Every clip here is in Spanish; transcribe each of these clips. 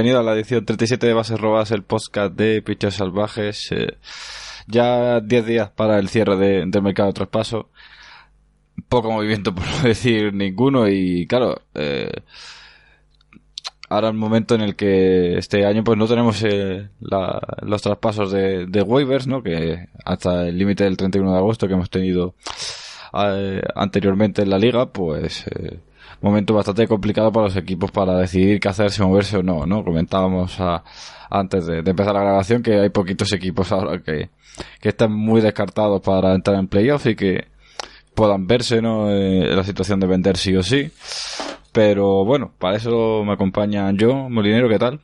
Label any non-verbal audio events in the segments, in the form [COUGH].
Bienvenido a la edición 37 de Bases Robadas, el podcast de Pichos Salvajes. Eh, ya 10 días para el cierre de, del mercado de traspaso. Poco movimiento, [LAUGHS] por no decir ninguno. Y claro, eh, ahora el momento en el que este año pues no tenemos eh, la, los traspasos de, de waivers, ¿no? Que hasta el límite del 31 de agosto que hemos tenido eh, anteriormente en la liga, pues eh, momento bastante complicado para los equipos para decidir qué hacer, si moverse o no, ¿no? Comentábamos antes de, empezar la grabación que hay poquitos equipos ahora que, que están muy descartados para entrar en playoff y que puedan verse, ¿no? Eh, en la situación de vender sí o sí. Pero bueno, para eso me acompaña yo, Molinero, ¿qué tal?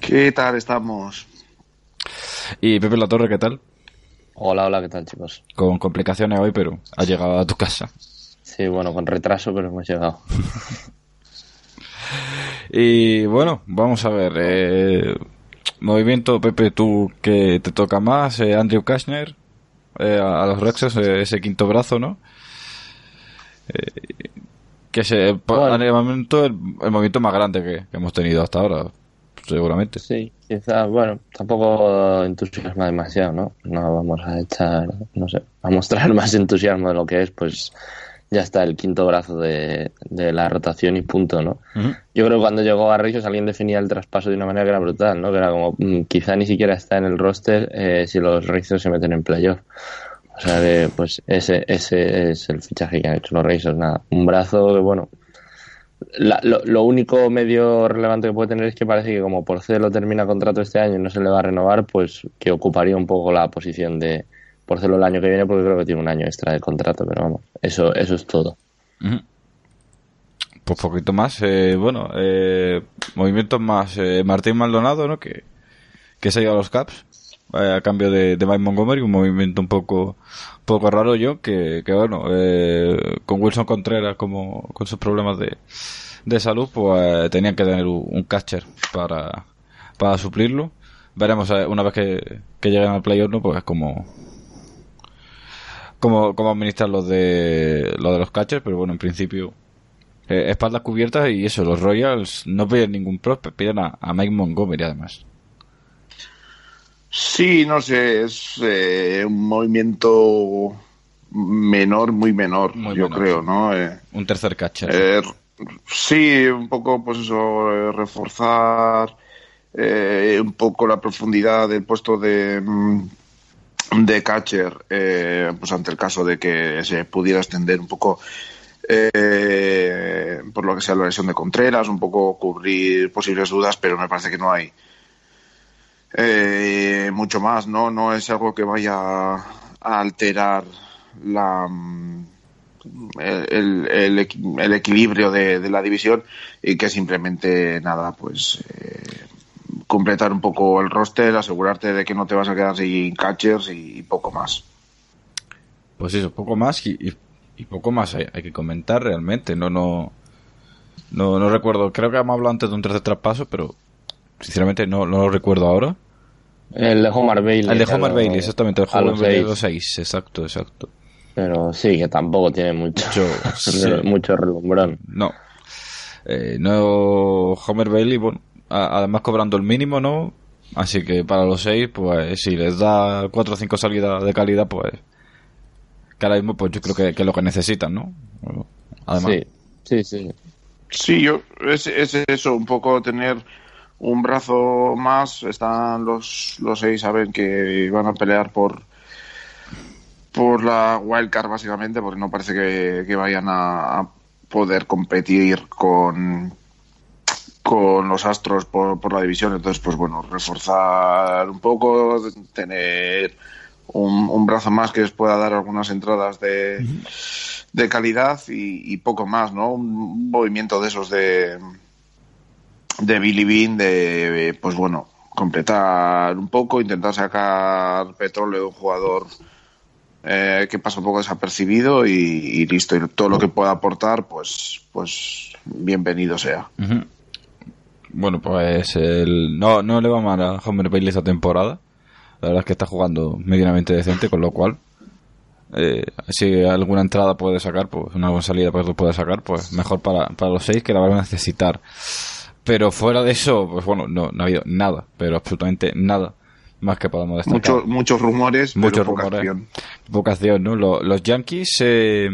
¿Qué tal estamos? Y Pepe La Torre, ¿qué tal? Hola, hola, ¿qué tal, chicos? Con complicaciones hoy, pero ha llegado a tu casa. Sí, bueno, con retraso, pero hemos llegado. [LAUGHS] y bueno, vamos a ver. Eh, movimiento, Pepe, tú que te toca más, eh, Andrew Kashner, eh, a, los Rexos, ese quinto brazo, ¿no? que es el, momento, el, movimiento más grande que, hemos tenido hasta ahora, seguramente. Sí, quizás, bueno, tampoco entusiasma demasiado, ¿no? No vamos a echar, no sé, a mostrar [LAUGHS] más entusiasmo de lo que es, pues ya está el quinto brazo de, la rotación y punto, ¿no? Yo creo que cuando llegó a Reyes alguien definía el traspaso de una manera que era brutal, ¿no? Que era como, mm, quizá ni siquiera está en el roster eh, si los Reyes se meten en playoff. O sea, pues ese, ese es el fichaje que han hecho los Reyes, nada. Un brazo que, bueno, lo, único medio relevante que puede tener es que parece que como por lo termina contrato este año y no se le va a renovar, pues que ocuparía un poco la posición de, por hacerlo el año que viene porque creo que tiene un año extra de contrato, pero vamos, eso, eso es todo. Pues poquito más, eh, bueno, eh, movimientos más, eh, Martín Maldonado, ¿no? Que, que se ha ido a los Caps a cambio de, de Mike Montgomery, un movimiento un poco, poco raro yo, que, que bueno, con Wilson Contreras como con sus problemas de, de salud, pues tenían que tener un catcher para, para suplirlo. Veremos una vez que, que lleguen al playoff, ¿no? Pues como, cómo, cómo administrar los de, lo de los catchers, pero bueno, en principio eh, espaldas cubiertas y eso, los Royals no piden ningún prospect, piden a, Mike Montgomery además. Sí, no sé, es eh, un movimiento menor, muy menor, yo creo, ¿no? Eh, un tercer catcher. sí, un poco, pues eso, reforzar un poco la profundidad del puesto de, mm, de catcher, eh, pues ante el caso de que se pudiera extender un poco eh, por lo que sea la lesión de Contreras, un poco cubrir posibles dudas, pero me parece que no hay eh, mucho más, ¿no? No es algo que vaya a alterar la el, el, equilibrio de, de, la división y que simplemente nada, pues completar un poco el roster, asegurarte de que no te vas a quedar sin catchers y, poco más. Pues eso, poco más y, poco más hay, que comentar realmente. No, no, no, no recuerdo. Creo que hemos hablado antes de un tercer traspaso, pero sinceramente no, no lo recuerdo ahora. El de Homer Bailey. El de Homer Bailey, exactamente. El Homer Bailey los 6, exacto, exacto. Pero sí, que tampoco tiene mucho, mucho, [LAUGHS] relumbrón. No. Eh, no, Homer Bailey, bueno, además cobrando el mínimo, ¿no? Así que para los seis, pues si les da cuatro o cinco salidas de calidad, pues que ahora mismo, pues yo creo que, es lo que necesitan, ¿no? Además. Sí, sí, sí. Sí, yo, es, es eso, un poco tener un brazo más. Están los, los seis, saben que van a pelear por por la wildcard básicamente, porque no parece que, vayan a poder competir con con los Astros por, por, la división. Entonces, pues bueno, reforzar un poco, tener un, un, brazo más que les pueda dar algunas entradas de, de calidad y, poco más, ¿no? Un, movimiento de esos de, de Billy Bean, de, pues bueno, completar un poco, intentar sacar petróleo de un jugador eh, que pasa un poco desapercibido y, listo. Y todo lo que pueda aportar, pues, pues bienvenido sea. Bueno, pues el, no, no le va mal a Homer Bailey esta temporada. La verdad es que está jugando medianamente decente, con lo cual, eh, si alguna entrada puede sacar, pues una buena salida pues lo puede sacar, pues mejor para, para los seis que la van a necesitar. Pero fuera de eso, pues bueno, no, no ha habido nada, pero absolutamente nada más que podamos destacar. Muchos, muchos rumores, Muchos pero poca rumores. acción. Poca acción, ¿no? Lo- Los, Yankees, eh,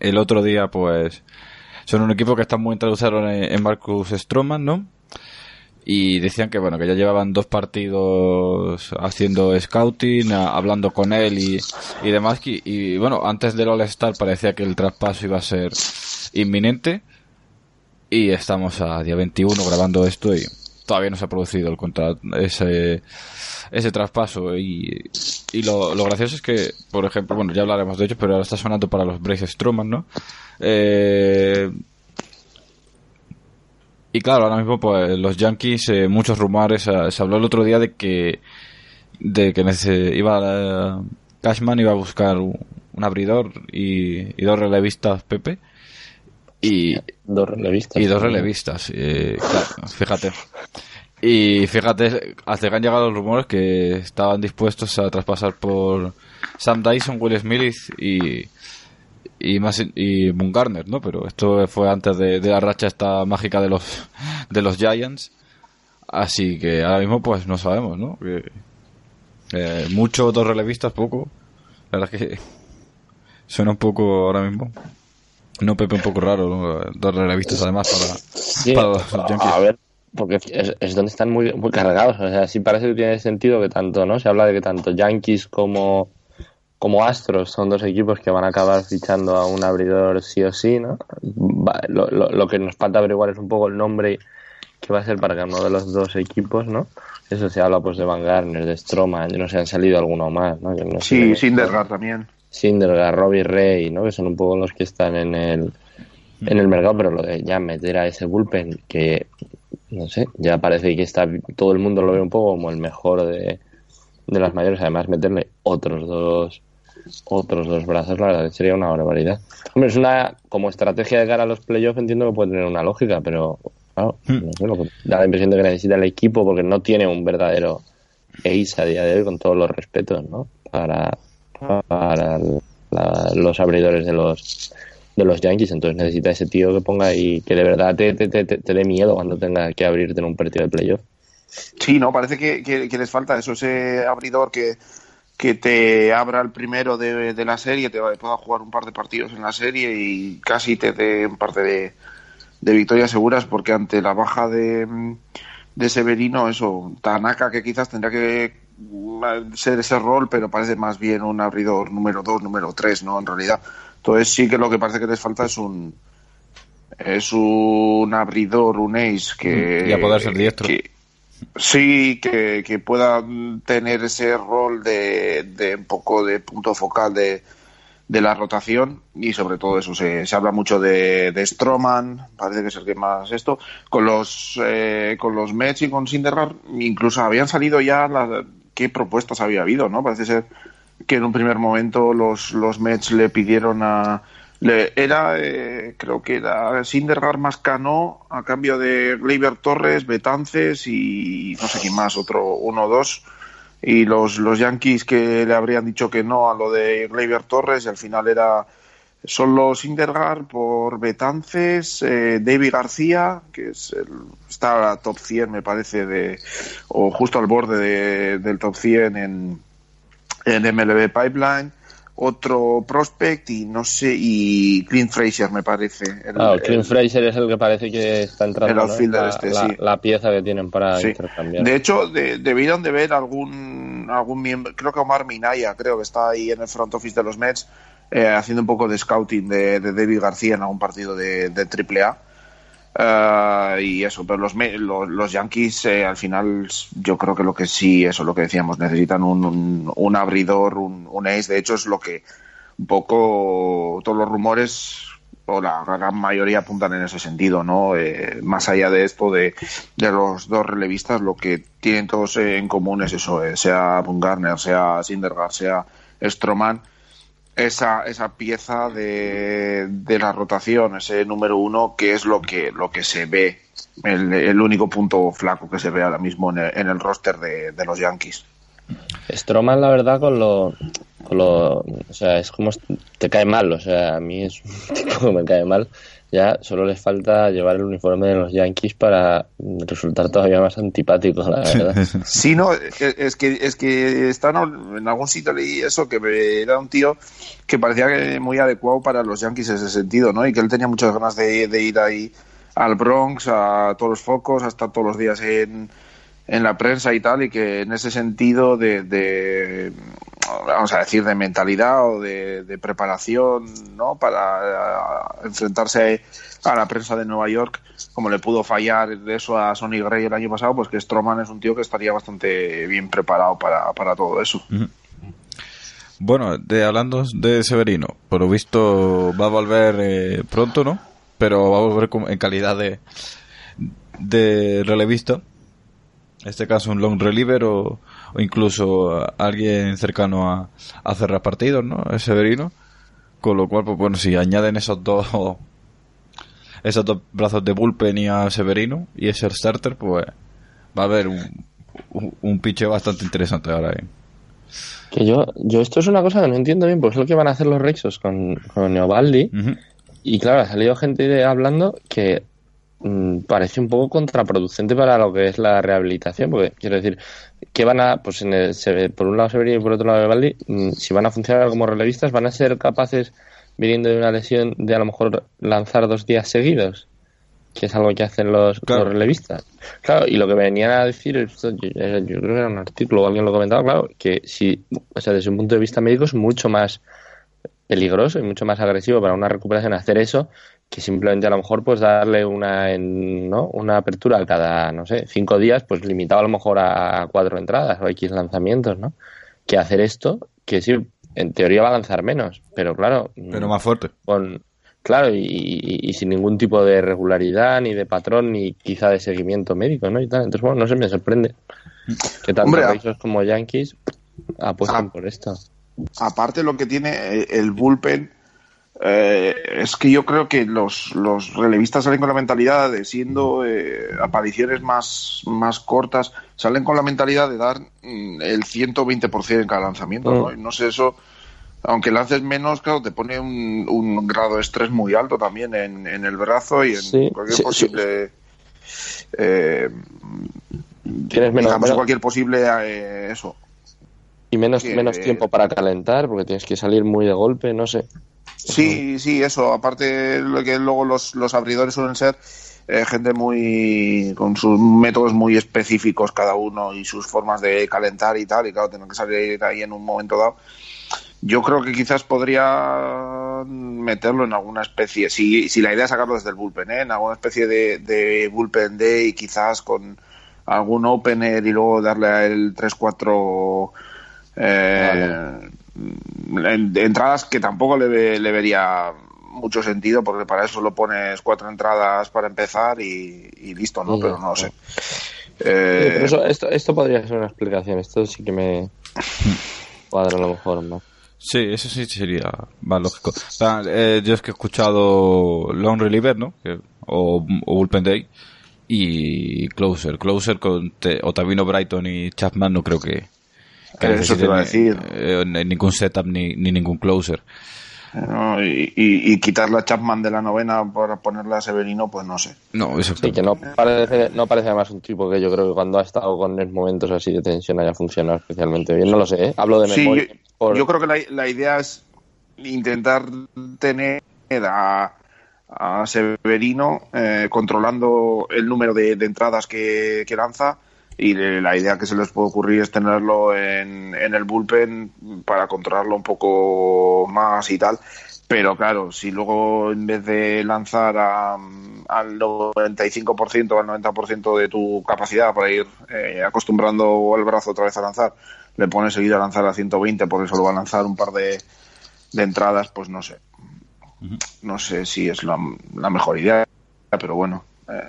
el otro día, pues, son un equipo que están muy interesados en, en Marcus Stroman, ¿no? Y decían que, bueno, que ya llevaban dos partidos haciendo scouting, hablando con él y, y demás. Y, y, bueno, antes del All-Star parecía que el traspaso iba a ser inminente. Y estamos a día 21 grabando esto y todavía no se ha producido el contrato, ese, ese traspaso. Y, y lo, lo gracioso es que, por ejemplo, bueno, ya hablaremos de ello, pero ahora está sonando para los Brace Stroman, ¿no? Eh, y claro, ahora mismo, pues los Yankees, eh, muchos rumores. eh, se habló el otro día de que, de que iba a- Cashman iba a buscar un, abridor y dos relevistas Pepe. Y, Dos relevistas. y dos relevistas, eh, claro, fíjate. Y fíjate, hasta que han llegado los rumores que estaban dispuestos a traspasar por Sam Dyson, Will Smith y, y, más, y Moon Garner, ¿no? Pero esto fue antes de, de la racha esta mágica de los, de los Giants. Así que ahora mismo pues no sabemos, ¿no? Que, eh, mucho, dos relevistas, poco. La verdad es que suena un poco ahora mismo. No, Pepe, un poco raro, ¿no? Dos relevistas además para, Sí, para los Yankees. a ver, porque es, es donde están muy, muy cargados. O sea, sí parece que tiene sentido que tanto, ¿no? Se habla de que tanto Yankees como, como Astros son dos equipos que van a acabar fichando a un abridor sí o sí, ¿no? Va- lo, lo, lo que nos falta averiguar es un poco el nombre que va a ser para cada uno de los dos equipos, ¿no? Eso se habla pues de Van Garner, de Stroman, yo no sé, han salido alguno más, ¿no? No sé. Sí, Sindergaard también. Syndergaard, Robbie Ray, ¿no? Que son un poco los que están en el en el mercado, pero lo de ya meter a ese bullpen que no sé, ya parece que está todo el mundo lo ve un poco como el mejor de, de las mayores, además meterle otros dos otros dos brazos, la verdad sería una barbaridad. Hombre, es una como estrategia de cara a los playoffs entiendo que puede tener una lógica, pero claro, no sé, lo que da la impresión de que necesita el equipo porque no tiene un verdadero ace a día de hoy con todos los respetos, ¿no? Para para la- los abridores de los de los Yankees, entonces necesita ese tío que ponga y que de verdad te, te, te, te dé miedo cuando tenga que abrirte en un partido de playoff. Sí, no, parece que, les falta eso, ese abridor que, que te abra el primero de, de la serie, te pueda jugar un par de partidos en la serie y casi te dé un par de, de victorias seguras, porque ante la baja de, de Severino, eso, Tanaka, que quizás tendría que ser ese rol, pero parece más bien un abridor número 2, número 3, ¿no? En realidad. Entonces sí que lo que parece que les falta es un es un abridor, un ace que... Y a poder ser diestro. que- Sí, que, que pueda tener ese rol de, de un poco de punto focal de, de la rotación y sobre todo eso se, se habla mucho de, de Stroman, parece que es el que más esto, con los eh, con los Mets y con Syndergaard incluso habían salido ya las, qué propuestas había habido, ¿no? Parece ser que en un primer momento los, los Mets le pidieron a le- era eh, creo que era Syndergaard más Cano a cambio de Gleyber Torres, Betances y no sé quién más, otro uno o dos y los, los Yankees que le habrían dicho que no a lo de Gleyber Torres y al final era solo Syndergaard por Betances, eh, David García, que es el, está a top 100 me parece de o justo al borde de- del top 100 en, en MLB Pipeline, otro prospect y no sé y Clint Fraser me parece. el- Claro, Clint el- Fraser es el que parece que está entrando el ¿no? outfielder la, este, la- sí. la pieza que tienen para Sí. intercambiar. De hecho, de- debieron de ver algún algún miembro, creo que Omar Minaya, creo que está ahí en el front office de los Mets, eh, haciendo un poco de scouting de, David García en algún partido de, de AAA. Eh, y eso, pero los, los, los Yankees eh, al final yo creo que lo que sí, eso es lo que decíamos, necesitan un, un, abridor, un, un ace, de hecho es lo que un poco todos los rumores o la gran mayoría apuntan en ese sentido, ¿no? Más allá de esto de, de los dos relevistas, lo que tienen todos en común es eso, eh, sea Garner, sea Syndergaard, sea Stroman, esa, esa pieza de, de la rotación, ese número uno, que es lo que, lo que se ve, el, único punto flaco que se ve ahora mismo en el, en el roster de, de los Yankees. Stroman, la verdad, con lo, con lo. O sea, es como. Te cae mal, o sea, a mí es un tipo que me cae mal. Ya solo les falta llevar el uniforme de los Yankees para resultar todavía más antipático, la verdad. [LAUGHS] Sí, no, es que, es que están en algún sitio leí eso, que era un tío que parecía que muy adecuado para los Yankees en ese sentido, ¿no? Y que él tenía muchas ganas de, de ir ahí al Bronx, a todos los focos, a estar todos los días en, en la prensa y tal, y que en ese sentido de, de vamos a decir, de mentalidad o de, de preparación, ¿no? Para uh, enfrentarse a la prensa de Nueva York, como le pudo fallar eso a Sonny Gray el año pasado, pues que Stroman es un tío que estaría bastante bien preparado para, para todo eso. Bueno, de hablando de Severino, por lo visto va a volver eh, pronto, ¿no? Pero va a volver en calidad de, de relevista en este caso un long reliever o, o incluso alguien cercano a, a, cerrar partidos, ¿no? Es Severino. Con lo cual, pues bueno, si añaden esos dos [LAUGHS] esos dos brazos de bullpen y a Severino y ese starter, pues va a haber un, un, bastante interesante ahora. Que yo, yo esto es una cosa que no entiendo bien, pues es lo que van a hacer los Rexos con, con Neobaldi. Uh -huh. Y claro, ha salido gente hablando que mmm, parece un poco contraproducente para lo que es la rehabilitación, porque quiero decir, que van a, pues en el, se, por un lado Severino y por otro lado Neobaldi, mmm, si van a funcionar como relevistas, van a ser capaces, viniendo de una lesión, de a lo mejor lanzar dos días seguidos que es algo que hacen los, claro. los, relevistas. Claro, y lo que venían a decir, esto, yo, yo, creo que era un artículo o alguien lo comentaba, claro, que si, o sea, desde un punto de vista médico es mucho más peligroso y mucho más agresivo para una recuperación hacer eso que simplemente a lo mejor pues darle una en, ¿no? una apertura cada no sé cinco días pues limitado a lo mejor a cuatro entradas o x lanzamientos no que hacer esto que sí en teoría va a lanzar menos pero claro pero más fuerte con Claro, y, y, y, sin ningún tipo de regularidad, ni de patrón, ni quizá de seguimiento médico, ¿no? Y tal. Entonces, bueno, no sé, me sorprende que tanto Reyes como Yankees apuesten a, por esto. Aparte, lo que tiene eh, el bullpen eh, es que yo creo que los, los relevistas salen con la mentalidad de siendo eh, apariciones más, más cortas, salen con la mentalidad de dar mm, el 120% en cada lanzamiento, ¿no? Y no sé, eso aunque lances menos, claro, te pone un, un grado de estrés muy alto también en, en el brazo y en sí, cualquier sí, posible. Sí. Eh, Tienes menos, digamos, cualquier posible eh, eso. Y menos, que, menos tiempo para calentar, porque tienes que salir muy de golpe, no sé. Sí, sí, eso. Aparte, lo que luego los, los abridores suelen ser eh, gente muy con sus métodos muy específicos cada uno y sus formas de calentar y tal y claro tienen que salir ahí en un momento dado yo creo que quizás podría meterlo en alguna especie, si, si la idea es sacarlo desde el bullpen, ¿eh? en alguna especie de, de bullpen day, quizás con algún opener y luego darle el 3-4 eh, vale. Entradas que tampoco le, le, vería mucho sentido porque para eso lo pones cuatro entradas para empezar y, y listo, ¿no? Sí, pero no lo sé. Eh... Pero eso, esto, esto podría ser una explicación, esto sí que me [LAUGHS] cuadra a lo mejor, ¿no? Sí, eso sí sería más lógico. O sea, eh, yo es que he escuchado Long Reliever, ¿no? Que, o, o Bullpen Day y Closer. Closer con te, Otavino Brighton y Chapman no creo que, que eso te iba a decir. Eh, ningún setup ni, ni ningún closer. No, y, y, y, quitar la Chapman de la novena para ponerla a Severino, pues no sé. No, exacto. Sí, que no parece, no parece además un tipo que yo creo que cuando ha estado con momentos así de tensión haya funcionado especialmente bien. No lo sé, ¿eh? hablo de memoria. Sí, por... Yo creo que la, la, idea es intentar tener a, a Severino eh, controlando el número de, de entradas que, que, lanza y la idea que se les puede ocurrir es tenerlo en, en, el bullpen para controlarlo un poco más y tal. Pero claro, si luego en vez de lanzar a, al 95% o al 90% de tu capacidad para ir eh, acostumbrando el brazo otra vez a lanzar, le pones seguido a lanzar a 120 porque solo va a lanzar un par de, de entradas, pues no sé. No sé si es la, la, mejor idea, pero bueno. Eh,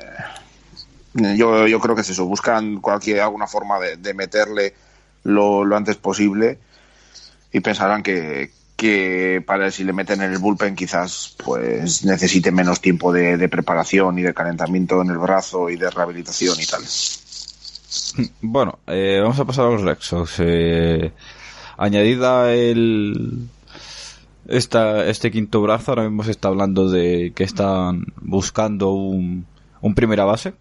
yo, yo creo que es eso. Buscan cualquier, alguna forma de, de meterle lo, lo, antes posible y pensarán que, que para si le meten en el bullpen quizás pues necesite menos tiempo de, preparación y de calentamiento en el brazo y de rehabilitación y tal. [LAUGHS] Bueno, eh, vamos a pasar a los Rexos. Eh, añadida el, esta, este quinto brazo ahora mismo se está hablando de que están buscando un, un primera base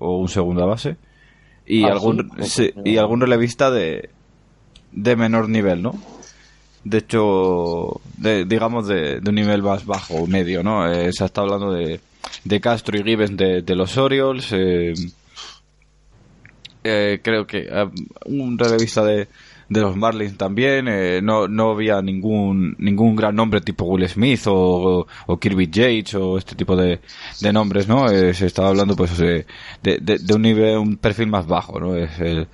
o un segunda base y Ah, algún sí? sí, y algún relevista de, de menor nivel, ¿no? De hecho, de, digamos de, de un nivel más bajo o medio, ¿no? Eh, se está hablando de, de Castro y Gibbons de, de los Orioles. eh, eh, creo que eh, un relevista de, de los Marlins también. eh, no, no había ningún ningún gran nombre tipo Will Smith o, Kirby Yates o este tipo de, nombres, ¿no? Eh, se estaba hablando pues de, de, un nivel, un perfil más bajo, ¿no? Es el-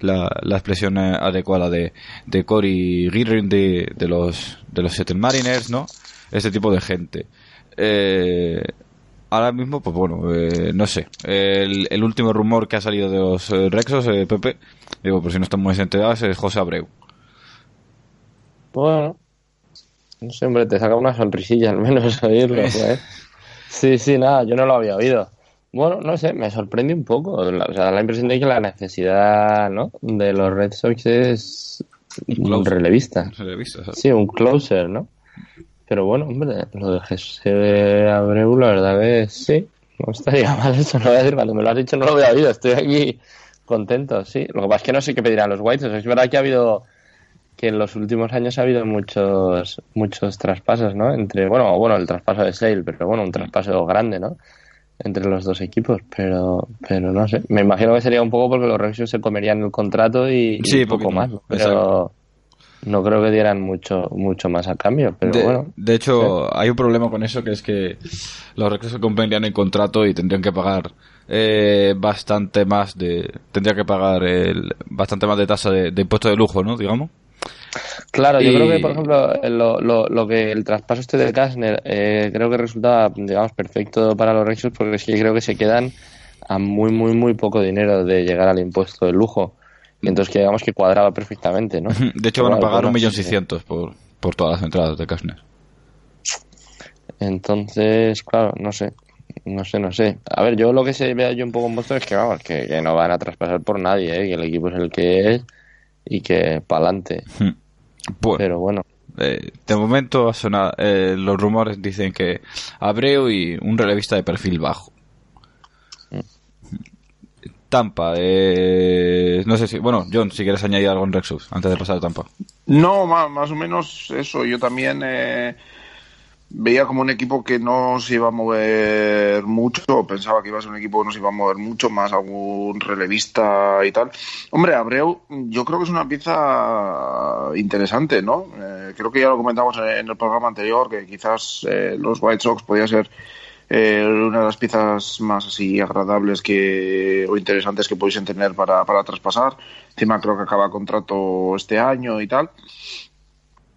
la, la expresión eh, adecuada de, de Corey Girrin de, de los de los Seattle Mariners, ¿no? Este tipo de gente. Eh, ahora mismo, pues bueno, eh, no sé. El, el último rumor que ha salido de los eh, Rexos, eh, Pepe, digo, por si no están muy enterados, es José Abreu. Bueno, no sé, hombre, te saca una sonrisilla al menos [LAUGHS] oírlo, ¿eh? Sí, sí, nada, yo no lo había oído. Bueno, no sé, me sorprende un poco. O sea, da la impresión de que la necesidad, ¿no? De los Red Sox es un relevista. Se le ha visto, ¿sabes? Sí, un closer, ¿no? Pero bueno, hombre, lo de Jesús Abreu, la verdad que sí. No estaría [LAUGHS] mal eso, no voy a decir, cuando me lo has dicho no lo había oído, estoy aquí contento, sí. Lo que pasa es que no sé qué pedirán los White Sox. Es verdad que ha habido, que en los últimos años ha habido muchos muchos traspasos, ¿no? Entre, bueno, bueno, el traspaso de Sale, pero bueno, un traspaso grande, ¿no? Entre los dos equipos, pero pero no sé. Me imagino que sería un poco porque los Red Sox se comerían el contrato y, y Sí, un poco más, ¿no? pero no creo que dieran mucho mucho más a cambio, pero de, bueno. de hecho, hay un problema con eso, que es que los Rexos se comprarían el contrato y tendrían que pagar eh, bastante más de... Tendría que pagar el, bastante más de tasa de, de impuesto de lujo, ¿no? Digamos. Claro, yo Y- creo que, por ejemplo, lo, lo, lo que el traspaso este de Kastner eh, creo que resulta, digamos, perfecto para los Rexos porque que creo que se quedan a muy, muy, muy poco dinero de llegar al impuesto de lujo. Y entonces, que digamos que cuadraba perfectamente, ¿no? [LAUGHS] De hecho, van a pagar bueno, un millón seiscientos por, por todas las entradas de Kastner. Entonces, claro, no sé. No sé, no sé. A ver, yo lo que se vea yo un poco en Boston es que, vamos, que, que no van a traspasar por nadie, ¿eh? que el equipo es el que es y que pa'lante. Pues, Pero bueno, eh, de momento ha sonado- eh, los rumores dicen que Abreu y un relevista de perfil bajo. Tampa, eh, no sé si, bueno, John, si quieres añadir algo en Rexus antes de pasar a Tampa. No, más, o menos eso. Yo también eh, veía como un equipo que no se iba a mover mucho. Pensaba que iba a ser un equipo que no se iba a mover mucho, más algún relevista y tal. Hombre, Abreu, yo creo que es una pieza interesante, ¿no? Eh, creo que ya lo comentamos en el programa anterior, que quizás eh, los White Sox podía ser eh, una de las piezas más así agradables que o interesantes que pudiesen tener para, para traspasar. Encima creo que acaba contrato este año y tal.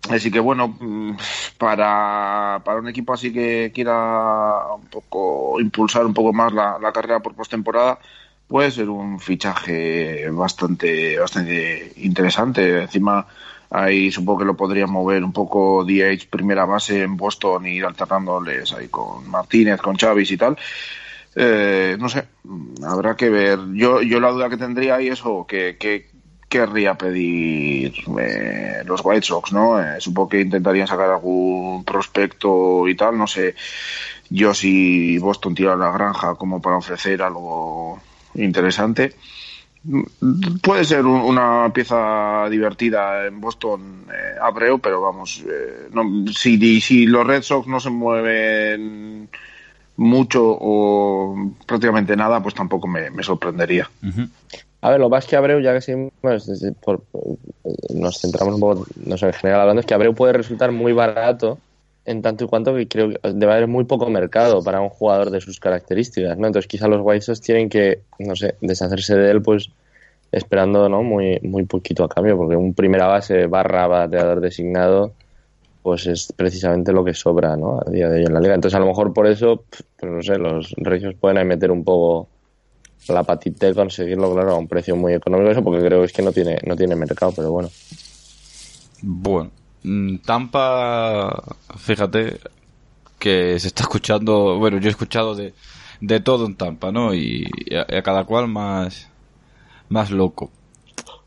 Así que bueno, mm, para, para un equipo así que quiera un poco impulsar un poco más la, la carrera por postemporada, puede ser un fichaje bastante, bastante interesante. Encima ahí supongo que lo podría mover un poco DH primera base en Boston y ir alternándoles ahí con Martínez, con Chávez y tal. Eh, no sé, habrá que ver. Yo, yo la duda que tendría ahí es o que, que querría pedir eh, los White Sox, ¿no? Eh, supongo que intentarían sacar algún prospecto y tal, no sé yo si Boston tira la granja como para ofrecer algo interesante. Puede ser un- una pieza divertida en Boston, eh, Abreu, pero vamos, eh, no, si, si los Red Sox no se mueven mucho o prácticamente nada, pues tampoco me, me sorprendería. A ver, lo más que Abreu, ya que seguimos, desde- por- por- nos centramos un poco, no sé, en general hablando, es que Abreu puede resultar muy barato en tanto y cuanto que creo que debe haber muy poco mercado para un jugador de sus características, ¿no? Entonces quizá los White tienen que, no sé, deshacerse de él, pues esperando, ¿no? Muy, muy poquito a cambio, porque un primera base barra bateador designado, pues es precisamente lo que sobra, ¿no? A día de hoy en la liga. Entonces a lo mejor por eso, pues no sé, los Reyes pueden meter un poco la patita de conseguirlo, claro, a un precio muy económico, eso porque creo que es que no tiene, no tiene mercado, pero bueno. Bueno, Tampa, fíjate que se está escuchando, bueno, yo he escuchado de, de todo en Tampa, ¿no? Y, a, cada cual más, más loco.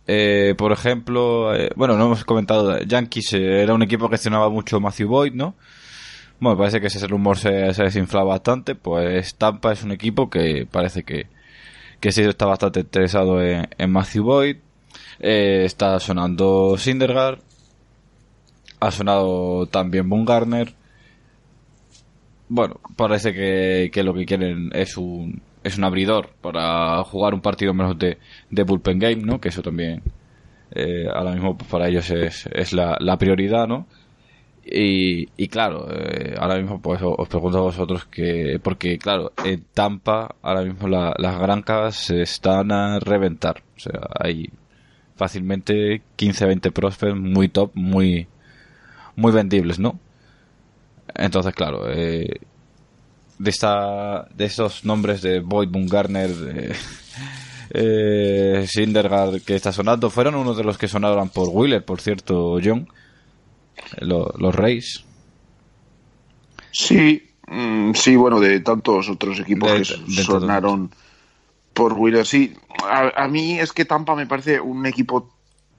Eh, por ejemplo, eh, bueno, no hemos comentado, Yankees eh, era un equipo que gestionaba mucho Matthew Boyd, ¿no? Bueno, parece que ese rumor se, se desinfla bastante, pues Tampa es un equipo que parece que, que sí está bastante interesado en, Matthew Boyd. Está sonando Syndergaard, ha sonado también Garner. Bueno, parece que, que lo que quieren es un, es un abridor para jugar un partido menos de, de bullpen game, ¿no? Que eso también eh, ahora mismo para ellos es, es la, la prioridad, ¿no? Y, y claro, eh, ahora mismo pues os pregunto a vosotros que, porque claro, en Tampa ahora mismo la- las granjas se están a reventar. O sea, hay fácilmente 15-20 prospects muy top, muy, muy vendibles, ¿no? Entonces, claro, eh, de esta, de esos nombres de Boyd Bumgarner, de, [LAUGHS] eh, Syndergaard que está sonando, fueron uno de los que sonaron por Wheeler, por cierto, John. Lo- los Reyes. Sí, mm, sí, bueno, de tantos otros equipos De- que de sonaron por Wheeler, sí. A, a mí es que Tampa me parece un equipo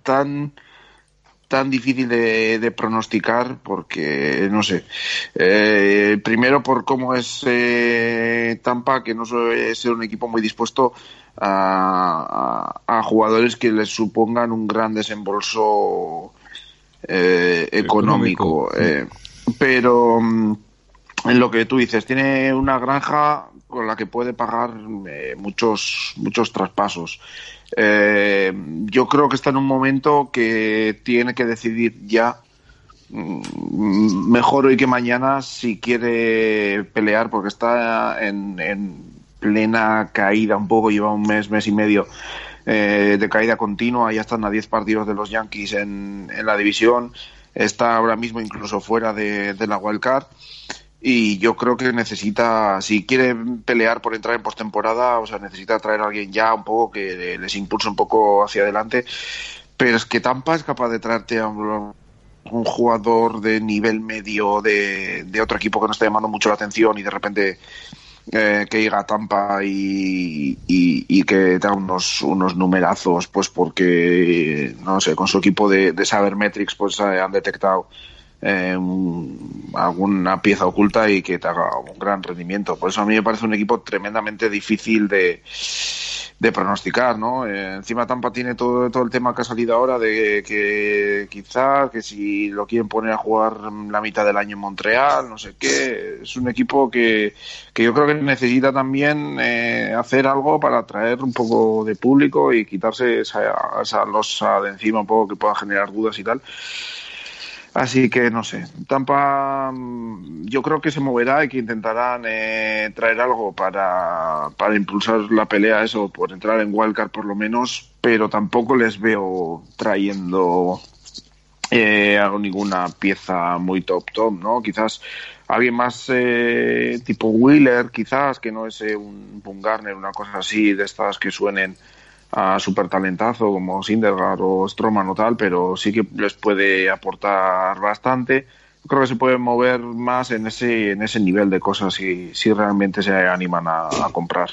tan tan difícil de, de pronosticar porque no sé Eh, primero por cómo es eh, Tampa que no suele ser un equipo muy dispuesto a, a- a jugadores que les supongan un gran desembolso eh, económico, Económico, eh, pero mm, en lo que tú dices tiene una granja con la que puede pagar eh, muchos muchos traspasos. Eh, yo creo que está en un momento que tiene que decidir ya mm, mejor hoy que mañana si quiere pelear porque está en, en plena caída un poco lleva un mes mes y medio eh, de caída continua ya están a 10 partidos de los Yankees en, la división está ahora mismo incluso fuera de, la wild card y yo creo que necesita, si quiere pelear por entrar en postemporada, o sea, necesita traer a alguien ya un poco que les impulse un poco hacia adelante. Pero es que Tampa es capaz de traerte a un, jugador de nivel medio de, de otro equipo que no está llamando mucho la atención y de repente eh, que llega a Tampa y, y, y que da unos, unos numerazos, pues porque, no sé, con su equipo de, de Sabermetrics pues eh, han detectado eh, un- alguna pieza oculta y que te haga un gran rendimiento. Por eso a mí me parece un equipo tremendamente difícil de, de pronosticar, ¿no? Eh, encima Tampa tiene todo, todo el tema que ha salido ahora de que quizá que si lo quieren poner a jugar la mitad del año en Montreal, no sé qué, es un equipo que, que yo creo que necesita también eh, hacer algo para atraer un poco de público y quitarse esa, esa losa de encima un poco que pueda generar dudas y tal. Así que no sé, Tampa mm, yo creo que se moverá y que intentarán eh, traer algo para, para impulsar la pelea, eso, por entrar en Wildcard por lo menos, pero tampoco les veo trayendo eh, ninguna pieza muy top top, ¿no? Quizás alguien más eh, tipo Wheeler, quizás, que no es eh, un Garner, una cosa así, de estas que suenen a super talentazo como Syndergaard o Stroman o tal, pero sí que les puede aportar bastante. Creo que se puede mover más en ese en ese nivel de cosas si, si realmente se animan a, a comprar.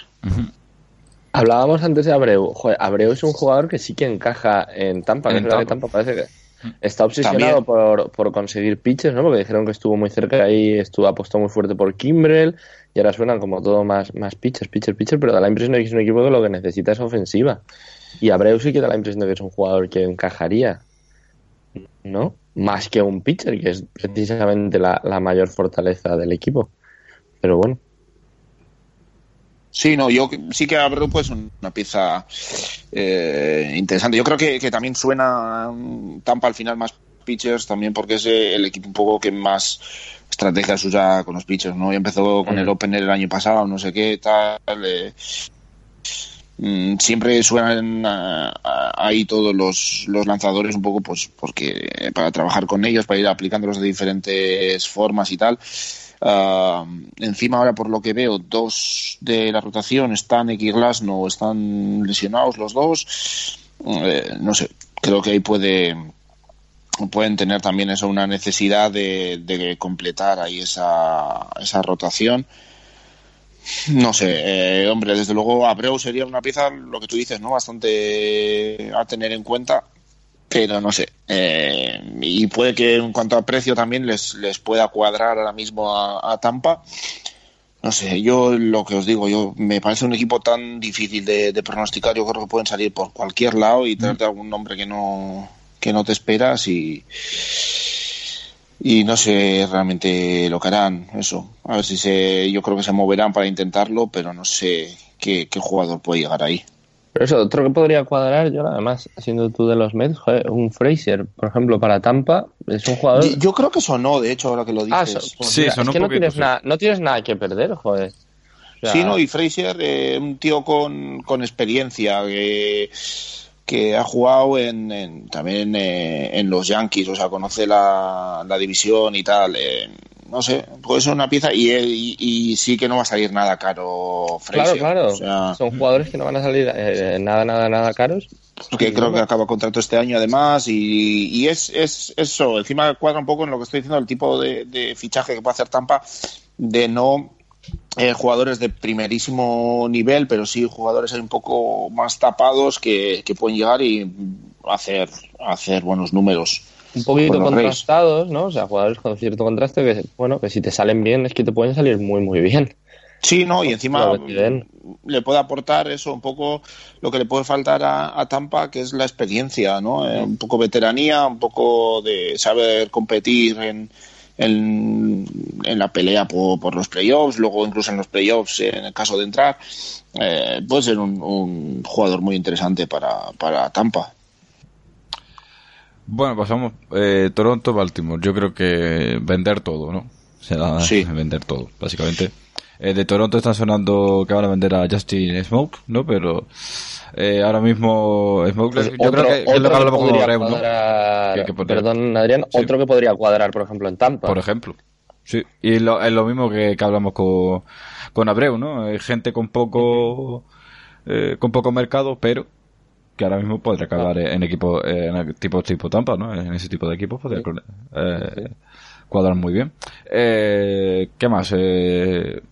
Hablábamos antes de Abreu. Joder, Abreu es un jugador que sí que encaja en Tampa. que En es verdad que Tampa. Tampa parece que está obsesionado por, por conseguir pitches, ¿no? Porque dijeron que estuvo muy cerca ahí, estuvo apostó muy fuerte por Kimbrel y ahora suenan como todo más, más pitchers, pitchers, pitchers, pero da la impresión de que es un equipo que lo que necesita es ofensiva. Y Abreu sí que da la impresión de que es un jugador que encajaría, ¿no? Más que un pitcher, que es precisamente la, la mayor fortaleza del equipo. Pero bueno. Sí, no, yo sí que Abreu pues una pieza eh, interesante. Yo creo que, que también suena Tampa al final más pitchers también porque es el equipo un poco que más estrategias usa con los pitchers, ¿no? Y empezó con el opener el año pasado, no sé qué, tal. eh, mm, siempre suenan ah, ah, ahí todos los, los lanzadores un poco pues porque eh, para trabajar con ellos, para ir aplicándolos de diferentes formas y tal. Ah, encima ahora por lo que veo dos de la rotación están X no están lesionados los dos Eh, no sé creo que ahí puede pueden tener también eso una necesidad de, de completar ahí esa, esa rotación No sé, eh, hombre, desde luego Abreu sería una pieza, lo que tú dices, ¿no? Bastante a tener en cuenta, pero no sé. Eh, y puede que en cuanto a precio también les, les pueda cuadrar ahora mismo a, a Tampa. No sé, yo lo que os digo, yo me parece un equipo tan difícil de, de pronosticar, yo creo que pueden salir por cualquier lado y traerte algún nombre que no, que no te esperas y y no sé realmente lo que harán eso a ver si se yo creo que se moverán para intentarlo pero no sé qué, qué jugador puede llegar ahí Pero eso, otro que podría cuadrar, yo además, siendo tú de los Mets, un Fraser, por ejemplo, para Tampa, es un jugador... yo, creo que sonó de hecho ahora que lo Ah, dices so- pues Sí, mira, sonó es que no tienes, sí. nada, no tienes nada que perder, joder. O sea, Sí, no, y Fraser, eh, un tío con, con experiencia, que, que ha jugado en, en- también eh, en los Yankees, o sea, conoce la, la división y tal. eh, no sé, puede ser una pieza y, y, y sí que no va a salir nada caro Claro, Fraser. claro. O sea, Son jugadores que no van a salir eh, nada, nada, nada caros. que creo que acaba contrato este año además y, y es, es eso, encima cuadra un poco en lo que estoy diciendo, el tipo de, de fichaje que puede hacer Tampa de no eh, jugadores de primerísimo nivel, pero sí jugadores un poco más tapados que, que pueden llegar y hacer, hacer buenos números. Un poquito contrastados, ¿no? O sea, jugadores con cierto contraste que, bueno, que si te salen bien es que te pueden salir muy, muy bien. Sí, no, y encima le puede aportar eso, un poco lo que le puede faltar a, a Tampa, que es la experiencia, ¿no? Eh, un poco veteranía, un poco de saber competir en, en, en la pelea por, por los playoffs, luego incluso en los playoffs, eh, en el caso de entrar, eh, puede ser un, un jugador muy interesante para, para Tampa. Bueno, pasamos eh, Toronto, Baltimore. Yo creo que vender todo, ¿no? Será Sí. vender todo, básicamente. Eh, de Toronto están sonando que van a vender a Justin Smoke, ¿no? Pero eh, ahora mismo Smoke, Pues yo creo que, es lo que hablamos con Abreu, ¿no? Que- que Perdón, Adrián, Sí. otro que podría cuadrar, por ejemplo, en Tampa. Por ejemplo. Sí, y lo, es lo mismo que, que hablamos con, con Abreu, ¿no? Hay gente con poco eh, con poco mercado, pero que ahora mismo podría acabar en equipos en tipo tipo Tampa, ¿no? En ese tipo de equipos podría eh, cuadrar muy bien. Eh, ¿Qué más? Eh,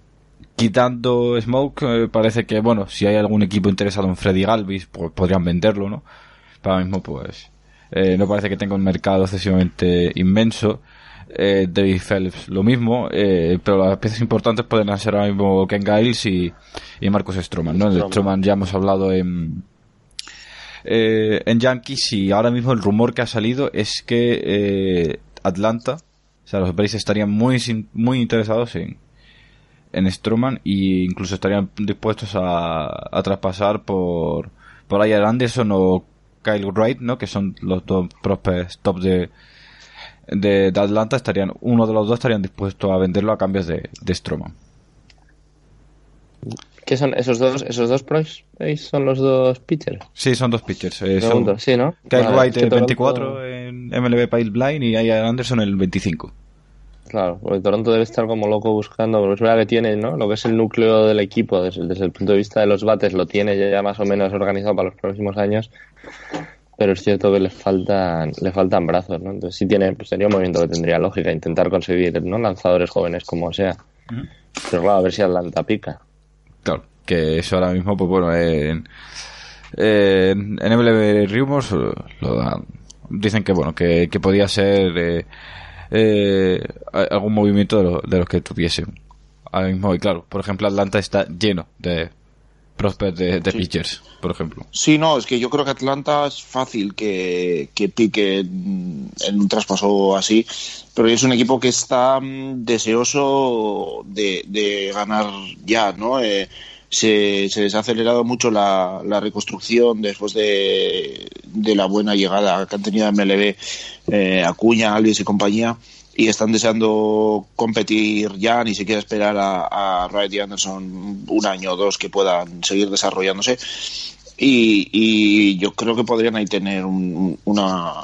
quitando Smoke, eh, parece que, bueno, si hay algún equipo interesado en Freddy Galvis, pues podrían venderlo, ¿no? Pero ahora mismo, pues, eh, no parece que tenga un mercado excesivamente inmenso. Eh, David Phelps lo mismo, eh, pero las piezas importantes pueden ser ahora mismo Ken Giles y, y Marcus Stroman, ¿no? De Stroman. Ya hemos hablado en, eh, en Yankees y ahora mismo el rumor que ha salido es que eh, Atlanta, o sea, los Braves estarían muy, muy interesados en, en Stroman e incluso estarían dispuestos a, a traspasar por, por Ian Anderson o Kyle Wright, ¿no? Que son los dos prospects top de, de, de Atlanta, estarían, uno de los dos estarían dispuestos a venderlo a cambios de, de Stroman. ¿Qué son esos dos? ¿Esos dos pros? ¿Veis? Son los dos pitchers. Sí, son dos pitchers. eh, son Pregunto. Sí, ¿no? Kyle Wright el Toronto- 24 en MLB Pile Blind y Ian Anderson el 25. Claro, porque Toronto debe estar como loco buscando, porque es verdad que tiene, ¿no? Lo que es el núcleo del equipo, desde, desde el punto de vista de los bates, lo tiene ya más o menos organizado para los próximos años, pero es cierto que le faltan, le faltan brazos, ¿no? Entonces sí tiene, pues sería un movimiento que tendría lógica, intentar conseguir, ¿no? Lanzadores jóvenes como sea. Pero claro, a ver si Atlanta pica. Claro, que eso ahora mismo, pues bueno, en, en, en MLB Rumors lo dan- dicen que bueno, que, que podía ser eh, eh, algún movimiento de, lo- de los que tuviesen. Ahora mismo, y claro, por ejemplo, Atlanta está lleno de prospects de, de pitchers, por ejemplo. Sí, no, es que yo creo que Atlanta es fácil que, que pique en en un traspaso así, pero es un equipo que está mm, deseoso de, de ganar ya, ¿no? Eh, se, se les ha acelerado mucho la, la reconstrucción después de, de la buena llegada que han tenido MLB, eh, Acuña, Alves y compañía, y están deseando competir ya, ni siquiera esperar a, a Wright y Anderson un año o dos que puedan seguir desarrollándose. Y, y yo creo que podrían ahí tener un, una,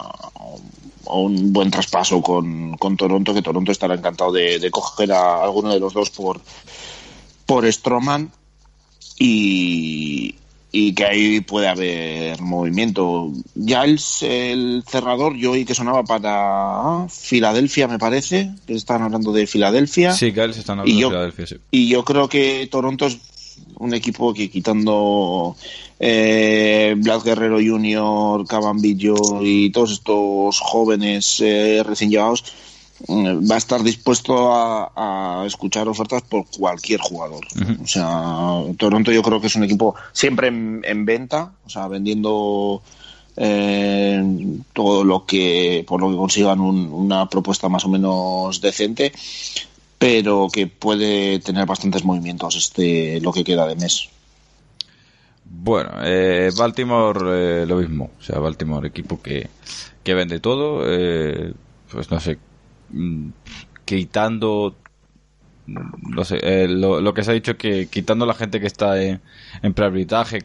un buen traspaso con, con Toronto, que Toronto estará encantado de, de coger a alguno de los dos por, por Stroman. Y, y que ahí puede haber movimiento. Ya el, el cerrador, yo oí que sonaba para Filadelfia, me parece, que están hablando de Filadelfia. Sí, Giles están hablando Y yo- de Filadelfia, sí. Y yo creo que Toronto es un equipo que quitando eh, Vlad Guerrero Jr., Cabambillo y todos estos jóvenes eh, recién llegados, mm, va a estar dispuesto a, a escuchar ofertas por cualquier jugador. O sea, Toronto yo creo que es un equipo siempre en, en venta, o sea, vendiendo eh, todo lo que por lo que consigan un- una propuesta más o menos decente pero que puede tener bastantes movimientos este lo que queda de mes. Bueno, eh, Baltimore eh, lo mismo. O sea, Baltimore equipo que, que vende todo. eh, pues no sé, quitando... No sé, eh, lo, que se ha dicho que quitando la gente que está en, en prearbitraje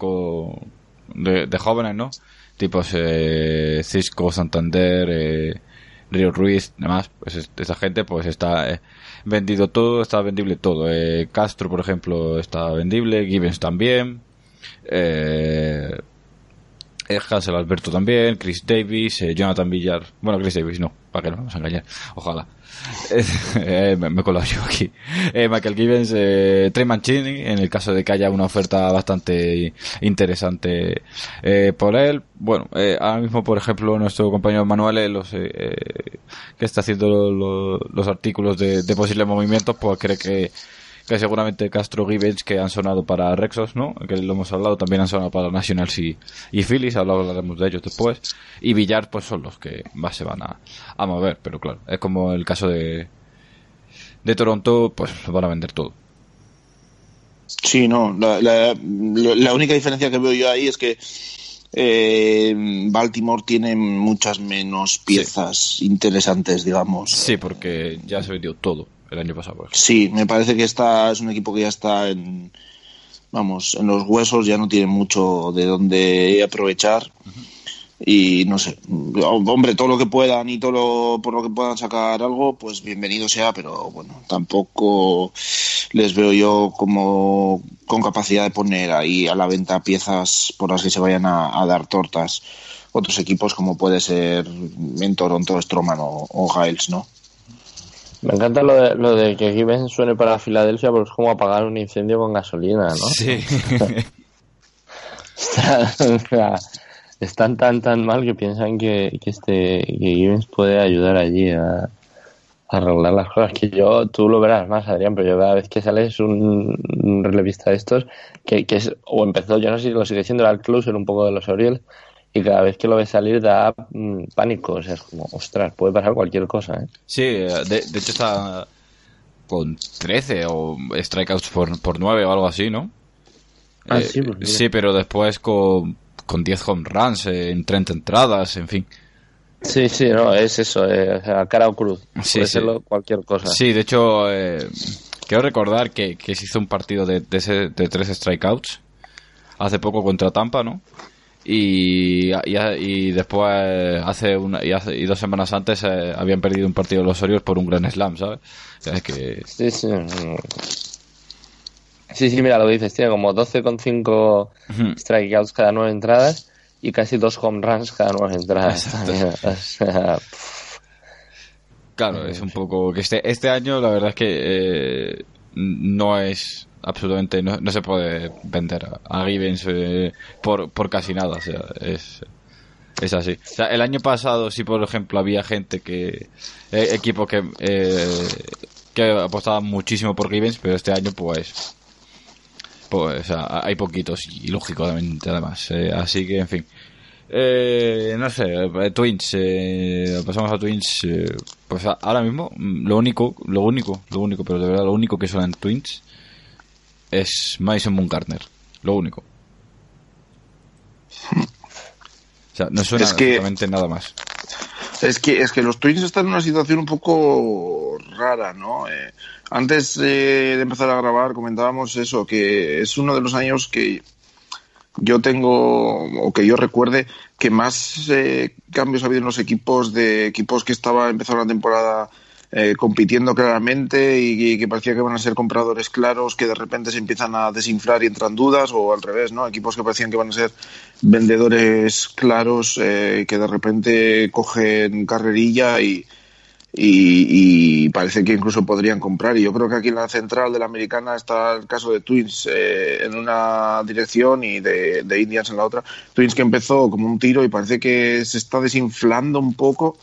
de, jóvenes, ¿no? Tipos eh, Cisco, Santander, eh, Río Ruiz, demás, pues es- esa gente pues está eh, vendido todo, está vendible todo. Castro, por ejemplo, está vendible, Gibbons también. Eh, Hansel Alberto también, Chris Davis, eh, Jonathan Villar. Bueno, Chris Davis no, para que no nos engañar. Ojalá. [LAUGHS] Eh, me, he colado yo aquí. Eh, Michael Gibbons, eh, Trey Mancini, en el caso de que haya una oferta bastante interesante eh, por él. Bueno, eh, ahora mismo, por ejemplo, nuestro compañero Manuel, eh, los, que está haciendo lo- lo- los artículos de, de posibles movimientos, pues cree que que seguramente Castro Gibbons que han sonado para Rexos, ¿no? Que lo hemos hablado, también han sonado para Nationals y, y Phillies, hablaremos de ellos después. Y Villar, pues son los que más se van a, a mover, pero claro, es como el caso de, de Toronto, pues lo van a vender todo. Sí, no, la, la- la única diferencia que veo yo ahí es que eh, Baltimore tiene muchas menos piezas interesantes, digamos. Sí, porque ya se vendió todo el año pasado. Sí, me parece que esta es un equipo que ya está en, vamos, en los huesos, ya no tiene mucho de donde aprovechar. Y no sé, hombre, todo lo que puedan y todo lo, por lo que puedan sacar algo, pues bienvenido sea, pero bueno, tampoco les veo yo como con capacidad de poner ahí a la venta piezas por las que se vayan a, a dar tortas otros equipos como puede ser en Toronto Stroman o, o Giles, ¿no? Me encanta lo de, lo de que Gibbons suene para Filadelfia porque es como apagar un incendio con gasolina, ¿no? Sí. [LAUGHS] Están tan tan mal que piensan que, que este que Gibbons puede ayudar allí a, a arreglar las cosas. Que yo, tú lo verás más, Adrián, pero yo cada vez que sales un, un relevista de estos, que, que es, o empezó, yo no sé si lo sigue siendo, era el closer un poco de los Orioles, y cada vez que lo ves salir da mm, pánico, o sea, es como, ostras, puede pasar cualquier cosa, ¿eh? Sí, de, de hecho está con 13 o strikeouts por, por 9 o algo así, ¿no? Ah, Eh, sí, pues sí, pero después con, con 10 home runs eh, en 30 entradas, en fin. Sí, sí, no, es eso, eh, o sea, cara o cruz. Sí, Puede sí. serlo cualquier cosa. Sí, de hecho, eh, quiero recordar que, que se hizo un partido de, de, ese- de tres strikeouts hace poco contra Tampa, ¿no? Y, y, y después, hace, una, y, hace, y dos semanas antes, eh, habían perdido un partido de los Orioles por un gran slam, ¿sabes? O sea, es que Sí, sí. Sí, sí, mira, lo dices, tiene como 12,5 Ujú. strikeouts cada nueve entradas y casi dos home runs cada nueve entradas. [LAUGHS] O sea, Claro, es un poco que este este año la verdad es que eh, no es absolutamente no, no se puede vender a, Gibbons eh, por por casi nada, o sea, es es así. El año pasado sí por ejemplo había gente que eh, equipos que eh, que apostaban muchísimo por Gibbons, pero este año pues pues hay poquitos y lógicamente además, eh, así que en fin. Eh, no sé, eh, Twins, eh, pasamos a Twins, eh, pues a- ahora mismo mm, lo único, lo único, lo único, pero de verdad lo único que suena en Twins es Mason Bumgarner, lo único. O sea, no suena Es que- absolutamente nada más. Es que, es que los Twins están en una situación un poco rara, ¿no? Eh, antes eh, de empezar a grabar comentábamos eso, que es uno de los años que yo tengo, o que yo recuerde, que más eh, cambios ha habido en los equipos, de equipos que estaba empezando la temporada eh, compitiendo claramente y, que parecía que van a ser compradores claros que de repente se empiezan a desinflar y entran dudas o al revés, ¿no? Equipos que parecían que van a ser vendedores claros eh, que de repente cogen carrerilla y, y, parece que incluso podrían comprar. Y yo creo que aquí en la central de la americana está el caso de Twins eh, en una dirección y de, Indians en la otra. Twins que empezó como un tiro y parece que se está desinflando un poco.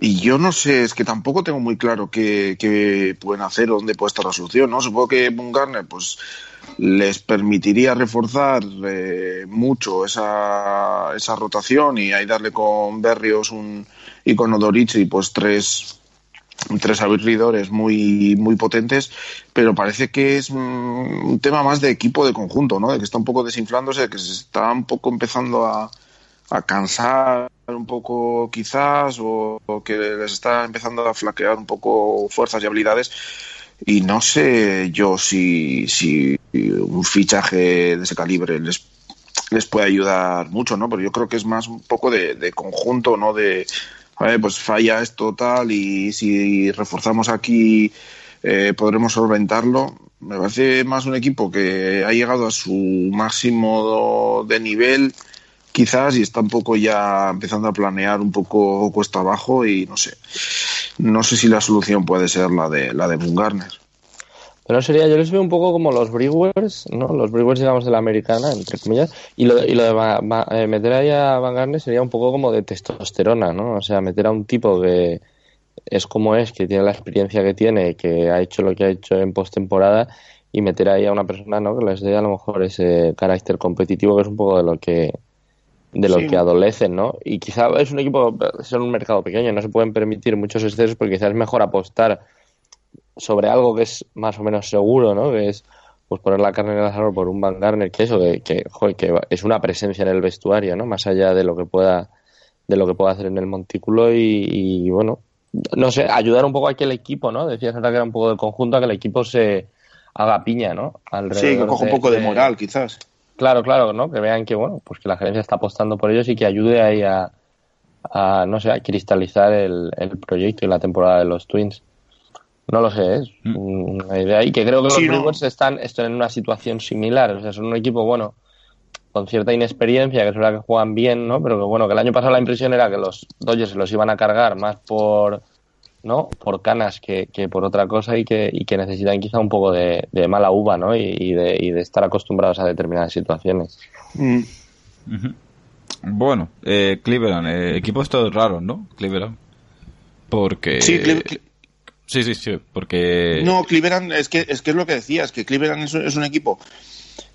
Y yo no sé, es que tampoco tengo muy claro qué, pueden hacer o dónde puede estar la solución, ¿no? Supongo que Boone Garner, pues les permitiría reforzar eh, mucho esa, esa rotación y ahí darle con Berrios un, y con Odorici pues tres tres abridores muy muy potentes pero parece que es un tema más de equipo de conjunto no de que está un poco desinflándose de que se está un poco empezando a, a cansar un poco quizás o, que les está empezando a flaquear un poco fuerzas y habilidades y no sé yo si, si un fichaje de ese calibre les, les puede ayudar mucho, ¿no? Pero yo creo que es más un poco de, conjunto, ¿no? De, pues falla esto tal y si reforzamos aquí eh, podremos solventarlo. Me parece más un equipo que ha llegado a su máximo de nivel quizás y está un poco ya empezando a planear un poco cuesta abajo y no sé no sé si la solución puede ser la de la de Bungarner. Pero sería, yo les veo un poco como los Brewers, ¿no? Los Brewers, digamos, de la americana, entre comillas. Y lo, y lo de eh, meter ahí a Van Garner sería un poco como de testosterona, ¿no? O sea, meter a un tipo que es como es, que tiene la experiencia que tiene, que ha hecho lo que ha hecho en postemporada, y meter ahí a una persona, ¿no? Que les dé a lo mejor ese carácter competitivo que es un poco de lo que de lo que adolecen, ¿no? Y quizá es un equipo, es un mercado pequeño, no se pueden permitir muchos excesos porque quizás es mejor apostar sobre algo que es más o menos seguro, ¿no? Que es pues poner la carne en el asador por un Van Garner, que eso, que, que, que es una presencia en el vestuario, ¿no? Más allá de lo que pueda de lo que pueda hacer en el montículo y, bueno, no sé, ayudar un poco a que el equipo, ¿no? Decías ahora que era un poco de conjunto, a que el equipo se haga piña, ¿no? sí, que coja un poco de moral, quizás. Claro, claro, ¿no? Que vean que, bueno, pues que la gerencia está apostando por ellos y que ayude ahí a, a no sé, a cristalizar el, el proyecto y la temporada de los Twins. No lo sé, es mm. una idea. Y que creo que los Brewers están, están en una situación similar. O sea, son un equipo, bueno, con cierta inexperiencia, que es verdad que juegan bien, ¿no? Pero que bueno, que el año pasado la impresión era que los Dodgers se los iban a cargar más por ¿no? por canas que, que por otra cosa y que, y que necesitan quizá un poco de, mala uva ¿no? y, de, y de estar acostumbrados a determinadas situaciones. Mm. Bueno, eh, Cleveland, eh, equipos todos raros, ¿no? Cleveland. Porque... Sí, Sí, sí, sí, porque... No, Cleveland, es que es, que es lo que decías, que Cleveland es, es un equipo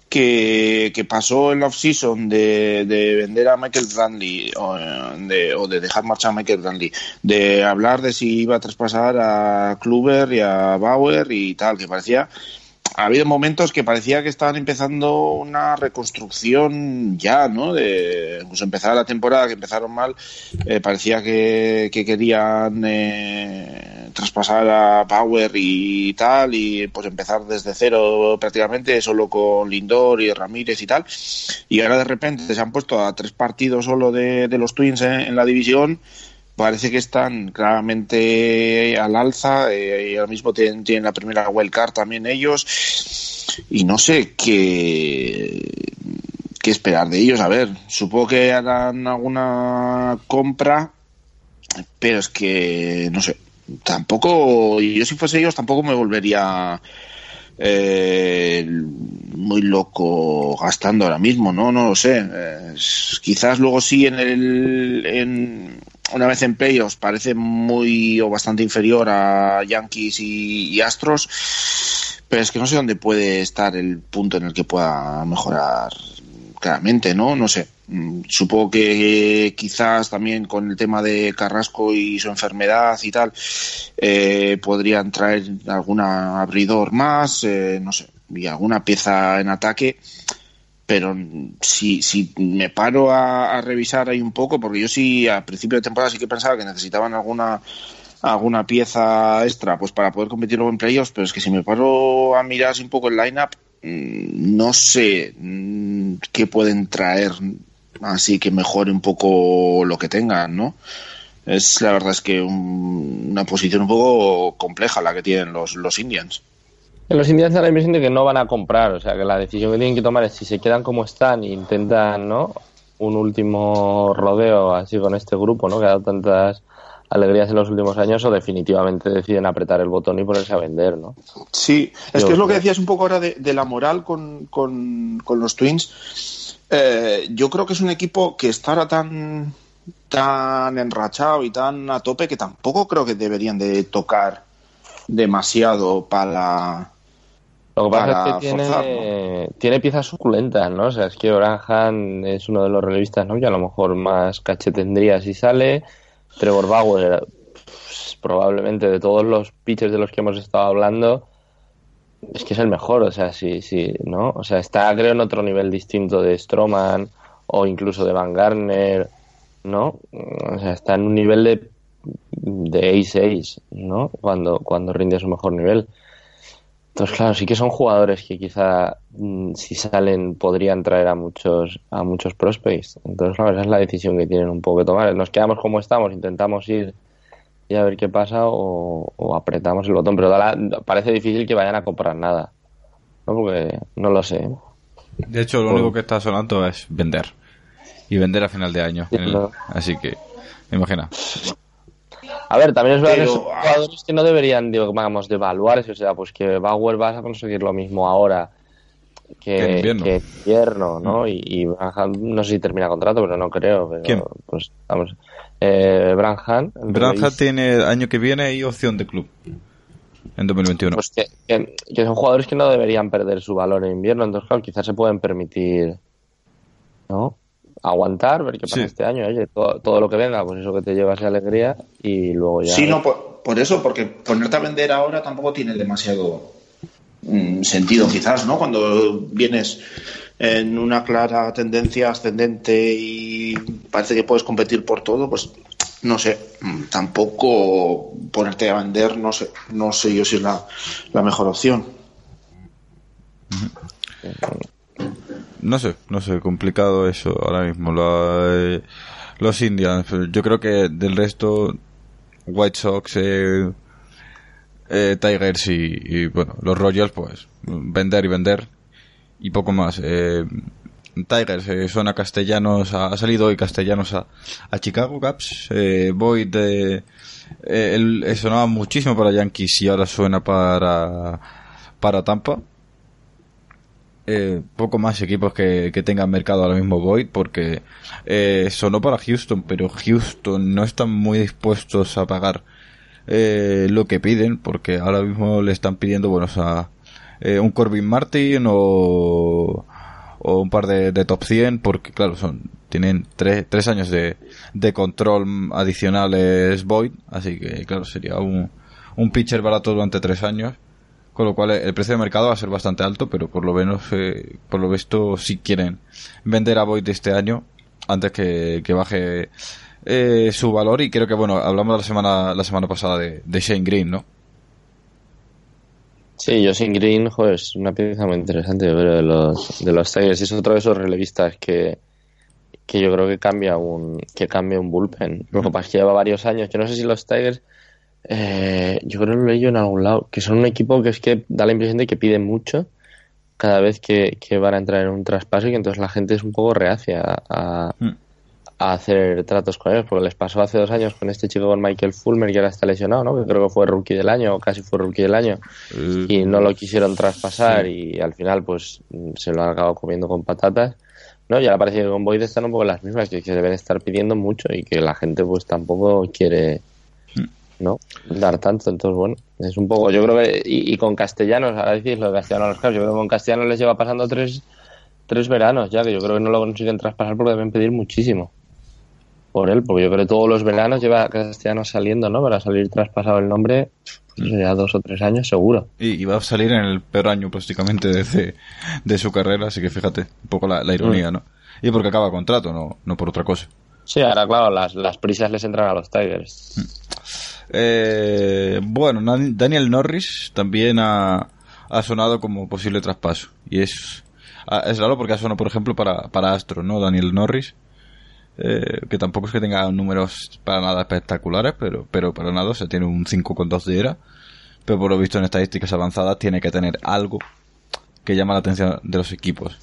que, que, pasó en la off-season de, de, vender a Michael Brantley o de, dejar marchar a Michael Brantley, de hablar de si iba a traspasar a Kluber y a Bauer y tal, que parecía ha habido momentos que parecía que estaban empezando una reconstrucción ya, ¿no? De pues empezar la temporada, que empezaron mal, eh, parecía que, que querían eh, traspasar a Power y tal, y pues empezar desde cero prácticamente, solo con Lindor y Ramírez y tal. Y ahora de repente se han puesto a tres partidos solo de, los Twins en la división parece que están claramente al alza eh, y ahora mismo tienen, tienen la primera wildcard también ellos y no sé qué, qué esperar de ellos. A ver, supongo que harán alguna compra, pero es que no sé, tampoco, yo si fuese ellos tampoco me volvería eh, muy loco gastando ahora mismo, ¿no? No lo sé. quizás luego sí en el, en, una vez en playoffs parece muy o bastante inferior a Yankees y, Astros, pero es que no sé dónde puede estar el punto en el que pueda mejorar claramente, ¿no? No sé. Mm, supongo que quizás también con el tema de Carrasco y su enfermedad y tal, eh, podrían traer alguna abridor más, eh, no sé, y alguna pieza en ataque. Pero si, si me paro a, revisar ahí un poco, porque yo sí a principio de temporada sí que pensaba que necesitaban alguna alguna pieza extra pues para poder competir luego en playoffs, pero es que si me paro a mirar un poco el lineup, mm, no sé mm, qué pueden traer así que mejore un poco lo que tengan, ¿no? es la verdad es que un- una posición un poco compleja la que tienen los, los Indians. Los Indians da la impresión de que no van a comprar, o sea, que la decisión que tienen que tomar es si se quedan como están e intentan, ¿no? Un último rodeo así con este grupo, ¿no? Que ha dado tantas alegrías en los últimos años o definitivamente deciden apretar el botón y ponerse a vender, ¿no? Sí, es Yo que es lo que decías un poco ahora de, de la moral con, con- con los Twins. Eh, yo creo que es un equipo que está ahora tan, tan enrachado y tan a tope que tampoco creo que deberían de tocar demasiado para... Lo que pasa Para es que tiene, piezas suculentas, ¿no? O sea, es que Branham es uno de los relevistas, ¿no? Que a lo mejor más caché tendría si sale. Trevor Bauer, pues, probablemente de todos los pitchers de los que hemos estado hablando, es que es el mejor, o sea, sí, sí, ¿no? O sea, está creo en otro nivel distinto de Stroman o incluso de Van Garner, ¿no? O sea, está en un nivel de, de ace-ace, ¿no? Cuando, cuando rinde a su mejor nivel. Entonces, claro, sí que son jugadores que quizá mm, si salen podrían traer a muchos a muchos prospects. Entonces, claro, esa es la decisión que tienen un poco que tomar. Nos quedamos como estamos, intentamos ir y a ver qué pasa o, o apretamos el botón. Pero da la- parece difícil que vayan a comprar nada. ¿no? Porque no lo sé. De hecho, lo Bueno. único que está sonando es vender. Y vender a final de año. Sí, En el- claro. Así que, imagina. A ver, también es verdad Pero, que son jugadores que no deberían, digamos, devaluarse. O sea, pues que Bauer vas a conseguir lo mismo ahora que, Que invierno. que en invierno, ¿no? Y, no sé si termina contrato, pero no creo. Pero, ¿Quién? Pues, vamos. Eh, Branham. relevista, tiene el año que viene y opción de club. En 2021. Pues que, que- que son jugadores que no deberían perder su valor en invierno. Entonces, claro, quizás se pueden permitir, ¿no? Aguantar, ver qué pasa Sí. este año. Oye, todo, todo lo que venga, pues eso que te lleva esa alegría y luego ya. Sí, no, por, por eso, porque ponerte a vender ahora tampoco tiene demasiado mm, sentido, quizás, ¿no? Cuando vienes en una clara tendencia ascendente y parece que puedes competir por todo, pues no sé, mm, tampoco ponerte a vender, no sé, no sé yo si es la, la mejor opción. No sé, no sé, complicado eso ahora mismo. Lo- eh, los Indians, yo creo que del resto, White Sox, eh, eh, Tigers y, y, bueno, los Royals, pues vender y vender y poco más. Eh, Tigers eh, suena a Castellanos, ha, salido hoy Castellanos a, a Chicago Cubs. Eh, Boyd eh, él, eh, sonaba muchísimo para Yankees y ahora suena para, para Tampa eh, poco más equipos que, que tengan mercado ahora mismo Boyd porque eh, sonó para Houston pero Houston no están muy dispuestos a pagar lo que piden porque ahora mismo le están pidiendo bueno o sea, eh, un Corbin Martin o, un par de, top 100 porque claro son tienen tres, tres años de, de control adicionales Boyd así que claro sería un, un pitcher barato durante tres años con lo cual eh, el precio de mercado va a ser bastante alto, pero por lo menos, eh, por lo visto, si quieren vender a Void este año antes que, que baje eh, su valor. Y creo que, bueno, hablamos la semana, la semana pasada de, de Shane Green, ¿no? Sí, Justin Green, joder, es una pieza muy interesante, creo, de los, de los Tigers. Es otro de esos relevistas que, que yo creo que cambia un, que cambia un bullpen. Lo que pasa es que lleva varios años. Yo no sé si los Tigers, eh, yo creo que lo leí yo en algún lado, que son un equipo que es que da la impresión de que piden mucho cada vez que, que van a entrar en un traspaso y que entonces la gente es un poco reacia a, Mm. A hacer tratos con ellos, porque les pasó hace dos años con este chico con Michael Fulmer, que ahora está lesionado, ¿no? Que creo que fue rookie del año, o casi fue rookie del año Eh, y no lo quisieron traspasar y al final pues mm, se lo han acabado comiendo con patatas no y ahora parece que con Boyd están un poco las mismas que, que deben estar pidiendo mucho y que la gente pues tampoco quiere no dar tanto entonces bueno es un poco yo creo que y, y con castellanos ahora decís lo de castellanos los yo creo que con castellanos les lleva pasando tres tres veranos ya que yo creo que no lo consiguen traspasar porque deben pedir muchísimo por él porque yo creo que todos los veranos lleva castellanos saliendo no para salir traspasado el nombre pues, ya dos o tres años seguro y, y va a salir en el peor año prácticamente de, de su carrera, así que fíjate, un poco la, la ironía, ¿no? Y porque acaba contrato, no, no por otra cosa. Sí, ahora claro, las, las prisas les entran a los Tigers. Eh, bueno, Daniel Norris también ha, ha sonado como posible traspaso. Y es, ah, es raro porque ha sonado, por ejemplo, para, para Astro, ¿no? Daniel Norris. Eh, que tampoco es que tenga números para nada espectaculares, pero, pero para nada, o sea, tiene un 5,2 de era, pero por lo visto en estadísticas avanzadas tiene que tener algo que llama la atención de los equipos.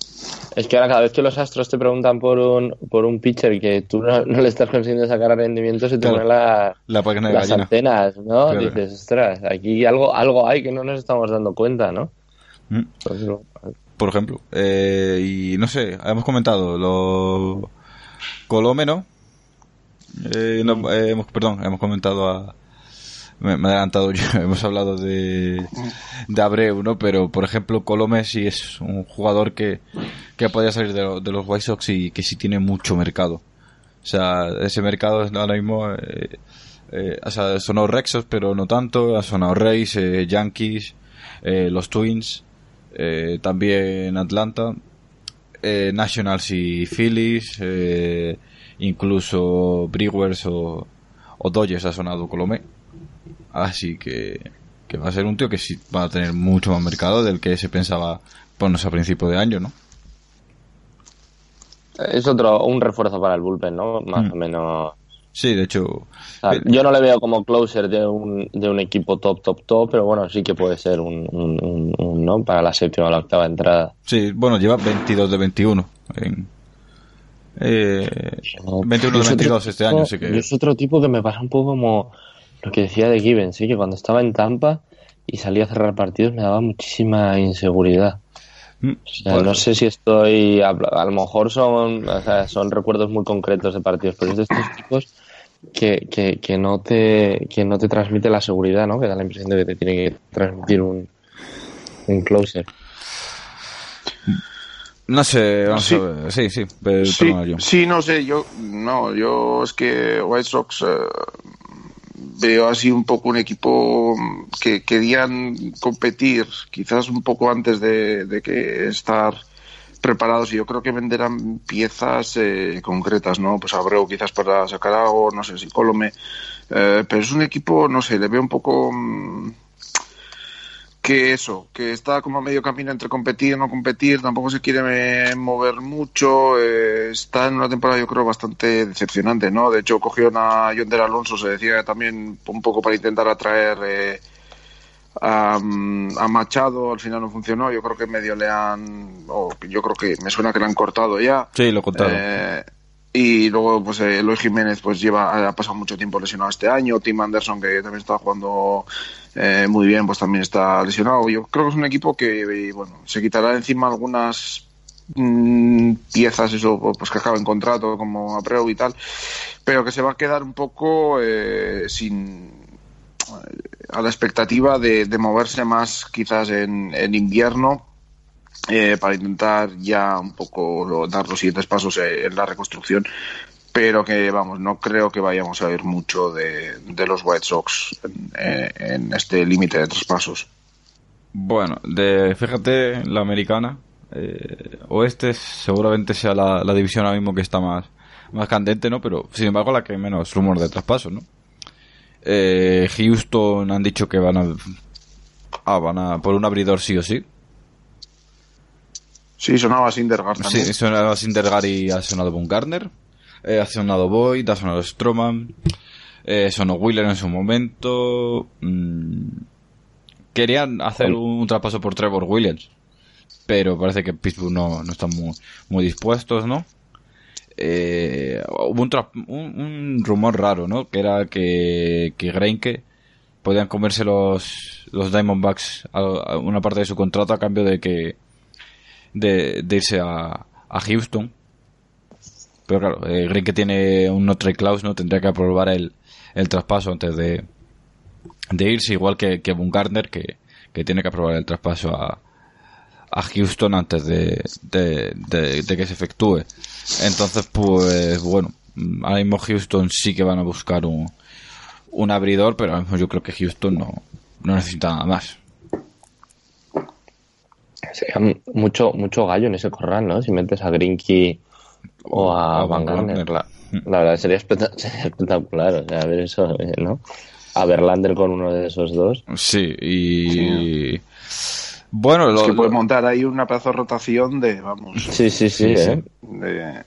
Es que ahora cada vez que los astros te preguntan por un, por un pitcher que tú no, no le estás consiguiendo sacar rendimiento, se te Claro. ponen la- las gallina. antenas, ¿no? Claro. Dices, ostras, aquí algo, algo hay que no nos estamos dando cuenta, ¿no? Mm. Entonces, por ejemplo. Eh, y no sé, hemos comentado lo Colome, ¿no? Eh, no, eh, hemos, perdón, hemos comentado a... Me, me he adelantado yo, [LAUGHS] hemos hablado de, de Abreu, ¿no? Pero, por ejemplo, Colome sí es un jugador que, que podría salir de, lo- de los White Sox y que sí tiene mucho mercado. O sea, ese mercado es ahora mismo... Eh, eh, o sea, sonado Rexos, pero no tanto. Ha sonado Rays, eh, Yankees, eh, los Twins, eh, también Atlanta, eh, Nationals y Phillies, eh, incluso Brewers o, o Dodgers ha sonado Colomé. Así que, que va a ser un tío que sí va a tener mucho más mercado del que se pensaba ponernos a principio de año, ¿no? Es otro, un refuerzo para el bullpen, ¿no? Más Mm. o menos. Sí, de hecho, O sea, Eh, yo no le veo como closer de un, de un equipo top, top, top, pero bueno, sí que puede ser un, un, un- un, ¿no? Para la séptima o la octava entrada. sí, bueno, lleva 22 de 21 en, eh, 21 de Yo es otro 22 este tipo- año, así que Es otro tipo que me pasa un poco como lo que decía de Given, sí, que cuando estaba en Tampa y salía a cerrar partidos me daba muchísima inseguridad. Mm, O sea, pues, no sé si estoy. A, a lo mejor son, o sea, son recuerdos muy concretos de partidos, pero es de estos tipos que, que, que, no te, que no te transmite la seguridad, ¿no? Que da la impresión de que te tiene que transmitir un, un closer. no sé, vamos Sí. a ver, sí, sí, Sí, sí, no sé, yo no, yo es que White Sox eh, veo así un poco un equipo que querían competir quizás un poco antes de, de que estar preparados y yo creo que venderán piezas eh, concretas, ¿no? Pues Abreu quizás para sacar algo, no sé si Colome, eh, pero es un equipo, no sé, le veo un poco mm, que eso, que está como a medio camino entre competir y no competir, tampoco se quiere eh, mover mucho, eh, está en una temporada yo creo bastante decepcionante, ¿no? De hecho cogió a Yonder Alonso, se decía también un poco para intentar atraer a, a Machado, al final no funcionó, yo creo que medio le han, o yo creo que me suena que le han cortado ya. Sí, lo contaron. Eh, y luego, pues, eh, Eloy Jiménez, pues, lleva, ha pasado mucho tiempo lesionado este año. Tim Anderson, que también está jugando eh, muy bien, pues también está lesionado. Yo creo que es un equipo que, eh, bueno, se quitará de encima algunas mm, piezas, eso, pues, que acaban contrato, como Abreu y tal, pero que se va a quedar un poco eh, sin a la expectativa de, moverse más quizás en, en invierno eh, para intentar ya un poco dar los siguientes pasos eh, en la reconstrucción pero que vamos no creo que vayamos a ver mucho de, los White Sox en, eh, en este límite de traspasos Bueno, de, fíjate, la americana, oeste seguramente sea la, división ahora mismo que está más, más candente, ¿no? Pero, sin embargo, la que menos rumor de traspaso, ¿no? Eh, Houston han dicho que van a, ah, van a por un abridor sí o sí. sí sonaba Sindergaard también Sí, sonaba Sindergaard ha sonado Von Garner, eh, ha sonado Boyd, ha sonado Stroman, eh, sonó Wheeler en su momento. mm, querían hacer un traspaso por Trevor Williams, pero parece que Pittsburgh no, no están muy, muy dispuestos, ¿no? Eh, hubo un, rumor raro, ¿no? Que era que, que Greinke podían comerse los, Diamondbacks a, una parte de su contrato a cambio de que de, irse a, a Houston. Pero claro, eh, Greinke tiene un no trade clause, ¿no? Tendría que aprobar el, el traspaso antes de, de irse, igual que, que Bumgarner, que, que tiene que aprobar el traspaso a, a Houston antes de, de, de- de que se efectúe. Entonces, pues bueno, ahora mismo Houston sí que van a buscar un, un abridor, pero ahora mismo yo creo que Houston no, no necesita nada más. Sería mucho, mucho gallo en ese corral, ¿no? Si metes a Grinky o a, A Van Van Garner. La, la verdad sería, especta- [LAUGHS] sería espectacular. O sea, a ver eso, ¿no? A Verlander con uno de esos dos. Sí, y... Bueno, es lo, que puede lo- montar ahí una pedazo de rotación de vamos Sí, sí, sí, Sí, sí. ¿eh? de-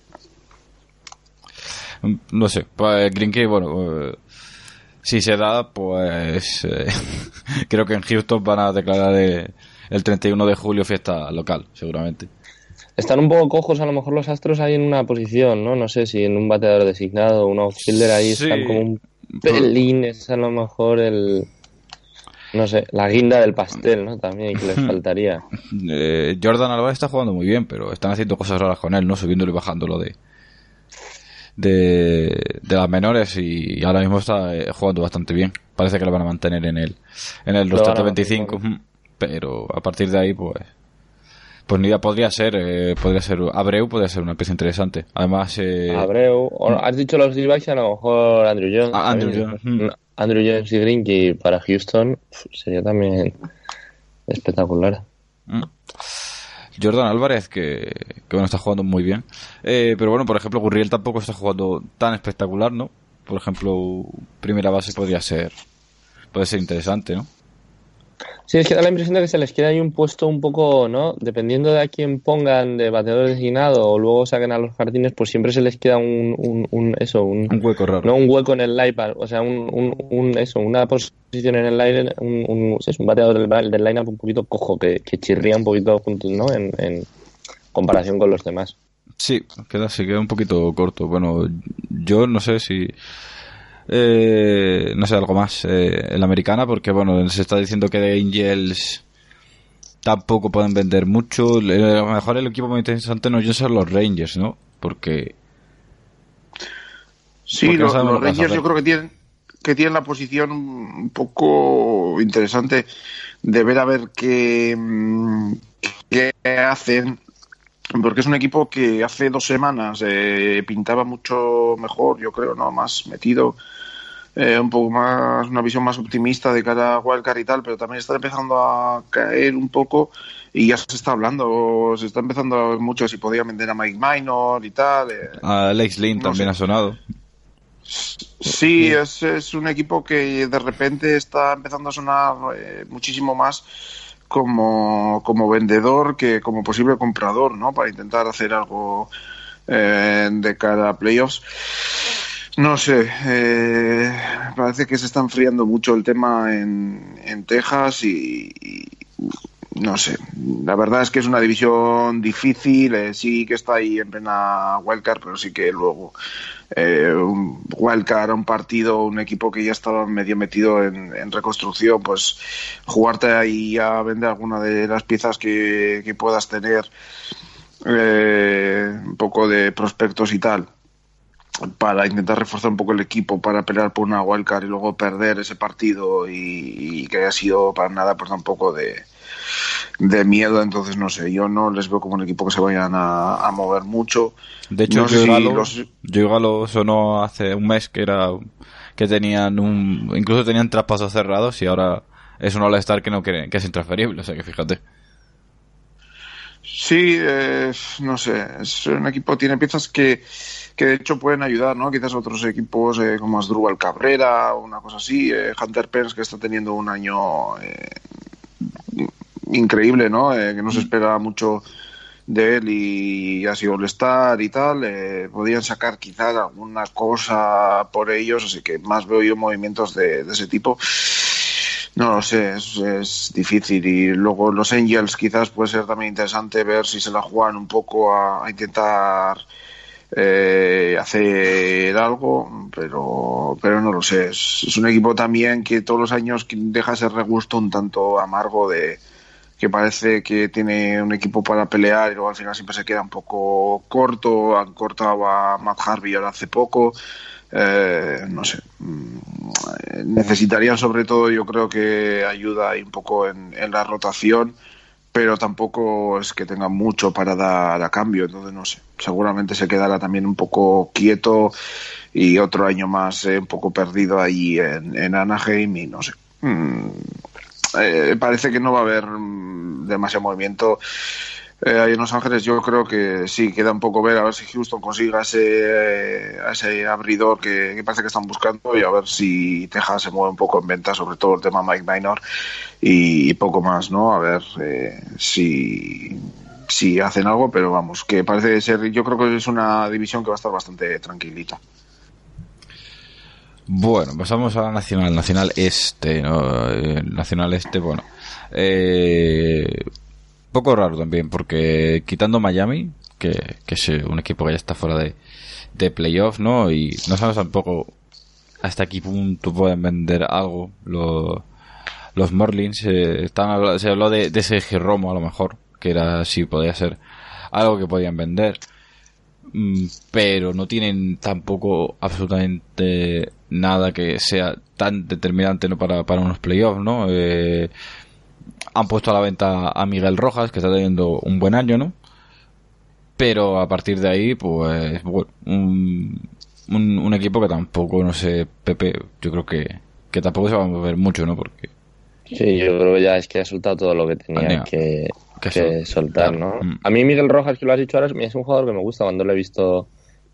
No sé, pues Green Key, bueno, eh, si se da, pues eh, [LAUGHS] creo que en Houston van a declarar el 31 de julio fiesta local, seguramente. Están un poco cojos a lo mejor los Astros ahí en una posición, ¿no? No sé si en un bateador designado o un outfielder ahí Sí. están como un pelín, es a lo mejor el... No sé, la guinda del pastel, ¿no? También que les [LAUGHS] faltaría. Eh, Jordan Alvarez está jugando muy bien, pero están haciendo cosas raras con él, ¿no? Subiéndolo y bajándolo de de, de las menores y ahora mismo está eh, jugando bastante bien. Parece que lo van a mantener en el en el roster de 25, ujú. pero a partir de ahí pues pues ni idea, podría ser eh, podría ser Abreu podría ser una pieza interesante. Además eh, Abreu, has dicho los d a lo mejor Andrew Jones. Ah, Andrew. Jones. No, Andrew Jones y Grinky para Houston sería también espectacular. Mm. Jordan Álvarez, que, que bueno, está jugando muy bien. Eh, pero bueno, por ejemplo, Gurriel tampoco está jugando tan espectacular, ¿no? Por ejemplo, primera base podría ser, puede ser interesante, ¿no? Sí, es que da la impresión de que se les queda ahí un puesto un poco, ¿no? Dependiendo de a quién pongan de bateador designado o luego saquen a los jardines, pues siempre se les queda un, un, un- eso, un, Un hueco raro. no un hueco en el line, o sea, un, eso, una posición en el line, un, un, es un bateador del, del line un poquito cojo, que, que chirría un poquito junto, ¿no? En, en comparación con los demás. Sí, queda, sí, queda un poquito corto. Bueno, yo no sé si... eh, no sé, algo más eh, en la americana, porque bueno, se está diciendo que de Angels tampoco pueden vender mucho. A lo mejor el equipo más interesante no son los Rangers, ¿no? Porque Sí, Porque no los lo que vas a Rangers yo creo que tienen que tienen la posición un poco interesante de ver a ver qué, mm, qué hacen porque es un equipo que hace dos semanas eh, pintaba mucho mejor, yo creo, no más metido, eh, un poco más, una visión más optimista de cara a Wildcard y tal, pero también está empezando a caer un poco y ya se está hablando, se está empezando a ver mucho si podía vender a Mike Minor y tal. eh, a Alex Lynn No también sé. ha sonado. Sí, es, es un equipo que de repente está empezando a sonar eh, muchísimo más como, como vendedor que como posible comprador, ¿no? Para intentar hacer algo eh, de cara a playoffs. No sé, eh, parece que se está enfriando mucho el tema en, en Texas y, no sé. La verdad es que es una división difícil, eh, sí que está ahí en plena wildcard, pero sí que luego eh, un wildcard, un partido, un equipo que ya estaba medio metido en, reconstrucción, pues jugarte ahí a vender alguna de las piezas que, puedas tener, eh, un poco de prospectos y tal para intentar reforzar un poco el equipo para pelear por una wildcard y luego perder ese partido y, y que haya sido para nada pues tampoco de, de miedo entonces no sé yo no les veo como un equipo que se vayan a, a mover mucho De hecho, No Joey si los- sonó hace un mes que era que tenían un incluso tenían traspasos cerrados y ahora es un All-Star que no quiere, que es intransferible, o sea que fíjate. Sí, eh, no sé, es un equipo tiene piezas que, que de hecho pueden ayudar, ¿no? Quizás otros equipos eh, como Asdrúbal Cabrera o una cosa así, eh, Hunter Pence que está teniendo un año eh, increíble, ¿no? Eh, que no se espera mucho de él y ha sido All-Star y tal, eh, podrían sacar quizás alguna cosa por ellos, así que más veo yo movimientos de, de ese tipo. No lo sé, es, es difícil. Y luego los Angels quizás puede ser también interesante ver si se la juegan un poco a, a intentar eh, hacer algo, pero, pero no lo sé. Es, es un equipo también que todos los años deja ese regusto un tanto amargo de que parece que tiene un equipo para pelear y luego al final siempre se queda un poco corto. Han cortado a Matt Harvey ahora hace poco. Eh, no sé. Mm, Necesitarían sobre todo, yo creo que ayuda ahí un poco en, en la rotación, pero tampoco es que tengan mucho para dar a cambio, entonces no sé. Seguramente se quedará también un poco quieto y otro año más eh, un poco perdido ahí en, en Anaheim y no sé. Mm, eh, parece que no va a haber mm, demasiado movimiento eh, ahí en Los Ángeles. Yo creo que sí, queda un poco ver a ver si Houston consiga ese, ese abridor que, parece que están buscando y a ver si Texas se mueve un poco en venta, sobre todo el tema Mike Minor y, y poco más, ¿no? A ver eh, si, si hacen algo, pero vamos, que parece ser, yo creo que es una división que va a estar bastante tranquilita. Bueno, pasamos a la Nacional, Nacional Este, ¿no? Eh, Nacional Este, bueno. Eh, poco raro también, porque quitando Miami, que, que es un equipo que ya está fuera de, de playoff, ¿no? Y no sabemos tampoco hasta qué punto pueden vender algo los, los Marlins. Eh, están, se habló de, de ese Romo a lo mejor, que era si podía ser algo que podían vender. Mm, pero no tienen tampoco absolutamente nada que sea tan determinante ¿no? para, para unos playoffs, ¿no? Eh, han puesto a la venta a Miguel Rojas, que está teniendo un buen año, ¿no? Pero a partir de ahí, pues, bueno, un, un, equipo que tampoco, no sé, Pepe, yo creo que, que tampoco se va a mover mucho, ¿no? Porque... Sí, yo creo que ya es que ha soltado todo lo que tenía, que, que, soltar, ¿no? Mm. A mí Miguel Rojas, que lo has dicho ahora, es un jugador que me gusta cuando lo he visto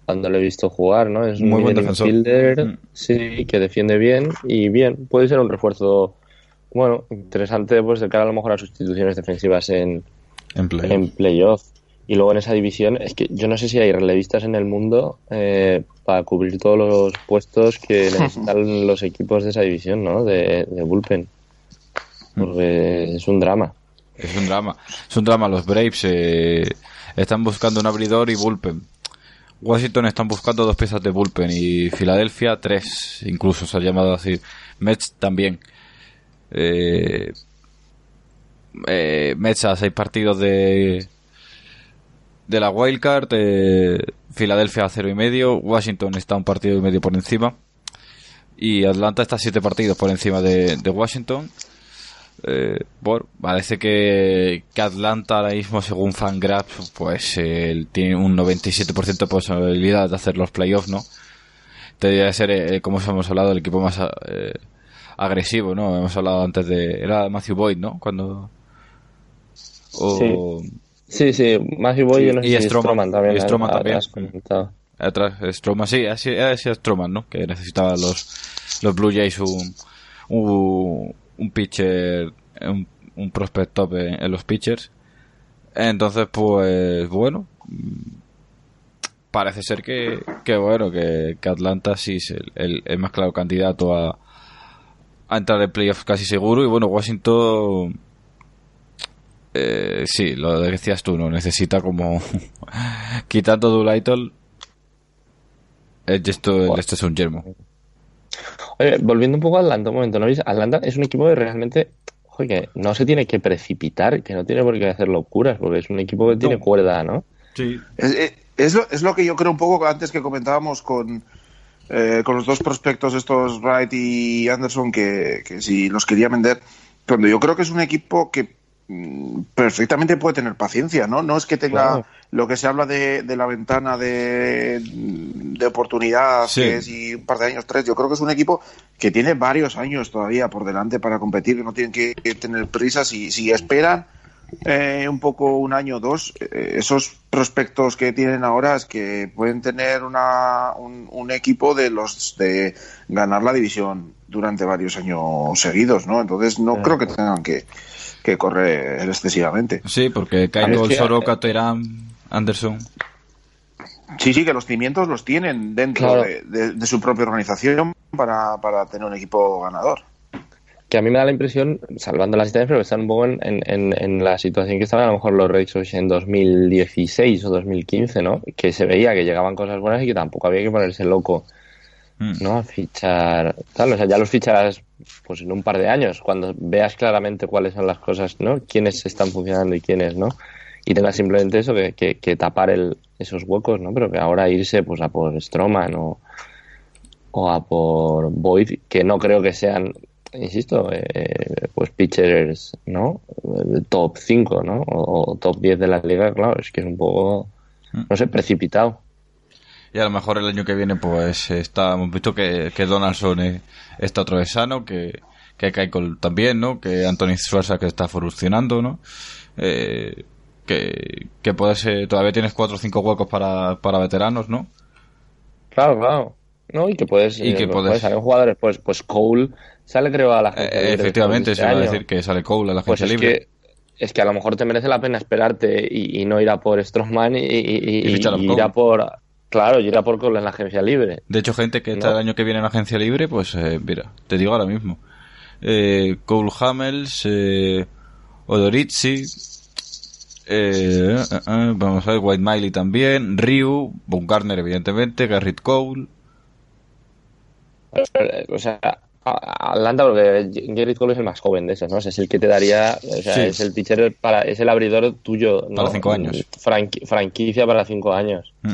cuando lo he visto jugar, ¿no? Es un muy buen defensor. Mm. sí, que defiende bien y bien, puede ser un refuerzo bueno, interesante pues de cara a lo mejor a sustituciones defensivas en en playoff. Y luego en esa división, es que yo no sé si hay relevistas en el mundo eh, para cubrir todos los puestos que [LAUGHS] necesitan los equipos de esa división, ¿no? De, de bullpen. Porque es un drama. Es un drama. Es un drama. Los Braves eh, están buscando un abridor y bullpen. Washington están buscando dos piezas de bullpen y Filadelfia tres, incluso se ha llamado así. Mets también. Eh, eh, Mets a seis partidos de de la wildcard. Eh, Filadelfia a cero y medio. Washington está un partido y medio por encima. Y Atlanta está siete partidos por encima de, de Washington. Eh, bueno, parece que, que, Atlanta ahora mismo, según Fangraphs, pues eh, tiene un 97% de posibilidad de hacer los playoffs, ¿no? Debería ser, eh, como hemos hablado, el equipo más eh, agresivo, ¿no? Hemos hablado antes de... Era Matthew Boyd, ¿no? Cuando... O... Sí. sí, Matthew Boyd y, no y Stroman, también. Y Stroman también. Atrás, Stroman, sí, Stroman, ¿no? Que necesitaba los, los Blue Jays un, un un pitcher, un, un prospect top en, los pitchers. Entonces, pues bueno, parece ser que, que bueno, que, Atlanta sí es el, el, más claro candidato a, a entrar en playoffs casi seguro. Y bueno, Washington, eh, sí, lo decías tú, ¿no? Necesita como, [LAUGHS] quitando Doolittle, esto, esto es un yermo. Oye, volviendo un poco a Atlanta, un momento, ¿no veis? Atlanta es un equipo que realmente que no se tiene que precipitar, que no tiene por qué hacer locuras, porque es un equipo que tiene cuerda, ¿no? Sí. Es, es, lo, es, lo, que yo creo un poco antes que comentábamos con, eh, con los dos prospectos, estos Wright y Anderson, que, que si los quería vender, cuando yo creo que es un equipo que perfectamente puede tener paciencia, ¿no? No es que tenga lo que se habla de, la ventana de, de oportunidad, que es y un par de años, tres. Yo creo que es un equipo que tiene varios años todavía por delante para competir, que no tienen que, tener prisa. Si, si esperan eh, un poco un año o dos, eh, esos prospectos que tienen ahora es que pueden tener una, un, equipo de los de ganar la división durante varios años seguidos, ¿no? Entonces no creo que tengan que que correr excesivamente. Sí, porque Kyle Soroka, Terán, Anderson. Sí, sí, que los cimientos los tienen dentro de, su propia organización para, para, tener un equipo ganador. Que a mí me da la impresión, salvando las distancias, pero están un poco en, en, en, la situación que estaban a lo mejor los Red en 2016 o 2015, ¿no? Que se veía que llegaban cosas buenas y que tampoco había que ponerse loco. ¿No? A fichar, tal, o sea, ya los ficharás pues en un par de años, cuando veas claramente cuáles son las cosas, ¿no? Quiénes están funcionando y quiénes, ¿no? Y tengas simplemente eso, que, que, tapar el, esos huecos, ¿no? Pero que ahora irse pues a por Stroman o, o a por Boyd, que no creo que sean, insisto, eh, pues pitchers, ¿no? Top 5, ¿no? O, o, top 10 de la liga, claro, es que es un poco, mm. no sé, precipitado y a lo mejor el año que viene pues está, hemos visto que, que Donaldson está otra vez sano, que, que Keiko también, ¿no? Que Anthony Schwarza que está funcionando, ¿no? Eh, que, que puede ser, todavía tienes cuatro o cinco huecos para, para veteranos, ¿no? Claro, claro. No, y que puedes, y que puedes... salir jugadores, pues, pues Cole sale creo a la gente eh, Efectivamente, se va a decir que sale Cole a la pues gente libre. es que a lo mejor te merece la pena esperarte y, no ir a por Stroman y, y, ir a por Claro, y era por Cole en la agencia libre. De hecho, gente que está el año que viene en la agencia libre, pues eh, mira, te digo ahora mismo. Eh, Cole Hamels, eh, Odorizzi, eh, vamos a ver, White Miley también, Ryu, Baumgartner evidentemente, Garrett Cole. O sea, Atlanta, porque Gerrit Cole es el más joven de esos, ¿no? O sea, es el que te daría, o sea, Sí. es el pitcher para, es el abridor tuyo, ¿no? Para cinco años. Franqui- franquicia para cinco años, Mm.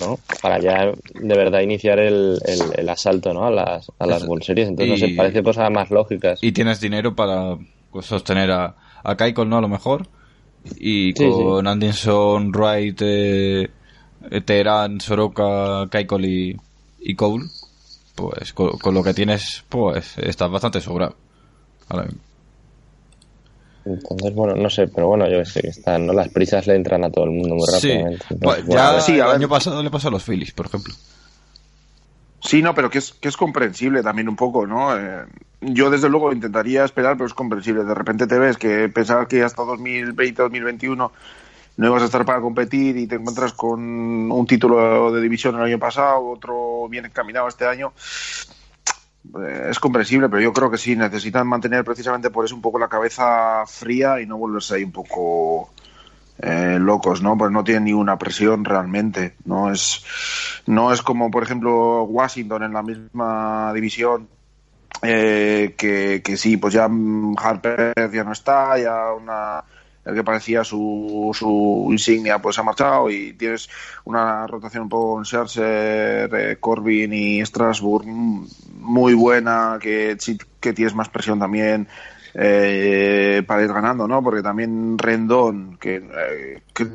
¿no? Para ya de verdad iniciar el, el, el asalto, ¿no? A las, a las. World Series. Entonces, no Y- sé, parece cosas más lógicas. Y tienes dinero para pues, sostener a, a Keiko, ¿no? A lo mejor. Y Sí, con Anderson, Wright, eh, Teherán, Soroka, Keiko y, y Cole, pues con, con lo que tienes, pues estás bastante sobrado. Ahora mismo. Entonces, bueno, no sé, pero bueno, yo sé que están, ¿no? Las prisas le entran a todo el mundo muy Sí, rápidamente. Pues, Entonces, ya bueno, sí, el año pasado le pasó a los Phillies, por ejemplo. Sí, no, pero que es, que es comprensible también un poco, ¿no? Eh, yo desde luego intentaría esperar, pero es comprensible. De repente te ves que pensabas que hasta 2020, 2021 no ibas a estar para competir y te encuentras con un título de división el año pasado, otro bien encaminado este año. Eh, es comprensible, pero yo creo que sí, necesitan mantener precisamente por eso un poco la cabeza fría y no volverse ahí un poco eh, locos, ¿no? Pues no tienen ni una presión realmente, ¿no? Es, no es como, por ejemplo, Washington en la misma división, eh, que, sí, pues ya Harper ya no está, ya una el que parecía su, su insignia pues ha marchado y tienes una rotación un poco con Scherzer, eh, Corbin y Strasburg mm, muy buena, que que tienes más presión también eh, para ir ganando, ¿no? Porque también Rendón, que, eh, que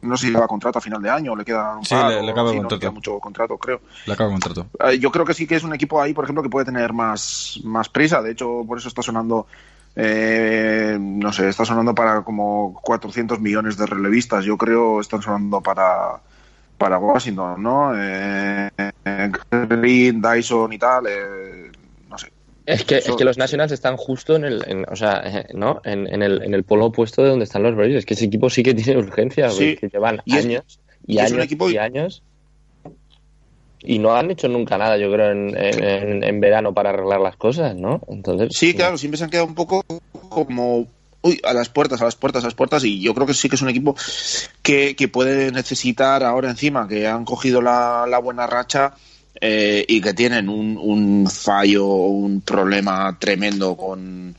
no sé si le va contrato a final de año le queda un Sí, par, le- le acaba no, contrato. queda mucho contrato, creo. Le acabo el contrato. Eh, yo creo que sí que es un equipo ahí, por ejemplo, que puede tener más, más prisa. De hecho, por eso está sonando, eh, no sé, está sonando para como 400 millones de relevistas. Yo creo están sonando para, para Washington, ¿no? Eh, Green, Dyson y tal, eh, no sé. Es que, Eso- es que los Nationals están justo en el, en- o sea, eh, ¿no? En, en el, en el polo opuesto de donde están los Braves. Es que ese equipo sí que tiene urgencia, Sí. que llevan Y es- años y, años equipo- y años. Y no han hecho nunca nada, yo creo, en, en- en verano para arreglar las cosas, ¿no? Entonces, Sí, claro, siempre se han quedado un poco como uy, a las puertas, a las puertas, a las puertas, y yo creo que sí que es un equipo que, que puede necesitar ahora encima, que han cogido la, la buena racha eh, y que tienen un, un fallo, un problema tremendo con,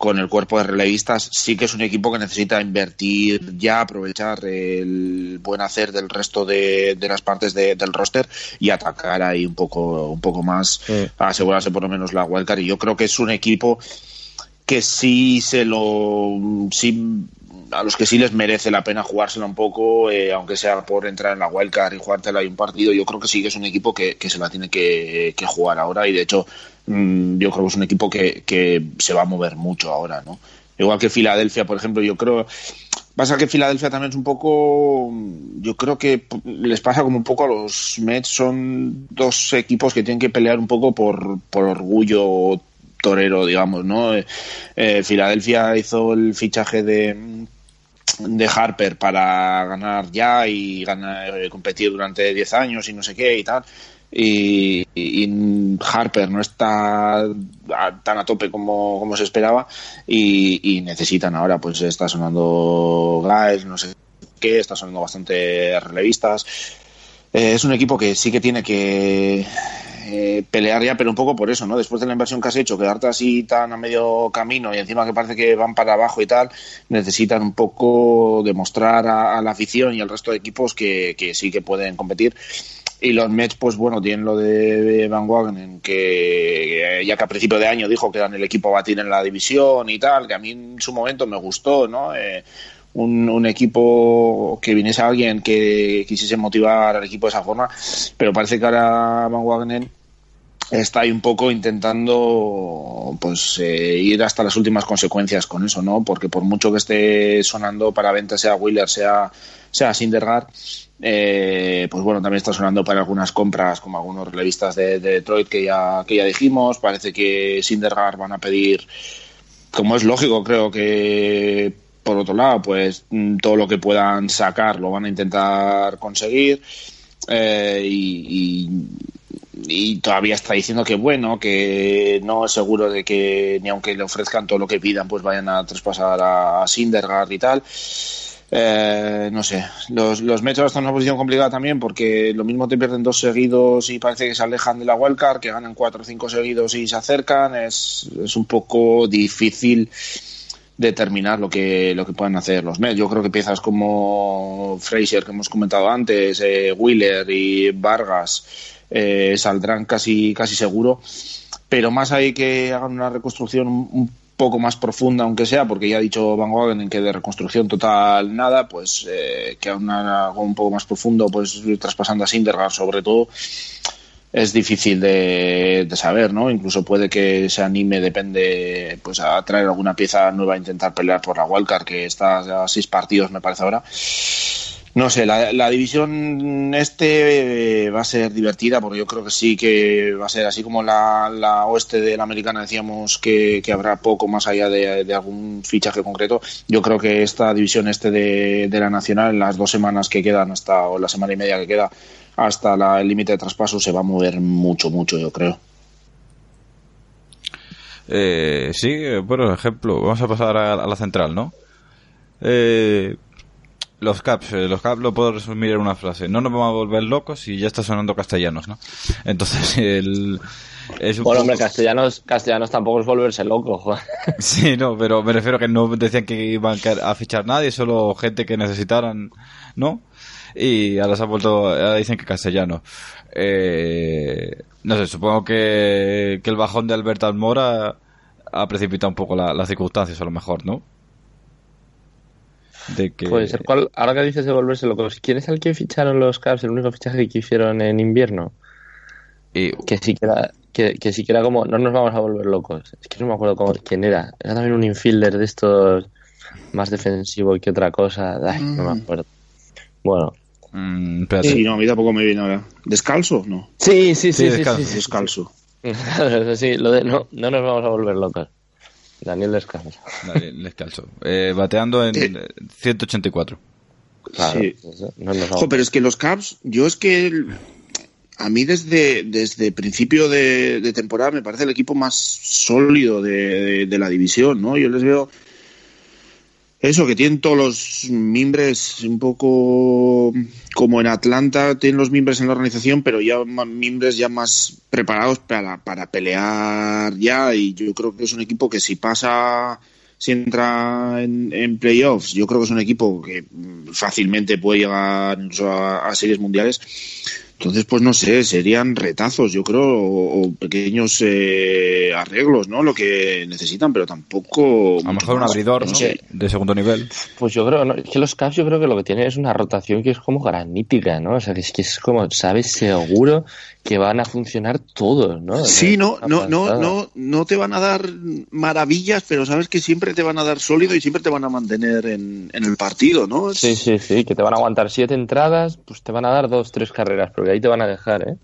con el cuerpo de relevistas, sí que es un equipo que necesita invertir ya, aprovechar el buen hacer del resto de, de las partes de- del roster y atacar ahí un poco, un poco más, Sí. asegurarse por lo menos la wildcard. Y yo creo que es un equipo que sí se lo sí a los que sí les merece la pena jugársela un poco, eh, aunque sea por entrar en la wildcard y jugártela ahí un partido, yo creo que sí que es un equipo que, que se la tiene que, que jugar ahora y de hecho yo creo que es un equipo que, que se va a mover mucho ahora, ¿no? Igual que Filadelfia, por ejemplo, yo creo pasa que Filadelfia también es un poco yo creo que les pasa como un poco a los Mets son dos equipos que tienen que pelear un poco por, por orgullo torero, digamos, ¿no? Eh, eh, Filadelfia hizo el fichaje de, de Harper para ganar ya y ganar, eh, competir durante 10 años y no sé qué y tal. Y, y Harper no está tan a tope como, como se esperaba y, y necesitan ahora, pues está sonando Giles, no sé qué, está sonando bastante relevistas. Eh, es un equipo que sí que tiene que eh, pelear ya, pero un poco por eso, ¿no? Después de la inversión que has hecho, quedarte así tan a medio camino y encima que parece que van para abajo y tal, necesitan un poco demostrar a, a la afición y al resto de equipos que, que sí que pueden competir. Y los Mets, pues bueno, tienen lo de Van Wagenen, que ya que a principio de año dijo que eran el equipo a batir en la división y tal, que a mí en su momento me gustó, ¿no? Eh, un, equipo que viniese alguien que quisiese motivar al equipo de esa forma, pero parece que ahora Van Wagenen está ahí un poco intentando pues eh, ir hasta las últimas consecuencias con eso, ¿no? Porque por mucho que esté sonando para venta sea Wheeler, sea, sea Sindergaard, eh, pues bueno, también está sonando para algunas compras, como algunos relevistas de, de Detroit que ya, que ya dijimos. Parece que Sindergaard van a pedir, como es lógico, creo que por otro lado, pues mm, todo lo que puedan sacar lo van a intentar conseguir. Eh, y, todavía está diciendo que bueno, que no es seguro de que ni aunque le ofrezcan todo lo que pidan, pues vayan a traspasar a, a Sindergaard y tal. Eh, no sé, los, los Mets están en una posición complicada también porque lo mismo te pierden dos seguidos y parece que se alejan de la wildcard, que ganan cuatro o cinco seguidos y se acercan. Es, es un poco difícil determinar lo que, lo que pueden hacer los Mets. Yo creo que piezas como Fraser, que hemos comentado antes, eh, Wheeler y Vargas eh, saldrán casi, casi seguro. Pero más hay que hagan una reconstrucción un poco más profunda, aunque sea, porque ya ha dicho Van Wagen en que de reconstrucción total nada, pues eh, que aún algo un poco más profundo, pues traspasando a Sindergaard sobre todo, es difícil de, saber, ¿no? Incluso puede que se anime, depende, pues a traer alguna pieza nueva a intentar pelear por la wildcard, que está a seis partidos, me parece ahora. No sé, la, división este eh, va a ser divertida porque yo creo que sí que va a ser así como la, oeste de la americana decíamos que, habrá poco más allá de, algún fichaje concreto. Yo creo que esta división este de, la nacional en las dos semanas que quedan hasta o la semana y media que queda hasta el límite de traspaso se va a mover mucho, mucho, yo creo. Eh, sí, por ejemplo, vamos a pasar a, la central, ¿no? Eh, los caps, eh, los caps lo puedo resumir en una frase. No nos vamos a volver locos y ya está sonando castellanos, ¿no? Entonces, [LAUGHS] el... Es un bueno, hombre, castellanos, castellanos tampoco es volverse loco, [LAUGHS] Sí, no, pero me refiero a que no decían que iban a fichar nadie, solo gente que necesitaran, ¿no? Y ahora se ha vuelto, ahora dicen que castellano. Eh, no sé, supongo que, que el bajón de Alberto Almora ha precipitado un poco las circunstancias, a lo mejor, ¿no? De que... Puede ser. ¿Cuál, ahora que dices de volverse locos, ¿quién es el que ficharon los Cavs, el único fichaje que hicieron en invierno? Y... Que sí que era, que, que sí que era como, no nos vamos a volver locos. Es que no me acuerdo cómo, quién era. Era también un infielder de estos más defensivo que otra cosa. No me mm. acuerdo. Bueno. Mm, sí, no, a mí tampoco me viene ahora. ¿Descalzo? No. Sí, sí, sí. descalzo. descalzo. sí, lo de no, no nos vamos a volver locos. Daniel Descalzo. Daniel Descalzo. Eh, bateando en 184. Claro, sí. pero es que los Caps, yo es que a mí desde, desde principio de, temporada me parece el equipo más sólido de, de, la división, ¿no? Yo les veo eso, que tienen todos los mimbres un poco como en Atlanta, tienen los mimbres en la organización, pero ya mimbres ya más preparados para, para pelear ya. Y yo creo que es un equipo que si pasa, si entra en, playoffs, yo creo que es un equipo que fácilmente puede llegar a, a series mundiales entonces, pues no sé, serían retazos, yo creo, o, pequeños eh, arreglos, ¿no? Lo que necesitan, pero tampoco. A lo mejor un abridor, ¿no? De segundo nivel. Pues yo creo, ¿no? es que los Caps yo creo que lo que tienen es una rotación que es como granítica, ¿no? O sea, que es que es como, sabes seguro que van a funcionar todos, ¿no? Sí, no, no, no, no, no te van a dar maravillas, pero sabes que siempre te van a dar sólido y siempre te van a mantener en, en el partido, ¿no? Sí, sí, sí, que te van a aguantar siete entradas, pues te van a dar dos, tres carreras, porque ahí te van a dejar, ¿eh?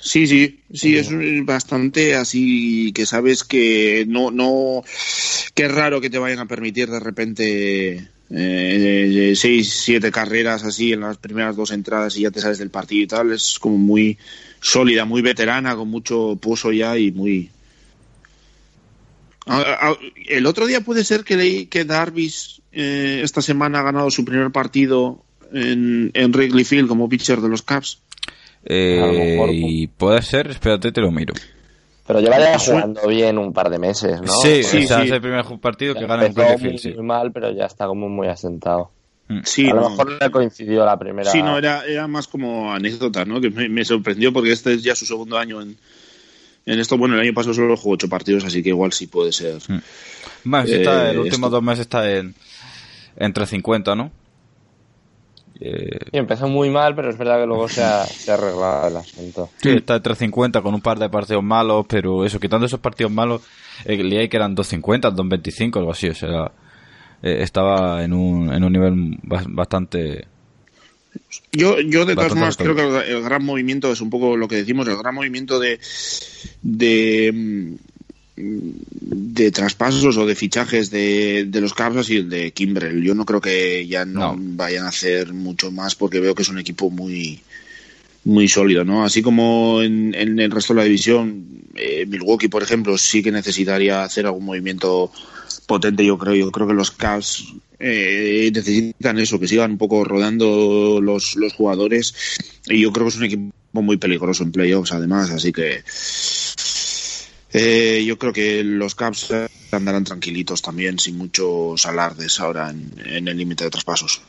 Sí, sí, sí, es bastante así que sabes que no, no, que es raro que te vayan a permitir de repente eh, seis, siete carreras así en las primeras dos entradas y ya te sales del partido y tal. Es como muy sólida, muy veterana, con mucho pozo ya y muy. El otro día puede ser que leí que Darvis eh, esta semana ha ganado su primer partido en, en Wrigley Field como pitcher de los Cubs. Eh, y puede ser, espérate, te lo miro. Pero lleva jugando bien un par de meses, ¿no? Sí, sí, es el primer partido que gana en Field, sí. muy mal, pero ya está como muy asentado. Mm. Sí, a lo mejor le coincidió la primera. Sí, no, era, era más como anécdota, ¿no? Que me, sorprendió porque este es ya su segundo año en, en esto. Bueno, el año pasado solo jugó ocho partidos, así que igual sí puede ser. Mm. Más, está, el eh, último dos meses está en entre 50, ¿no? Eh, empezó muy mal, pero es verdad que luego se ha, arreglado el asunto. Sí, está entre 50 con un par de partidos malos, pero eso, quitando esos partidos malos, el día que eran 250, 225, algo así, o sea, eh, estaba en un, en un nivel bastante... Yo, yo de todas formas creo que el, gran movimiento es un poco lo que decimos, el gran movimiento de, de de traspasos o de fichajes de, de los Cavs y el de Kimbrel. Yo no creo que ya no, No. vayan a hacer mucho más porque veo que es un equipo muy muy sólido, ¿no? Así como en, en el resto de la división, eh, Milwaukee, por ejemplo, sí que necesitaría hacer algún movimiento potente, yo creo. Yo creo que los Cavs eh, necesitan eso, que sigan un poco rodando los, los jugadores. Y yo creo que es un equipo muy peligroso en playoffs, además. Así que eh, yo creo que los Cavs andarán tranquilitos también, sin muchos alardes ahora en, en el límite de traspasos.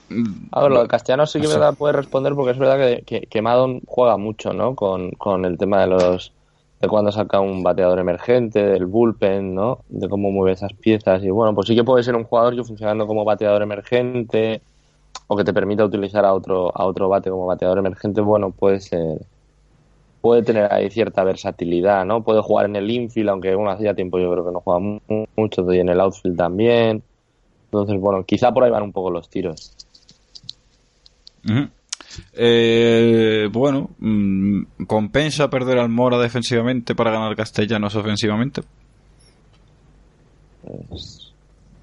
A ver, lo de Castellanos sí que da puede responder porque es verdad que, que, que Madon juega mucho, ¿no? Con, con el tema de los de cuando saca un bateador emergente, del bullpen, ¿no? De cómo mueve esas piezas y bueno, pues sí que puede ser un jugador que funcionando como bateador emergente o que te permita utilizar a otro a otro bate como bateador emergente, bueno, puede ser puede tener ahí cierta versatilidad, ¿no? Puede jugar en el infield, aunque bueno, hacía tiempo yo creo que no juega mu- mucho, y en el outfield también. Entonces, bueno, quizá por ahí van un poco los tiros. Eh, bueno, mm, ¿compensa perder al Mora defensivamente para ganar Castellanos ofensivamente? Pues,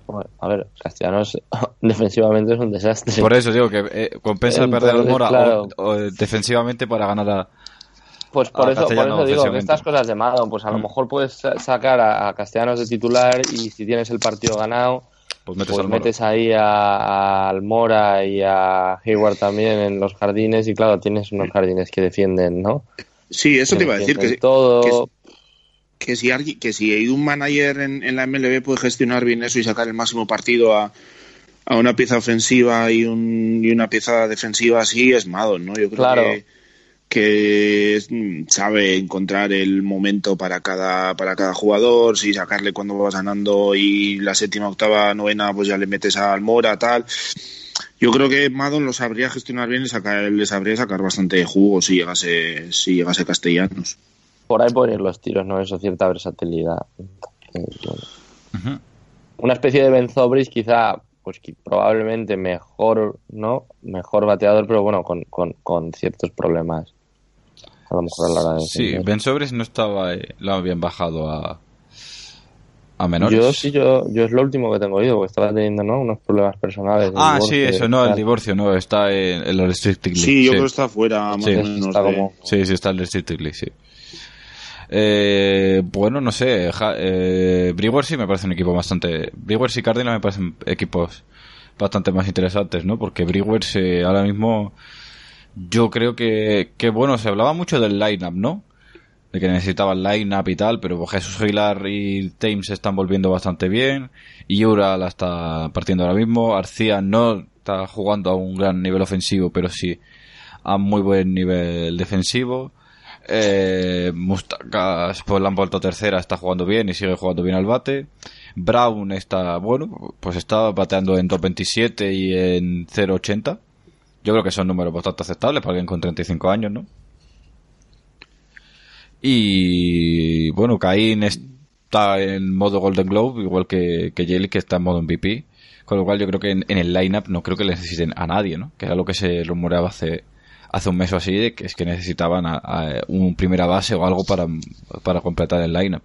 bueno, a ver, Castellanos [LAUGHS] defensivamente es un desastre. Por eso digo que eh, compensa perder al Mora o- claro. o, defensivamente para ganar a... Pues por a eso, por eso digo que estas cosas de Madon, pues a lo Mm. mejor puedes sa- sacar a, a Castellanos de titular y si tienes el partido ganado, Pues metes pues al Mora. metes ahí a, a Almora y a Hayward también en los jardines y claro, tienes unos jardines que defienden, ¿no? Sí, eso te iba a decir, que, todo. que- que si, alguien- que si hay un manager en, en la MLB puede gestionar bien eso y sacar el máximo partido a, a una pieza ofensiva y, un, y una pieza defensiva así, es Madon, ¿no? Yo creo Claro. que, que es- mm, sabe encontrar el momento para cada, para cada jugador, si sacarle cuando vas ganando y la séptima, octava, novena, pues ya le metes al Mora, tal. Yo creo que Madon lo sabría gestionar bien y sacar, le sabría sacar bastante jugo si llegase, si llegase Castellanos. Por ahí pueden ir los tiros, ¿no? Eso, cierta versatilidad. Una especie de Ben Zobrist quizá, pues probablemente mejor, ¿no? Mejor bateador, pero bueno, con, con, con ciertos problemas. A lo mejor a la hora de Sí, defender. Ben Sobres no estaba... eh, lo habían bajado a... A menores. Yo sí, yo, yo es lo último que tengo oído, porque estaba teniendo, ¿no? Unos problemas personales. Ah, sí, eso, no, el divorcio, no, está en, en los Restricted League, Sí, yo creo que está fuera más Sí. o menos. Está de- como- Sí, sí, está el Restricted League, sí. Eh, bueno, no sé. Ja- eh, sí me parece un equipo bastante. Brewers y Cardinals me parecen equipos bastante más interesantes, ¿no? Porque Brewers eh, ahora mismo. Yo creo que, que, bueno, se hablaba mucho del line-up, ¿no? De que necesitaban line-up y tal, pero Jesús Aguilar y Thames se están volviendo bastante bien. Y Ura la está partiendo ahora mismo. Arcía no está jugando a un gran nivel ofensivo, pero sí a muy buen nivel defensivo. Eh, Mustakas pues la han vuelto tercera, está jugando bien y sigue jugando bien al bate. Brown está, bueno, pues está bateando en top 27 y en 0.80. Yo creo que son números bastante aceptables para alguien con 35 años, ¿no? Y bueno, Caín está en modo Golden Globe, igual que, que Yelich, que está en modo MVP. Con lo cual yo creo que en, en el lineup no creo que le necesiten a nadie, ¿no? Que era lo que se rumoreaba hace, hace un mes o así, de que es que necesitaban a, a un primera base o algo para, para completar el lineup.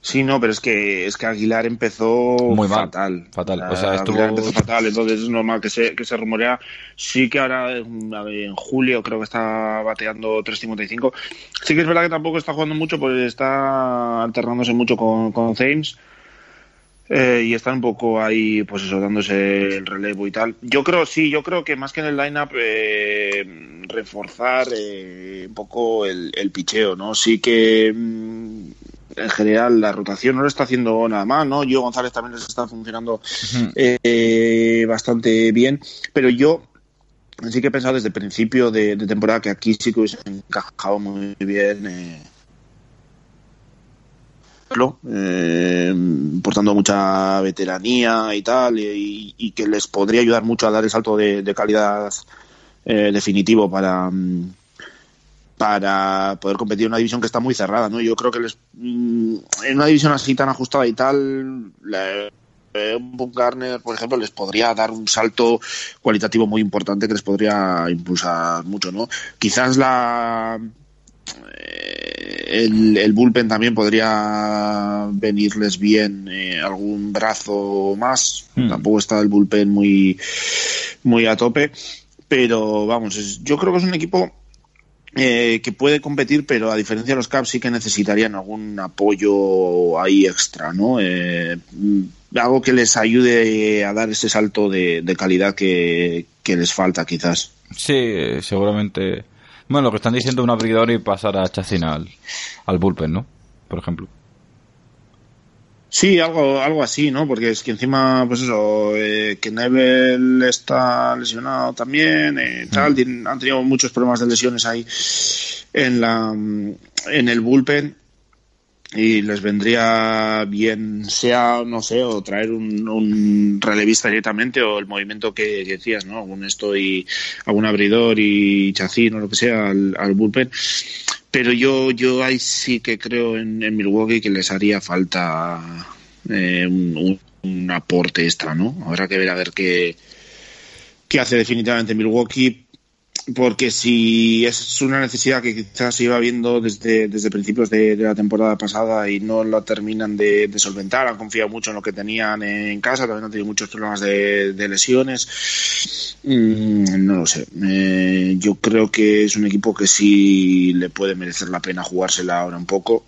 Sí, no, pero es que es que Aguilar empezó Muy mal, fatal. fatal. O sea, estuvo- Aguilar empezó fatal, entonces es normal que se, que se rumorea. Sí que ahora en julio creo que está bateando 3.55. Sí que es verdad que tampoco está jugando mucho, porque está alternándose mucho con, con Thames. Eh, y están un poco ahí, pues eso, dándose el relevo y tal. Yo creo, sí, yo creo que más que en el lineup eh, reforzar eh, un poco el, el picheo, ¿no? Sí que mm, en general la rotación no lo está haciendo nada mal, ¿no? Yo González también les está funcionando eh, bastante bien, pero yo sí que he pensado desde el principio de, de temporada que aquí sí que hubiese encajado muy bien. Eh, lo, eh, portando mucha veteranía y tal, y, que les podría ayudar mucho a dar el salto de, calidad eh, definitivo para, mm, para poder competir en una división que está muy cerrada, ¿no? Yo creo que les, mm, en una división así tan ajustada y tal, la- eh, un Bob por ejemplo, les podría dar un salto cualitativo muy importante que les podría impulsar mucho, ¿no? Quizás la el, el bullpen también podría venirles bien eh, algún brazo más. Hmm. Tampoco está el bullpen muy, muy a tope. Pero vamos, es- yo creo que es un equipo eh, que puede competir, pero a diferencia de los Caps sí que necesitarían algún apoyo ahí extra, ¿no? Eh, algo que les ayude a dar ese salto de, de calidad que, que les falta, quizás. Sí, seguramente. Bueno, lo que están diciendo un abridor y pasar a Chacín al, al bullpen, ¿no? Por ejemplo. Sí, algo, algo así, ¿no? Porque es que encima, pues eso, eh, que Nebel está lesionado también, eh, tal, tienen- han tenido muchos problemas de lesiones ahí en la en el bullpen y les vendría bien, sea, no sé, o traer un, un relevista directamente o el movimiento que, decías, ¿no? Algún esto y algún abridor y chacín o lo que sea al, al bullpen. Pero yo, yo ahí sí que creo en, en Milwaukee que les haría falta eh, un, un- un aporte extra, ¿no? Habrá que ver a ver qué, qué hace definitivamente Milwaukee, porque si es una necesidad que quizás se iba viendo desde, desde principios de, la temporada pasada y no la terminan de, de solventar, han confiado mucho en lo que tenían en casa, también han tenido muchos problemas de, de lesiones. Mm, no lo sé. Eh, yo creo que es un equipo que sí le puede merecer la pena jugársela ahora un poco.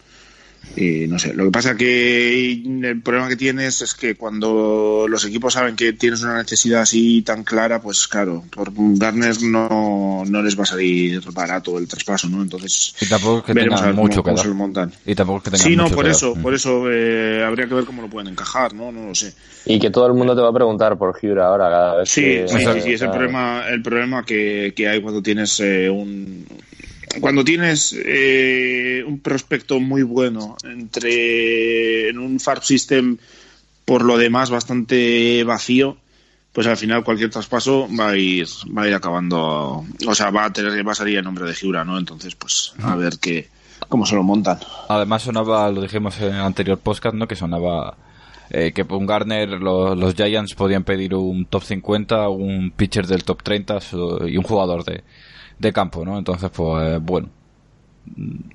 Y no sé, lo que pasa que el problema que tienes es que cuando los equipos saben que tienes una necesidad así tan clara, pues claro, por Garner no, no les va a salir barato el traspaso, ¿no? Entonces Y tampoco es que veremos a tengan ver cómo- mucho que cómo dar. se. Y tampoco es que tengan Sí, no, mucho por eso, por eso eh, habría que ver cómo lo pueden encajar, ¿no? No lo sé. Y que todo el mundo te va a preguntar por Hugh ahora cada vez Sí, que... sí, sí, sí, es el Claro. problema, el problema que, que hay cuando tienes eh, un cuando tienes eh, un prospecto muy bueno entre en un farm system por lo demás bastante vacío, pues al final cualquier traspaso va a ir va a ir acabando, o sea, va a tener a salir el nombre de Giura, ¿no? Entonces, pues a ver qué cómo se lo montan. Además sonaba, lo dijimos en el anterior podcast, ¿no? Que sonaba eh, que un Garner, lo- los Giants podían pedir un top 50, un pitcher del top 30 so- y un jugador de, de campo, ¿no? Entonces, pues bueno.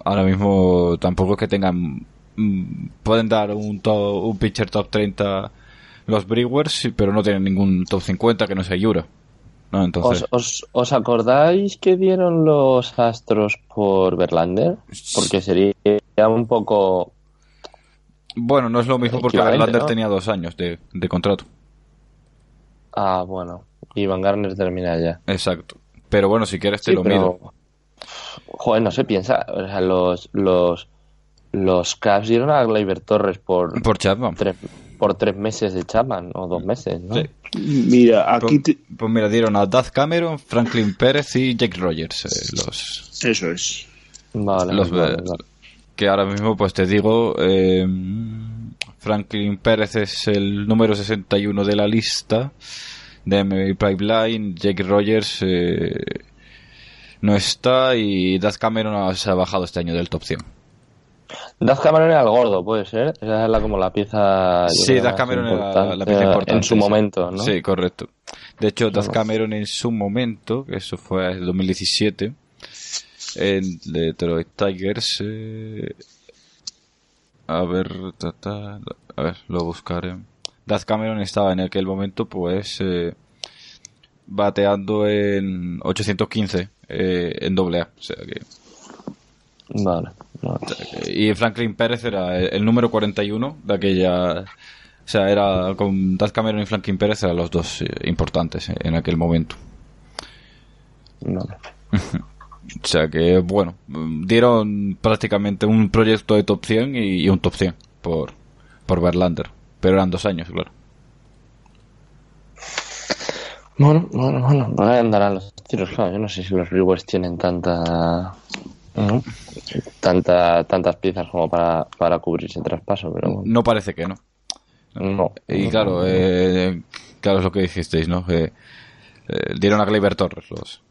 Ahora mismo tampoco es que tengan... mm, Pueden dar un, to- un pitcher top 30 los Brewers, pero no tienen ningún top 50 que no sea Yura. ¿no? Entonces, ¿Os, os, os acordáis que dieron los Astros por Verlander? Porque sería un poco... bueno, no es lo mismo porque Verlander ¿no? tenía dos años de, de contrato. Ah, bueno. Y Van Garner termina ya. Exacto. Pero bueno, si quieres te Sí, lo pero- miro. Joder, no se piensa. O sea, los, los, los Cavs dieron a Gleyber Torres por Por Chapman. tres, por tres meses de Chapman, o dos meses, ¿no? Sí. Mira, aquí Pues, pues mira, dieron a Daz Cameron, Franklin Pérez y Jake Rogers. eh, los, eso es. Vale, los vale, vale. que ahora mismo, pues te digo, eh, Franklin Pérez es el número 61 de la lista de MLB Pipeline. Jake Rogers eh, no está y Daz Cameron se ha bajado este año del top 100. Daz Cameron era el gordo, puede ser. Esa es la, como la pieza. Sí, Daz Cameron era la, pieza eh, importante. En su momento, ¿no? Sí, correcto. De hecho, Daz. Cameron en su momento, que eso fue en 2017, en Detroit Tigers, eh, a ver, ta, ta, a ver, lo buscaré. Daz Cameron estaba en aquel momento, pues, eh, bateando en 815 eh, en doble A. O sea que, Vale. vale. y Franklin Pérez era el, el número 41 de aquella. O sea, era con Daz Cameron y Franklin Pérez eran los dos eh, importantes en aquel momento. vale. [LAUGHS] O sea que, bueno, dieron prácticamente un proyecto de top 100 y, y un top 100 por, por Verlander. Pero eran dos años, claro. Bueno, bueno, bueno. Por ahí andarán los tiros, claro. Yo no sé si los Brewers tienen tanta. ¿no? Tanta, tantas piezas como para, para cubrir ese traspaso, pero bueno. No parece que no. no. Y claro, eh, claro es lo que dijisteis, ¿no? Eh, dieron a Gleyber Torres los.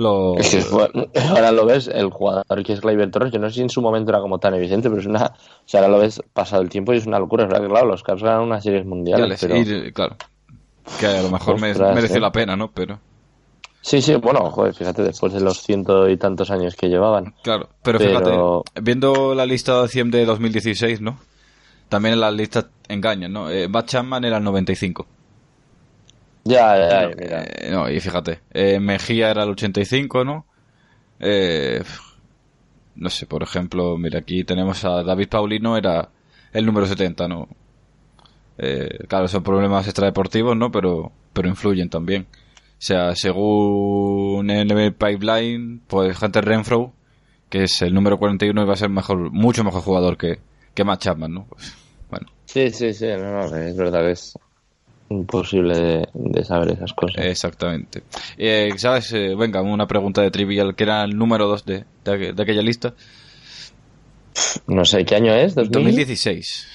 Los. Es que, bueno, ahora lo ves, el jugador que es Gleyber Torres, yo no sé si en su momento era como tan evidente, pero es una. O sea, ahora lo ves pasado el tiempo y es una locura. Es verdad que, claro, los Cavs ganan unas series mundiales, mundiales, pero. y, claro. Que a lo mejor me- Ostras, merece eh. la pena, ¿no? Pero. Sí, sí, bueno, joder, fíjate, después de los ciento y tantos años que llevaban. Claro, pero, Pero- fíjate, viendo la lista de 100 de 2016, ¿no? También en las listas engañan, ¿no? Eh, Matt Chapman era el 95. Ya, ya, ya, mira. Eh, no, y fíjate, eh, Mejía era el 85, ¿no? Eh, no sé, por ejemplo, mira, aquí tenemos a David Paulino, era el número 70, ¿no? Eh, claro, son problemas extradeportivos, ¿no? Pero, pero influyen también. O sea, según NB Pipeline, pues Hunter Renfro, que es el número 41, iba a ser mejor, mucho mejor jugador que, que Matt Chapman, ¿no? Pues, bueno, Sí, sí, sí, no, no, es verdad que es imposible de, de saber esas cosas. exactamente. Eh, ¿Sabes? Eh, venga, una pregunta de trivial, que era el número 2 de, de, aqu- de aquella lista. No sé, ¿qué año es? ¿2000? 2016.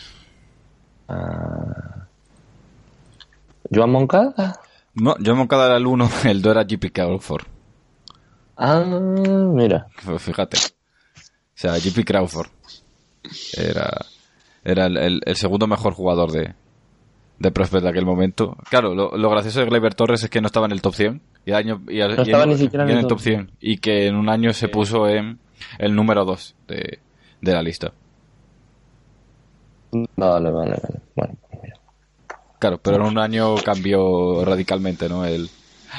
Ah. ¿Joan Moncada? No, yo Moncada era el 1, [LAUGHS] el 2 era JP Crawford. Ah, mira. Pues Fíjate. O sea, JP Crawford era, era el, el- el segundo mejor jugador de, de Prospect de aquel momento. Claro, lo, lo gracioso de Gleyber Torres es que no estaba en el top 100. Y, año, y, al- No y estaba ni siquiera en el top 100. Y que en un año se puso en el número 2 de, de la lista. Vale, vale, vale. Bueno, mira. Claro, pero en un año cambió radicalmente, ¿no? El...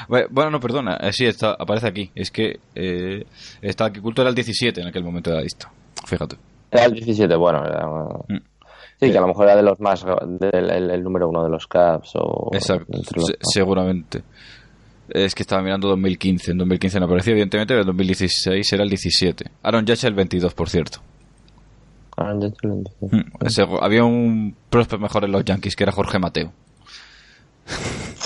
Bue- Bueno, no, perdona, eh, sí, está, aparece aquí. Es que eh, está aquí culto era el 17 en aquel momento de la lista. Fíjate. Era el 17, bueno, era... Mm. Sí, que a lo mejor era de los más... del el, el número uno de los Caps o... Exacto, los- seguramente. Es que estaba mirando 2015. En 2015 no aparecía, evidentemente, pero en 2016 era el 17. Aaron Judge el 22, por cierto. Ah, ya te lo entiendo. Mm, segu- Había un prospect mejor en los Yankees que era Jorge Mateo. [LAUGHS]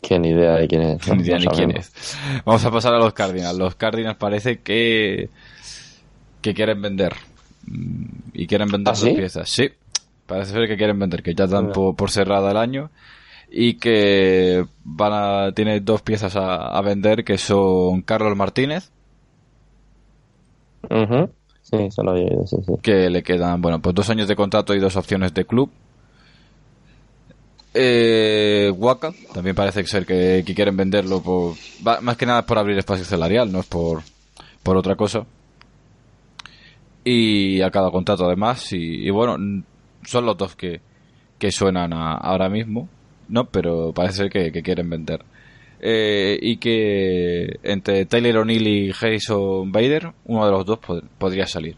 Que ni idea de quién es. ¿no? Ni idea No ni quién sabemos. es. Vamos a pasar a los Cardinals. Los Cardinals parece que que quieren vender Mm, y quieren vender ¿Ah, dos sí? piezas. Sí, parece ser que quieren vender, que ya dan por, por cerrada el año y que van a tiene dos piezas a, a vender que son Carlos Martínez. Sí, eso lo había oído, sí, sí. que le quedan bueno pues dos años de contrato y dos opciones de club. Eh, Waka también parece ser que, que quieren venderlo por va- más que nada por abrir espacio salarial, no es por por otra cosa. Y a cada contrato además y, y bueno son los dos que, que suenan a- ahora mismo, no, pero parece ser que, que quieren vender. Eh, y que entre Taylor O'Neill y Jason Bader, uno de los dos pod- podría salir.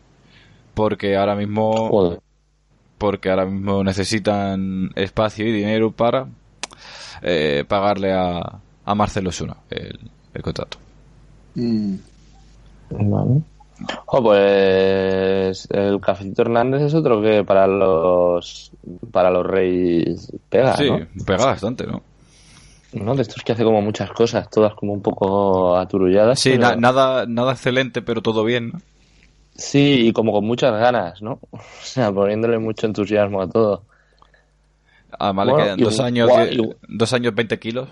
Porque ahora mismo Joder. porque ahora mismo necesitan espacio y dinero para eh, pagarle a, a Marcelo Suna el, el contrato. Mm. Vale. Oh, pues el Cafecito Hernández es otro que para los para los Reyes pega, sí, ¿no? pega bastante, ¿no? ¿no? De estos que hace como muchas cosas, todas como un poco aturulladas. Sí, pero- na- nada, nada excelente, pero todo bien. Sí, y como con muchas ganas, ¿no? [LAUGHS] O sea, poniéndole mucho entusiasmo a todo. Además le Bueno, quedan y dos años, dos años 20 kilos.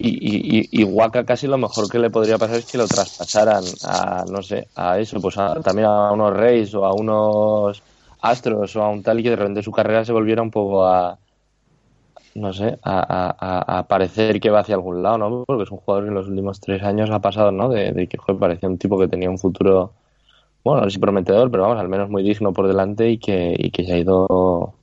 Y, y, y, y Waka casi lo mejor que le podría pasar es que lo traspasaran a, no sé, a eso, pues a- también a unos Reyes o a unos Astros o a un tal y que de repente su carrera se volviera un poco a, no sé, a, a, a- parecer que va hacia algún lado, ¿no? Porque es un jugador que en los últimos tres años ha pasado, ¿no? De, de que parecía un tipo que tenía un futuro, bueno, no sé si prometedor, pero vamos, al menos muy digno por delante y que, y que se ha ido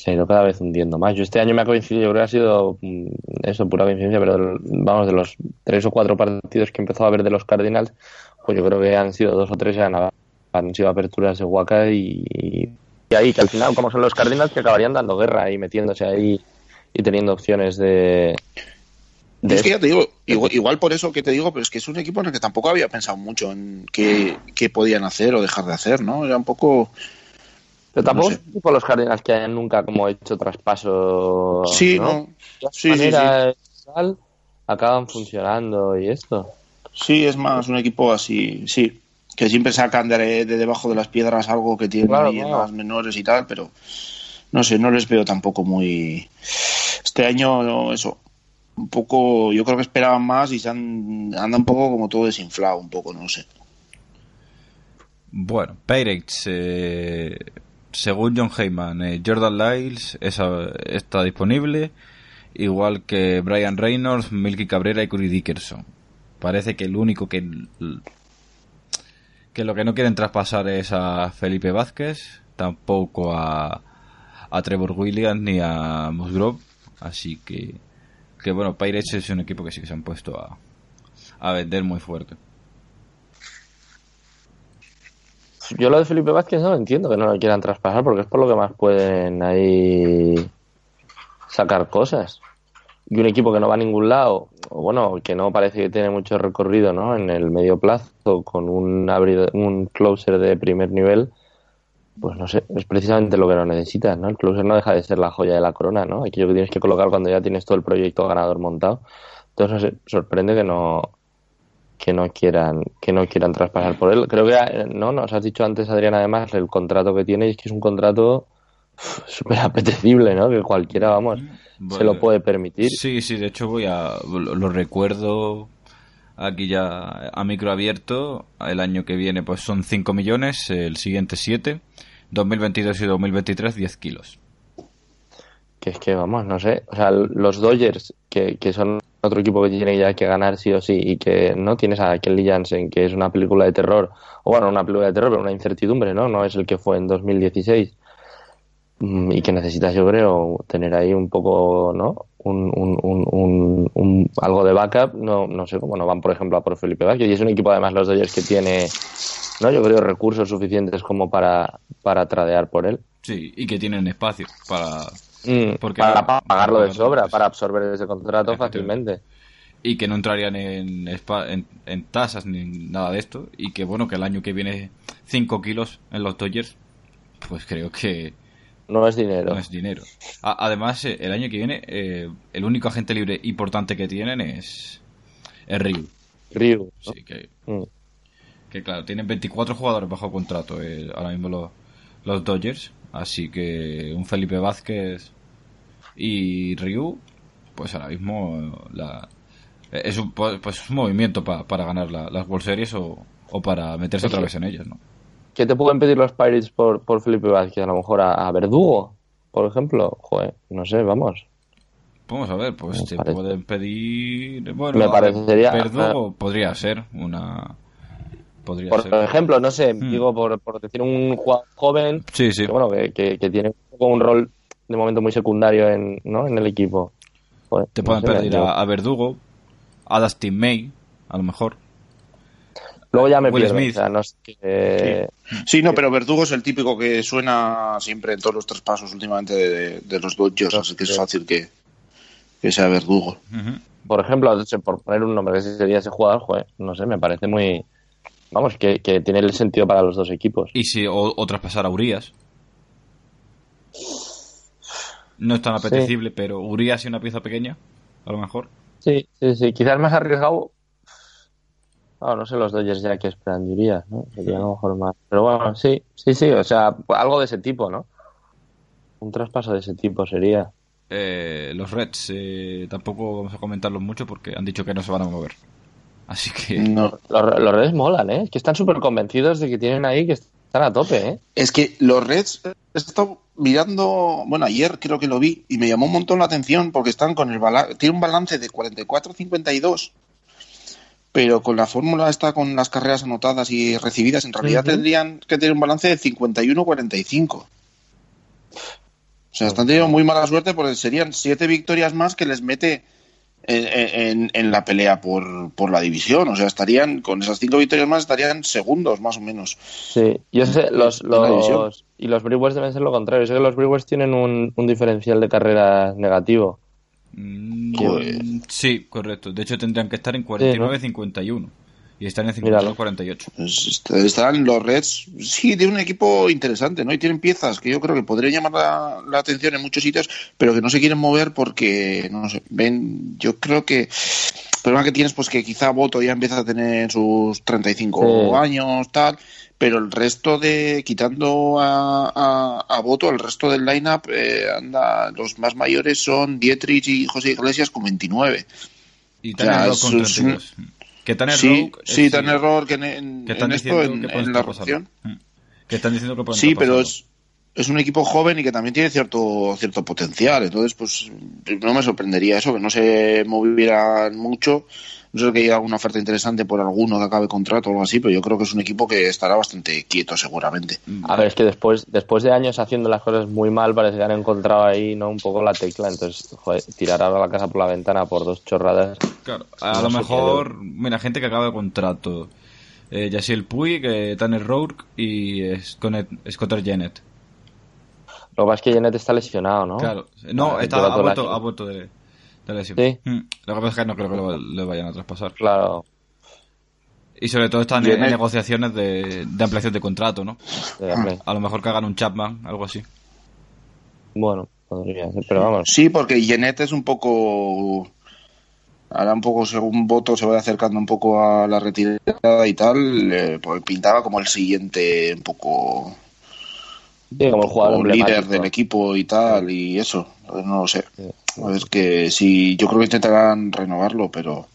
se ha ido cada vez hundiendo más. Yo este año me ha coincidido, yo creo que ha sido mm, eso, pura coincidencia, pero vamos, de los tres o cuatro partidos que he empezado a ver de los Cardinals, pues yo creo que han sido dos o tres que han, han sido aperturas de Waka y, y ahí, que al final, como son los Cardinals, que acabarían dando guerra y metiéndose ahí y teniendo opciones de... de Es que ya te digo, igual, igual por eso que te digo, pero es que es un equipo en el que tampoco había pensado mucho en qué, qué podían hacer o dejar de hacer, ¿no? Era un poco... Pero tampoco no sé. es tipo los Cardinals que hayan nunca como hecho traspasos. Sí, ¿no? ¿no? De Sí, sí, manera tal, acaban funcionando y esto. Sí, es más un equipo así, sí, que siempre sacan de, de debajo de las piedras algo que tienen Claro, ahí en claro. las menores y tal, pero no sé, no les veo tampoco muy... Este año, no, eso, un poco, yo creo que esperaban más y se han, anda un poco como todo desinflado, un poco, no sé. Bueno, Pirates, eh, según John Heyman, eh, Jordan Lyles está disponible igual que Brian Reynolds, Milky Cabrera y Curry Dickerson. Parece que el único que que lo que no quieren traspasar es a Felipe Vázquez, tampoco a, a Trevor Williams ni a Musgrove, así que que bueno, Pirates es un equipo que sí que se han puesto a, a vender muy fuerte. Yo lo de Felipe Vázquez no entiendo que no lo quieran traspasar porque es por lo que más pueden ahí sacar cosas. Y un equipo que no va a ningún lado, o bueno, que no parece que tiene mucho recorrido ¿no? en el medio plazo con un, un closer de primer nivel, pues no sé, es precisamente lo que no necesitas, ¿no? El closer no deja de ser la joya de la corona, ¿no? Aquello que tienes que colocar cuando ya tienes todo el proyecto ganador montado. Entonces, sorprende que no que no quieran que no quieran traspasar por él. Creo que eh, no nos has dicho antes Adrián además el contrato que tiene es que es un contrato súper apetecible, ¿no? Que cualquiera, vamos, se lo puede permitir. Sí, sí, de hecho voy a lo, recuerdo aquí ya a micro abierto. El año que viene pues son 5 millones, el siguiente 7, 2022 y 2023 10 kilos. Que es que, vamos, no sé, o sea, los Dodgers, que, que son otro equipo que tiene ya que ganar sí o sí y que no tienes a Kelly Jansen, que es una película de terror, o bueno, una película de terror, pero una incertidumbre, ¿no? No es el que fue en 2016 mm, y que necesitas, yo creo, tener ahí un poco, ¿no? Un, un, un, algo de backup, no, no sé cómo no van, por ejemplo, a por Felipe Vázquez. Y es un equipo, además, los Dodgers que tiene, ¿no? Yo creo, recursos suficientes como para, para tradear por él. Sí, y que tienen espacio para Mm, para pagarlo de sobra, para absorber ese contrato fácilmente. Y que no entrarían en, en, tasas ni nada de esto. Y que bueno, que el año que viene 5 kilos en los Dodgers, pues creo que... No es dinero. No es dinero. además, eh, el año que viene, eh, el único agente libre importante que tienen es, es Ryu. Ryu. Sí, que, mm. que claro, tienen 24 jugadores bajo contrato eh, ahora mismo los, los Dodgers Así que un Felipe Vázquez y Ryu, pues ahora mismo la, es un, pues, pues un movimiento para ganar las World Series o, para meterse otra vez en ellas, ¿no? ¿Qué te pueden pedir los Pirates por, por Felipe Vázquez? A lo mejor a, Verdugo, por ejemplo. Joder, no sé, vamos. Vamos a ver, pues te pueden pedir. Bueno, me parecería. Verdugo podría ser una por ejemplo, no sé, hmm. digo, por, decir un jugador joven, sí, sí. Que, bueno, que, que, tiene un rol de momento muy secundario en, ¿no? en el equipo. Te pueden pedir a, Verdugo, a Dustin May, a lo mejor. Luego ya me pierdo, O sea, no sí. no, pero Verdugo es el típico que suena siempre en todos los traspasos últimamente de, los Dodgers, así que es fácil que, que sea Verdugo. Por ejemplo, por poner un nombre que sería ese jugador, joder, no sé, me parece muy Vamos, que, tiene el sentido para los dos equipos. Y si o, traspasar a Urias. No es tan apetecible, pero Urias y una pieza pequeña, a lo mejor. Sí, sí, sí. Quizás más arriesgado. no sé los Dodgers ya que esperan de Urias, ¿no? Sería a lo mejor más. Pero bueno, sí, sí, sí. O sea, algo de ese tipo, ¿no? Un traspaso de ese tipo sería. Eh, los Reds eh, tampoco vamos a comentarlos mucho porque han dicho que no se van a mover. Así que. No. Los, los Reds molan, ¿eh? Que están súper convencidos de que tienen ahí que están a tope, ¿eh? Es que los Reds. He estado mirando. Bueno, ayer creo que lo vi y me llamó un montón la atención porque están con el balance. Tiene un balance de 44-52. Pero con la fórmula esta, con las carreras anotadas y recibidas, en realidad tendrían que tener un balance de 51-45. O sea, están teniendo muy mala suerte porque serían siete victorias más que les mete en, la pelea por, por, la división. O sea, estarían, con esas cinco victorias más, estarían segundos, más o menos. Sí, yo sé, los, los y los Brewers deben ser lo contrario. Sé que los Brewers tienen un, un diferencial de carrera negativo. Mm, sí, correcto. De hecho, tendrían que estar en 49-51. Y están en 52-48. Pues están los Reds. Sí, tienen un equipo interesante, ¿no? Y tienen piezas que yo creo que podrían llamar la, atención en muchos sitios, pero que no se quieren mover porque, no sé, ven, yo creo que. El problema que tienes, pues que quizá Voto ya empieza a tener sus 35 años, tal, pero el resto de, quitando a, a, Voto, el resto del lineup, eh, anda, los más mayores son Dietrich y José Iglesias con 29. Y con 32. Que tan sí, sí, error que en, esto, en, la mm. Que están diciendo que Sí, pero es, es un equipo joven y que también tiene cierto cierto potencial. Entonces, pues no me sorprendería eso, que no se movieran mucho. No sé que haya alguna oferta interesante por alguno que acabe contrato o algo así, pero yo creo que es un equipo que estará bastante quieto seguramente. A ver, es que después, después de años haciendo las cosas muy mal, parece que han encontrado ahí no un poco la tecla. Entonces, joder, tirar ahora la casa por la ventana por dos chorradas. Claro, a No lo mejor, mira, gente que acaba de contrato. Eh, Yaciel Puig, eh, Tanner Rourke y eh, Scott Scotter Jennett. Lo que pasa es que Janet está lesionado, ¿no? Claro, no, Ah, está, ha, vuelto, ha vuelto de, de lesión. Sí. Mm, Lo que pasa es que no creo que lo, vayan a traspasar. Claro. Y sobre todo están en, negociaciones de, de ampliación de contrato, ¿no? de. A lo mejor que hagan un Chapman, algo así. Bueno, podría ser, pero vamos. Sí, porque Jeanette es un poco. Ahora un poco, según voto, se va acercando un poco a la retirada y tal. eh, pues pintaba como el siguiente, un poco. Sí, como el jugador como líder del equipo y tal, y eso. Entonces, No lo sé. Sí. Es que sí, yo creo que intentarán renovarlo, pero.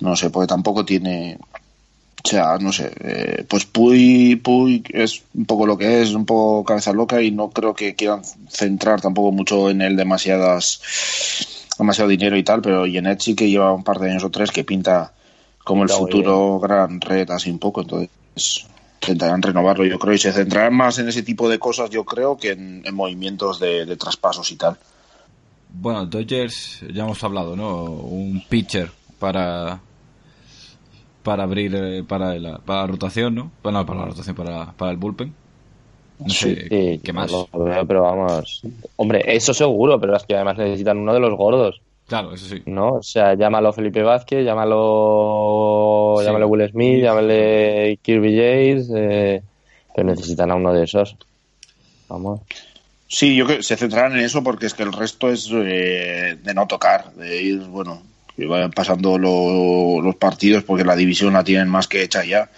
No sé, porque tampoco tiene. O sea, no sé. eh, pues Puy, Puy es un poco lo que es, un poco cabeza loca y no creo que quieran centrar tampoco mucho en él demasiadas demasiado dinero y tal, pero Jeanette sí que lleva un par de años o tres que pinta como el futuro gran red así un poco, entonces intentarán renovarlo yo creo y se centrarán más en ese tipo de cosas yo creo que en, en movimientos de, de traspasos y tal. Bueno, Dodgers, ya hemos hablado, ¿no? Un pitcher para para abrir eh, para, la, para la rotación, ¿no? Bueno, no, para la rotación, para, para el bullpen. No sé, Sí, ¿qué más? lo veo, pero vamos. Hombre, eso seguro, pero es que además necesitan uno de los gordos, Claro, eso sí. ¿no? O sea, llámalo Felipe Vázquez, llámalo, Sí. llámalo Will Smith, llámale Kirby Yates, eh, pero necesitan a uno de esos. Vamos. Sí, yo creo que se centrarán en eso porque es que el resto es eh, de no tocar, de ir, bueno, que vayan pasando lo- los partidos porque la división la tienen más que hecha ya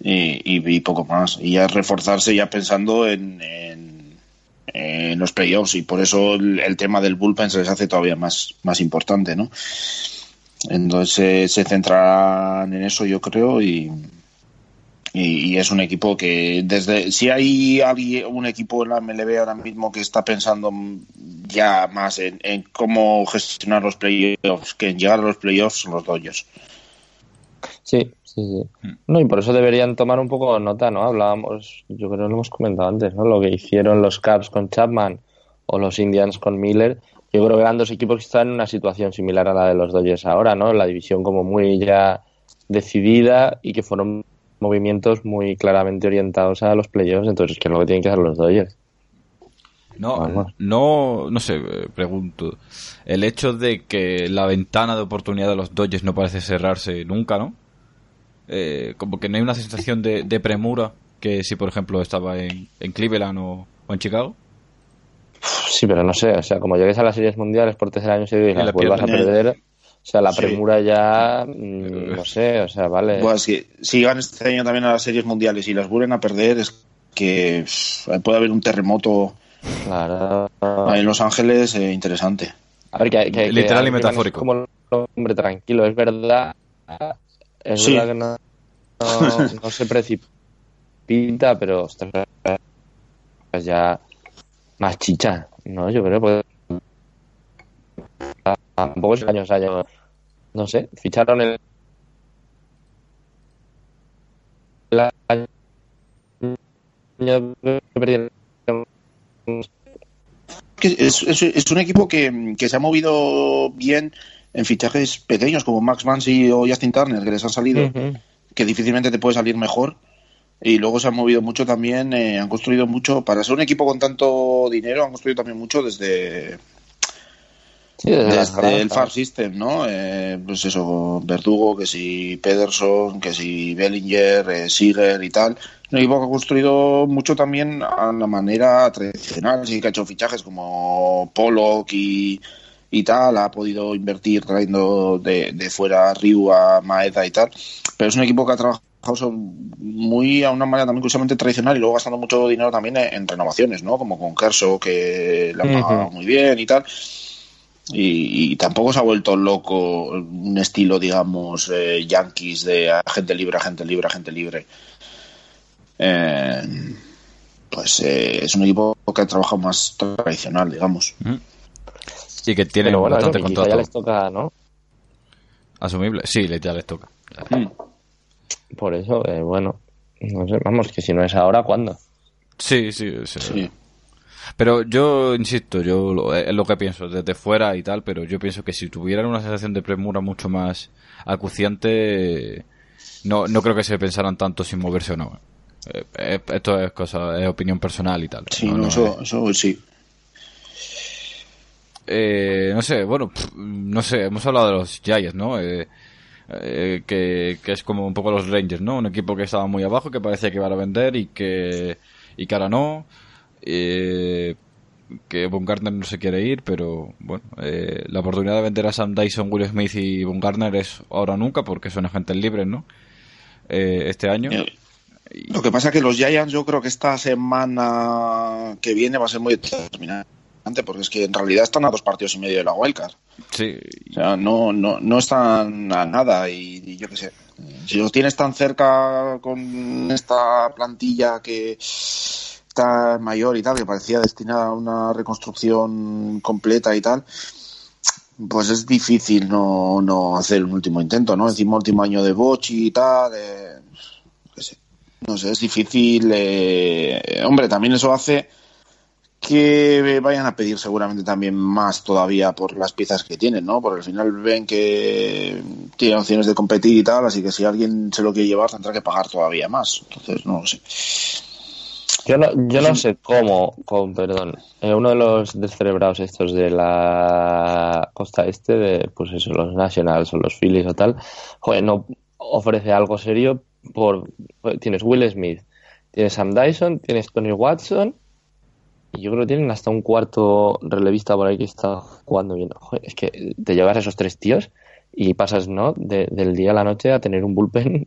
y, poco más. Y ya reforzarse ya pensando en, en, los playoffs y por eso el, tema del bullpen se les hace todavía más, más importante, ¿no? Entonces se centrarán en eso yo creo y, y, y es un equipo que desde si hay alguien, un equipo en la MLB ahora mismo que está pensando ya más en, en cómo gestionar los playoffs que en llegar a los playoffs son los Dodgers. Sí, sí, sí. No, y por eso deberían tomar un poco nota, ¿no? Hablábamos, yo creo que lo hemos comentado antes, ¿no? Lo que hicieron los Cubs con Chapman o los Indians con Miller. Yo creo que eran dos equipos que están en una situación similar a la de los Dodgers ahora, ¿no? La división como muy ya decidida y que fueron movimientos muy claramente orientados a los playoffs, entonces que es lo que tienen que hacer los Dodgers. No, Vamos. no, no sé, eh, pregunto. El hecho de que la ventana de oportunidad de los Dodgers no parece cerrarse nunca, ¿no? Eh, como que no hay una sensación de, de premura que si, por ejemplo, estaba en, en Cleveland o, o en Chicago. Sí, pero no sé, o sea, como llegues a las series mundiales por tercer año seguido y las la vuelvas a perder, o sea, la Sí. premura ya, mm, no sé, o sea, vale. Bueno, si, si llegan este año también a las series mundiales y las vuelven a perder, es que puede haber un terremoto Claro. en Los Ángeles eh, interesante. A ver, que, que- que Literal y Glenn es metafórico. como un hombre tranquilo, es verdad. Es Sí. verdad que no, no, no se precipita, pero ostras, pues ya más chicha, ¿no? Yo creo que tampoco es años años. No sé, ficharon el, es, es- es un equipo que, que se ha movido bien en fichajes pequeños como Max Mansi o Justin Turner, que les han salido, que difícilmente te puede salir mejor. Y luego se han movido mucho también, eh, han construido mucho, para ser un equipo con tanto dinero, han construido también mucho desde, Sí, desde el. Farm System, ¿no? Eh, pues eso, Verdugo, que si Pederson, que si Bellinger, eh, Seager y tal. Un equipo que ha construido mucho también a la manera tradicional, sí que ha hecho fichajes como Pollock y, y tal, ha podido invertir trayendo de, de fuera a Ryu, a Maeda y tal. Pero es un equipo que ha trabajado muy a una manera también curiosamente tradicional y luego gastando mucho dinero también en, en renovaciones, ¿no? Como con Kershaw, que le han pagado muy bien y tal. Y, y tampoco se ha vuelto loco un estilo, digamos, eh, Yankees de agente libre, agente libre, agente libre. Eh, pues eh, es un equipo que ha trabajado más tradicional, digamos. Y que tiene bueno, bastante que contrato ya les toca, ¿no? asumible. Sí, ya les toca. Mm. Por eso, eh, bueno, no sé, vamos, que si no es ahora, ¿cuándo? Sí, sí, sí. Sí. Pero yo insisto, yo lo- es lo que pienso desde fuera y tal, pero yo pienso que si tuvieran una sensación de premura mucho más acuciante, no, no creo que se pensaran tanto sin moverse o no. Eh, eh, esto es cosa, es opinión personal y tal. Sí, No, eso, es- eso sí. Eh, no sé, bueno, pff, no sé, hemos hablado de los Giants, ¿no? Eh, eh, que, que es como un poco los Rangers, ¿no? Un equipo que estaba muy abajo, que parecía que iban a vender y que, y que ahora no. Eh, que Gardner no se quiere ir, pero bueno, eh, la oportunidad de vender a Sam Dyson, Will Smith y Gardner es ahora o nunca, porque son agentes libres, ¿no? Eh, este año. Eh, Lo que pasa es que los Giants yo creo que esta semana que viene va a ser muy determinante porque es que en realidad están a dos partidos y medio de la wildcard. Sí, O sea, no, no, no están a nada y, y yo qué sé. Si los tienes tan cerca con esta plantilla que está mayor y tal, que parecía destinada a una reconstrucción completa y tal, pues es difícil no, no hacer un último intento, ¿no? Encima último año de Bochi y tal, eh. No sé, es difícil. eh, hombre, también eso hace que vayan a pedir seguramente también más todavía por las piezas que tienen, ¿no? Porque al final ven que tienen opciones de competir y tal, así que si alguien se lo quiere llevar tendrá que pagar todavía más. Entonces, no lo sé. Yo no, yo no sé cómo, con perdón, eh, uno de los descerebrados estos de la costa este, de pues eso, los Nationals o los Phillies o tal, joder, no ofrece algo serio por, tienes Will Smith, tienes Sam Dyson, tienes Tony Watson y yo creo que tienen hasta un cuarto relevista por ahí que está jugando bien. Joder, es que te llevas a esos tres tíos y pasas, ¿no? De- del día a la noche a tener un bullpen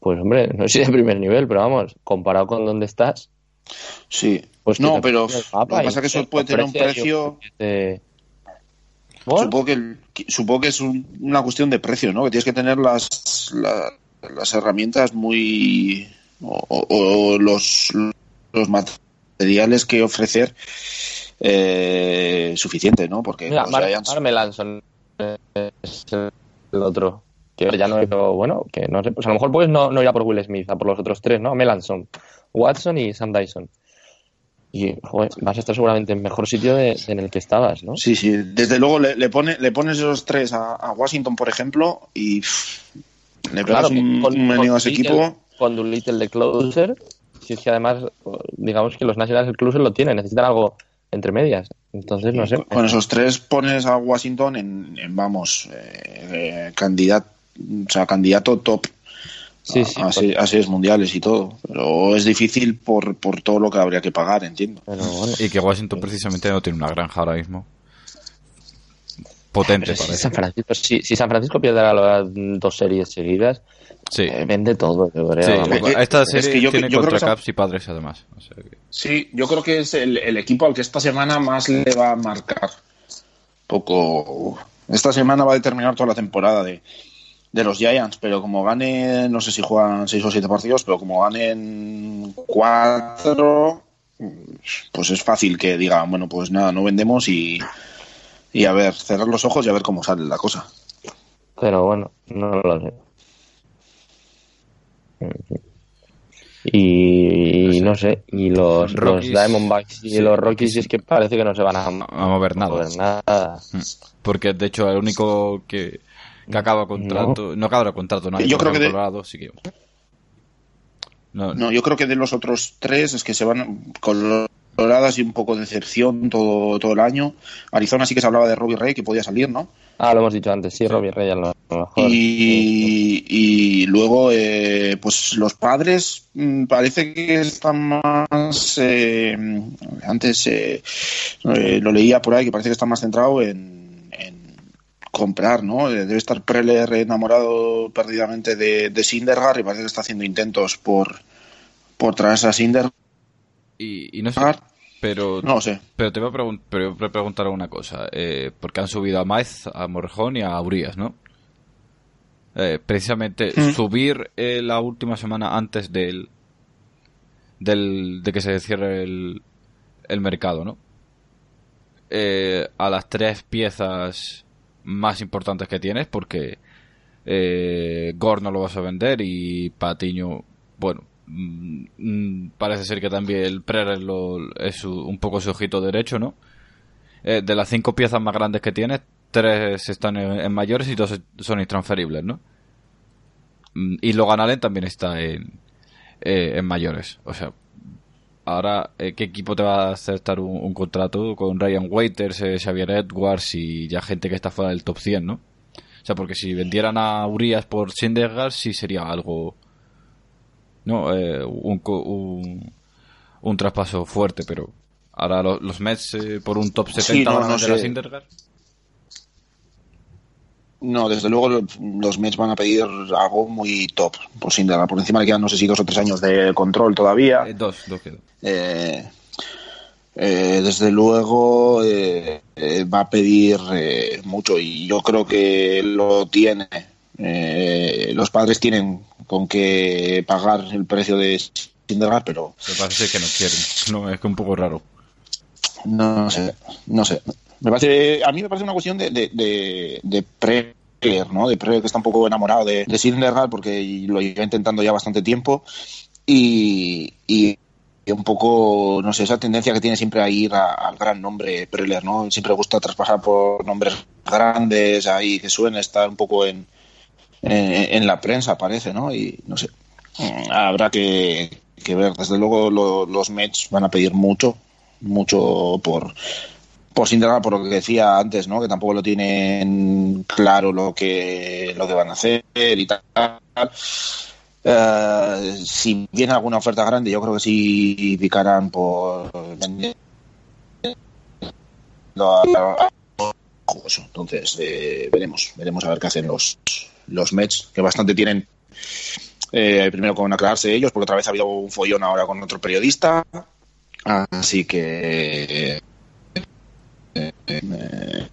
pues hombre, no sé si de primer nivel, pero vamos, comparado con donde estás, Sí. pues no, pero lo que pasa es que eso puede tener un precio. Supongo que, supongo que es un- una cuestión de precio, ¿no? Que tienes que tener las, la- las herramientas muy. o, o- o los, los materiales que ofrecer eh, suficiente, ¿no? Porque Mira, Mar- Mark Melanson es el otro. Que ya no bueno, que no sé, pues a lo mejor puedes no, no ir a por Will Smith, a por los otros tres, ¿no? Melanson, Watson y Sam Dyson. Y joder, vas a estar seguramente en mejor sitio de, de en el que estabas, ¿no? Sí, sí. Desde luego le, le, pone, le pones esos tres a, a Washington, por ejemplo, y pff, le pegas que un, un meneo a ese equipo. Con Doolittle de closer, si es que además, digamos que los Nationals el closer lo tienen, necesitan algo entre medias. Entonces, no sé. Con, con esos tres pones a Washington en, en, vamos, eh, eh, candidato, o sea, candidato top Sí, sí, a, a series- a series mundiales y todo. Pero es difícil por, por todo lo que habría que pagar, entiendo. Pero bueno. y que Washington precisamente no tiene una granja ahora mismo. Potente, si parece. San Francisco, si, si San Francisco pierde ahora dos series seguidas, Sí. eh, vende todo, yo creo. Esta es serie que yo- tiene yo contra y Padres además. O sea que- Sí, yo creo que es el, el equipo al que esta semana más le va a marcar. Poco. Esta semana va a determinar toda la temporada de, de los Giants, pero como ganen, no sé si juegan seis o siete partidos, pero como ganen cuatro, pues es fácil que digan, bueno, pues nada, no vendemos y, y a ver, cerrar los ojos y a ver cómo sale la cosa. Pero bueno, no lo sé. Y, y no sé, y los, Rockies, los Diamondbacks y sí, los Rockies es que parece que no se van a, a mover nada. mover nada. Porque de hecho el único que, que acaba contrato, no, acaba contrato, nadie Yo creo que de- Colorado, sí que- No, No, yo creo que de los otros tres es que se van coloradas y un poco de decepción todo, todo el año. Arizona sí que se hablaba de Robbie Ray, que podía salir, ¿no? Ah, lo hemos dicho antes, sí, Robbie Ray a lo mejor. Y, y luego, eh, pues los padres mm, parece que están más. eh, antes eh, eh, lo leía por ahí que parece que está más centrado en, en comprar, ¿no? Eh, Debe estar Preller enamorado perdidamente de, de y parece que está haciendo intentos por, por traerse a y, y no sé, pero, No sé. pero te voy a, pregun- pero voy a preguntar una cosa. Eh, porque han subido a Maez, a Morjón y a Urias, ¿no? Eh, precisamente Mm. subir eh, la última semana antes del del, de que se cierre el, el mercado, ¿no? Eh, a las tres piezas más importantes que tienes, porque eh, Gore no lo vas a vender y Patiño, bueno, mm, mm, parece ser que también el Prerer lo, es su- un poco su ojito derecho, ¿no? Eh, de las cinco piezas más grandes que tienes, tres están en, mayores y dos son intransferibles, ¿no? Mm, Y Logan Allen también está en, eh, en mayores. O sea, ahora, eh, ¿qué equipo te va a aceptar un, un contrato con Ryan Waiters, eh, Xavier Edwards y ya gente que está fuera del top 100, ¿no? O sea, porque si vendieran a Urias por Syndergaard, sí sería algo. ¿No? Eh, un, co- un, un traspaso fuerte, pero. Ahora lo- los Mets eh, por un top 70 Sí, no, van a no a sé. Syndergaard. No, desde luego lo- los Mets van a pedir algo muy top por Syndergaard. Por encima le quedan no sé si dos o tres años de control todavía. Eh, dos, dos quedó. Eh, eh, desde luego eh, eh, va a pedir eh, mucho y yo creo que lo tiene. Eh, los padres tienen con que pagar el precio de Syndergaard, pero Me parece que no quieren. No, es que un poco raro. no sé, no sé. Me parece, a mí me parece una cuestión de, de, de, de Preller, ¿no? De Preller que está un poco enamorado de, de Syndergaard porque lo lleva intentando ya bastante tiempo y, y un poco, no sé, esa tendencia que tiene siempre a ir a- al gran nombre Preller, ¿no? Siempre gusta traspasar por nombres grandes ahí que suelen estar un poco en, en, en la prensa, parece, ¿no? Y no sé, Mm, habrá que, que ver. Desde luego lo- los Mets van a pedir mucho, mucho por por Syndergaard, por lo que decía antes, ¿no? Que tampoco lo tienen claro lo que lo que van a hacer y tal. Eh, si viene alguna oferta grande, yo creo que sí picarán por. Entonces, eh, veremos, veremos a ver qué hacen los, los Mets, que bastante tienen eh, primero con aclararse ellos, porque otra vez ha habido un follón ahora con otro periodista. Así que eh,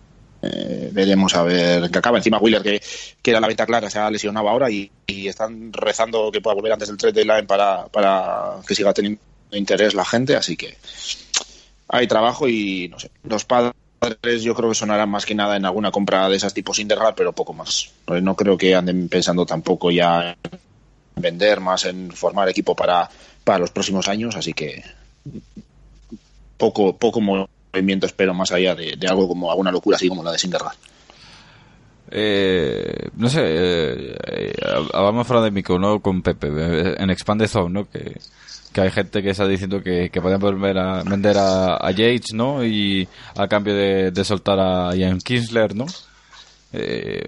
veremos a ver qué acaba. Encima Wheeler, que, que era la venta clara, se ha lesionado ahora y, están rezando que pueda volver antes del trade deadline para, para que siga teniendo interés la gente. Así que hay trabajo y no sé. Los padres yo creo que sonarán más que nada en alguna compra de esas tipos Syndergaard, pero poco más. Pues no creo que anden pensando tampoco ya en vender, más en formar equipo para, para los próximos años. Así que poco, poco movimiento espero más allá de, de algo como alguna locura así como la de Syndergaard. Eh, no sé, eh, eh, hablamos fuera de micro, ¿no? Con Pepe, eh, en Expanded Zone, ¿no? Que, que hay gente que está diciendo que, que pueden volver a vender a, a Yates, ¿no? Y a cambio de, de soltar a Ian Kinsler, ¿no? Eh,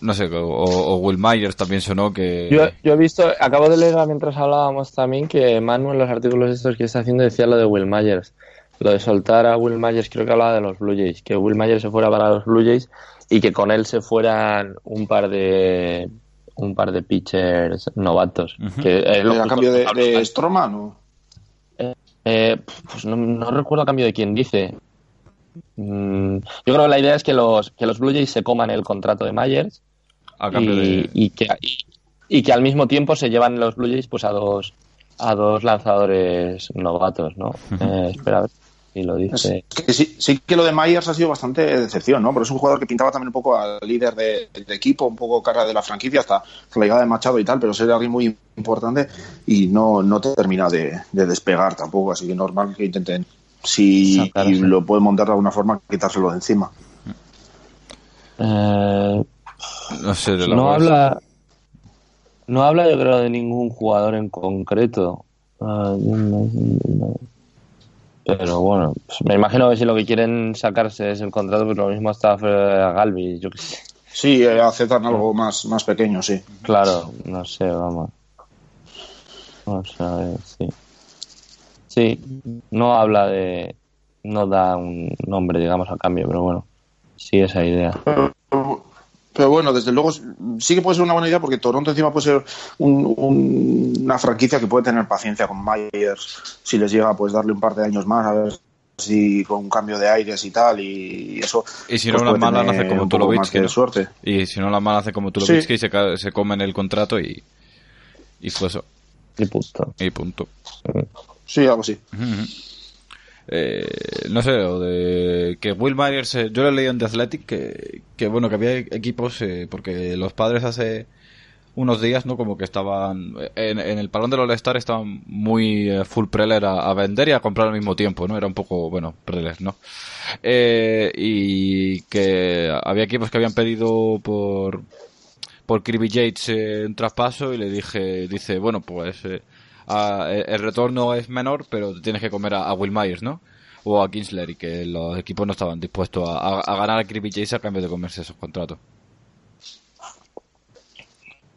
no sé, o, o Will Myers también sonó que... Yo, yo he visto, acabo de leer mientras hablábamos también que Manu en los artículos estos que está haciendo decía lo de Will Myers. Lo de soltar a Will Myers, creo que hablaba de los Blue Jays, que Will Myers se fuera para los Blue Jays y que con él se fueran un par de un par de pitchers novatos. Ujú. que es lo ¿A justo cambio de, de Stroman? o? Eh, pues no, no recuerdo a cambio de quién dice. Mm, yo creo que la idea es que los, que los Blue Jays se coman el contrato de Myers a cambio y, de... y que, y, y que al mismo tiempo se llevan los Blue Jays pues a dos a dos lanzadores novatos, ¿no? Eh, espera a ver si lo dice. Es que sí, sí que lo de Myers ha sido bastante decepción, ¿no? Pero es un jugador que pintaba también un poco al líder de- equipo, un poco cara de la franquicia, hasta la llegada de Machado y tal, pero sería alguien muy importante y no, no termina de, de despegar tampoco, así que normal que intenten, si lo pueden montar de alguna forma, quitárselo de encima. Eh, No sé, de la no habla no habla yo creo de ningún jugador en concreto. Ah, no, no. Pero bueno, pues me imagino que si lo que quieren sacarse es el contrato, pues lo mismo está a Galvi, yo qué sé. Sí, eh, aceptan algo más, más pequeño, sí. Claro, no sé, vamos. Vamos a ver, sí. Sí, no habla de. No da un nombre, digamos, a cambio, pero bueno, sí esa idea. Pero bueno, desde luego sí que puede ser una buena idea porque Toronto encima puede ser un- un- una franquicia que puede tener paciencia con Myers si les llega pues darle un par de años más a ver si con un cambio de aires y tal y eso Y si pues, no, las puede malas tener hace como Tulovic, que- suerte Y si no, las malas hace como Tulovic, que se, se comen el contrato y, y fue eso. Y punto. Y punto. Sí, algo así. Eh, no sé, o de que Will Myers, eh, yo lo he leído en The Athletic, que, bueno, que había equipos, eh, porque los padres hace unos días, ¿no? Como que estaban, en, en el parón del All-Star estaban muy eh, full preller a, vender y a comprar al mismo tiempo, ¿no? Era un poco, bueno, preller, ¿no? Y que había equipos que habían pedido por, por Kirby Yates un traspaso y le dije, dice, bueno, pues a- eh, el retorno es menor, pero tienes que comer a, a Will Myers, ¿no? O a Kinsler y que los equipos no estaban dispuestos a, a- a ganar a Kirby Yates a cambio de comerse esos contratos.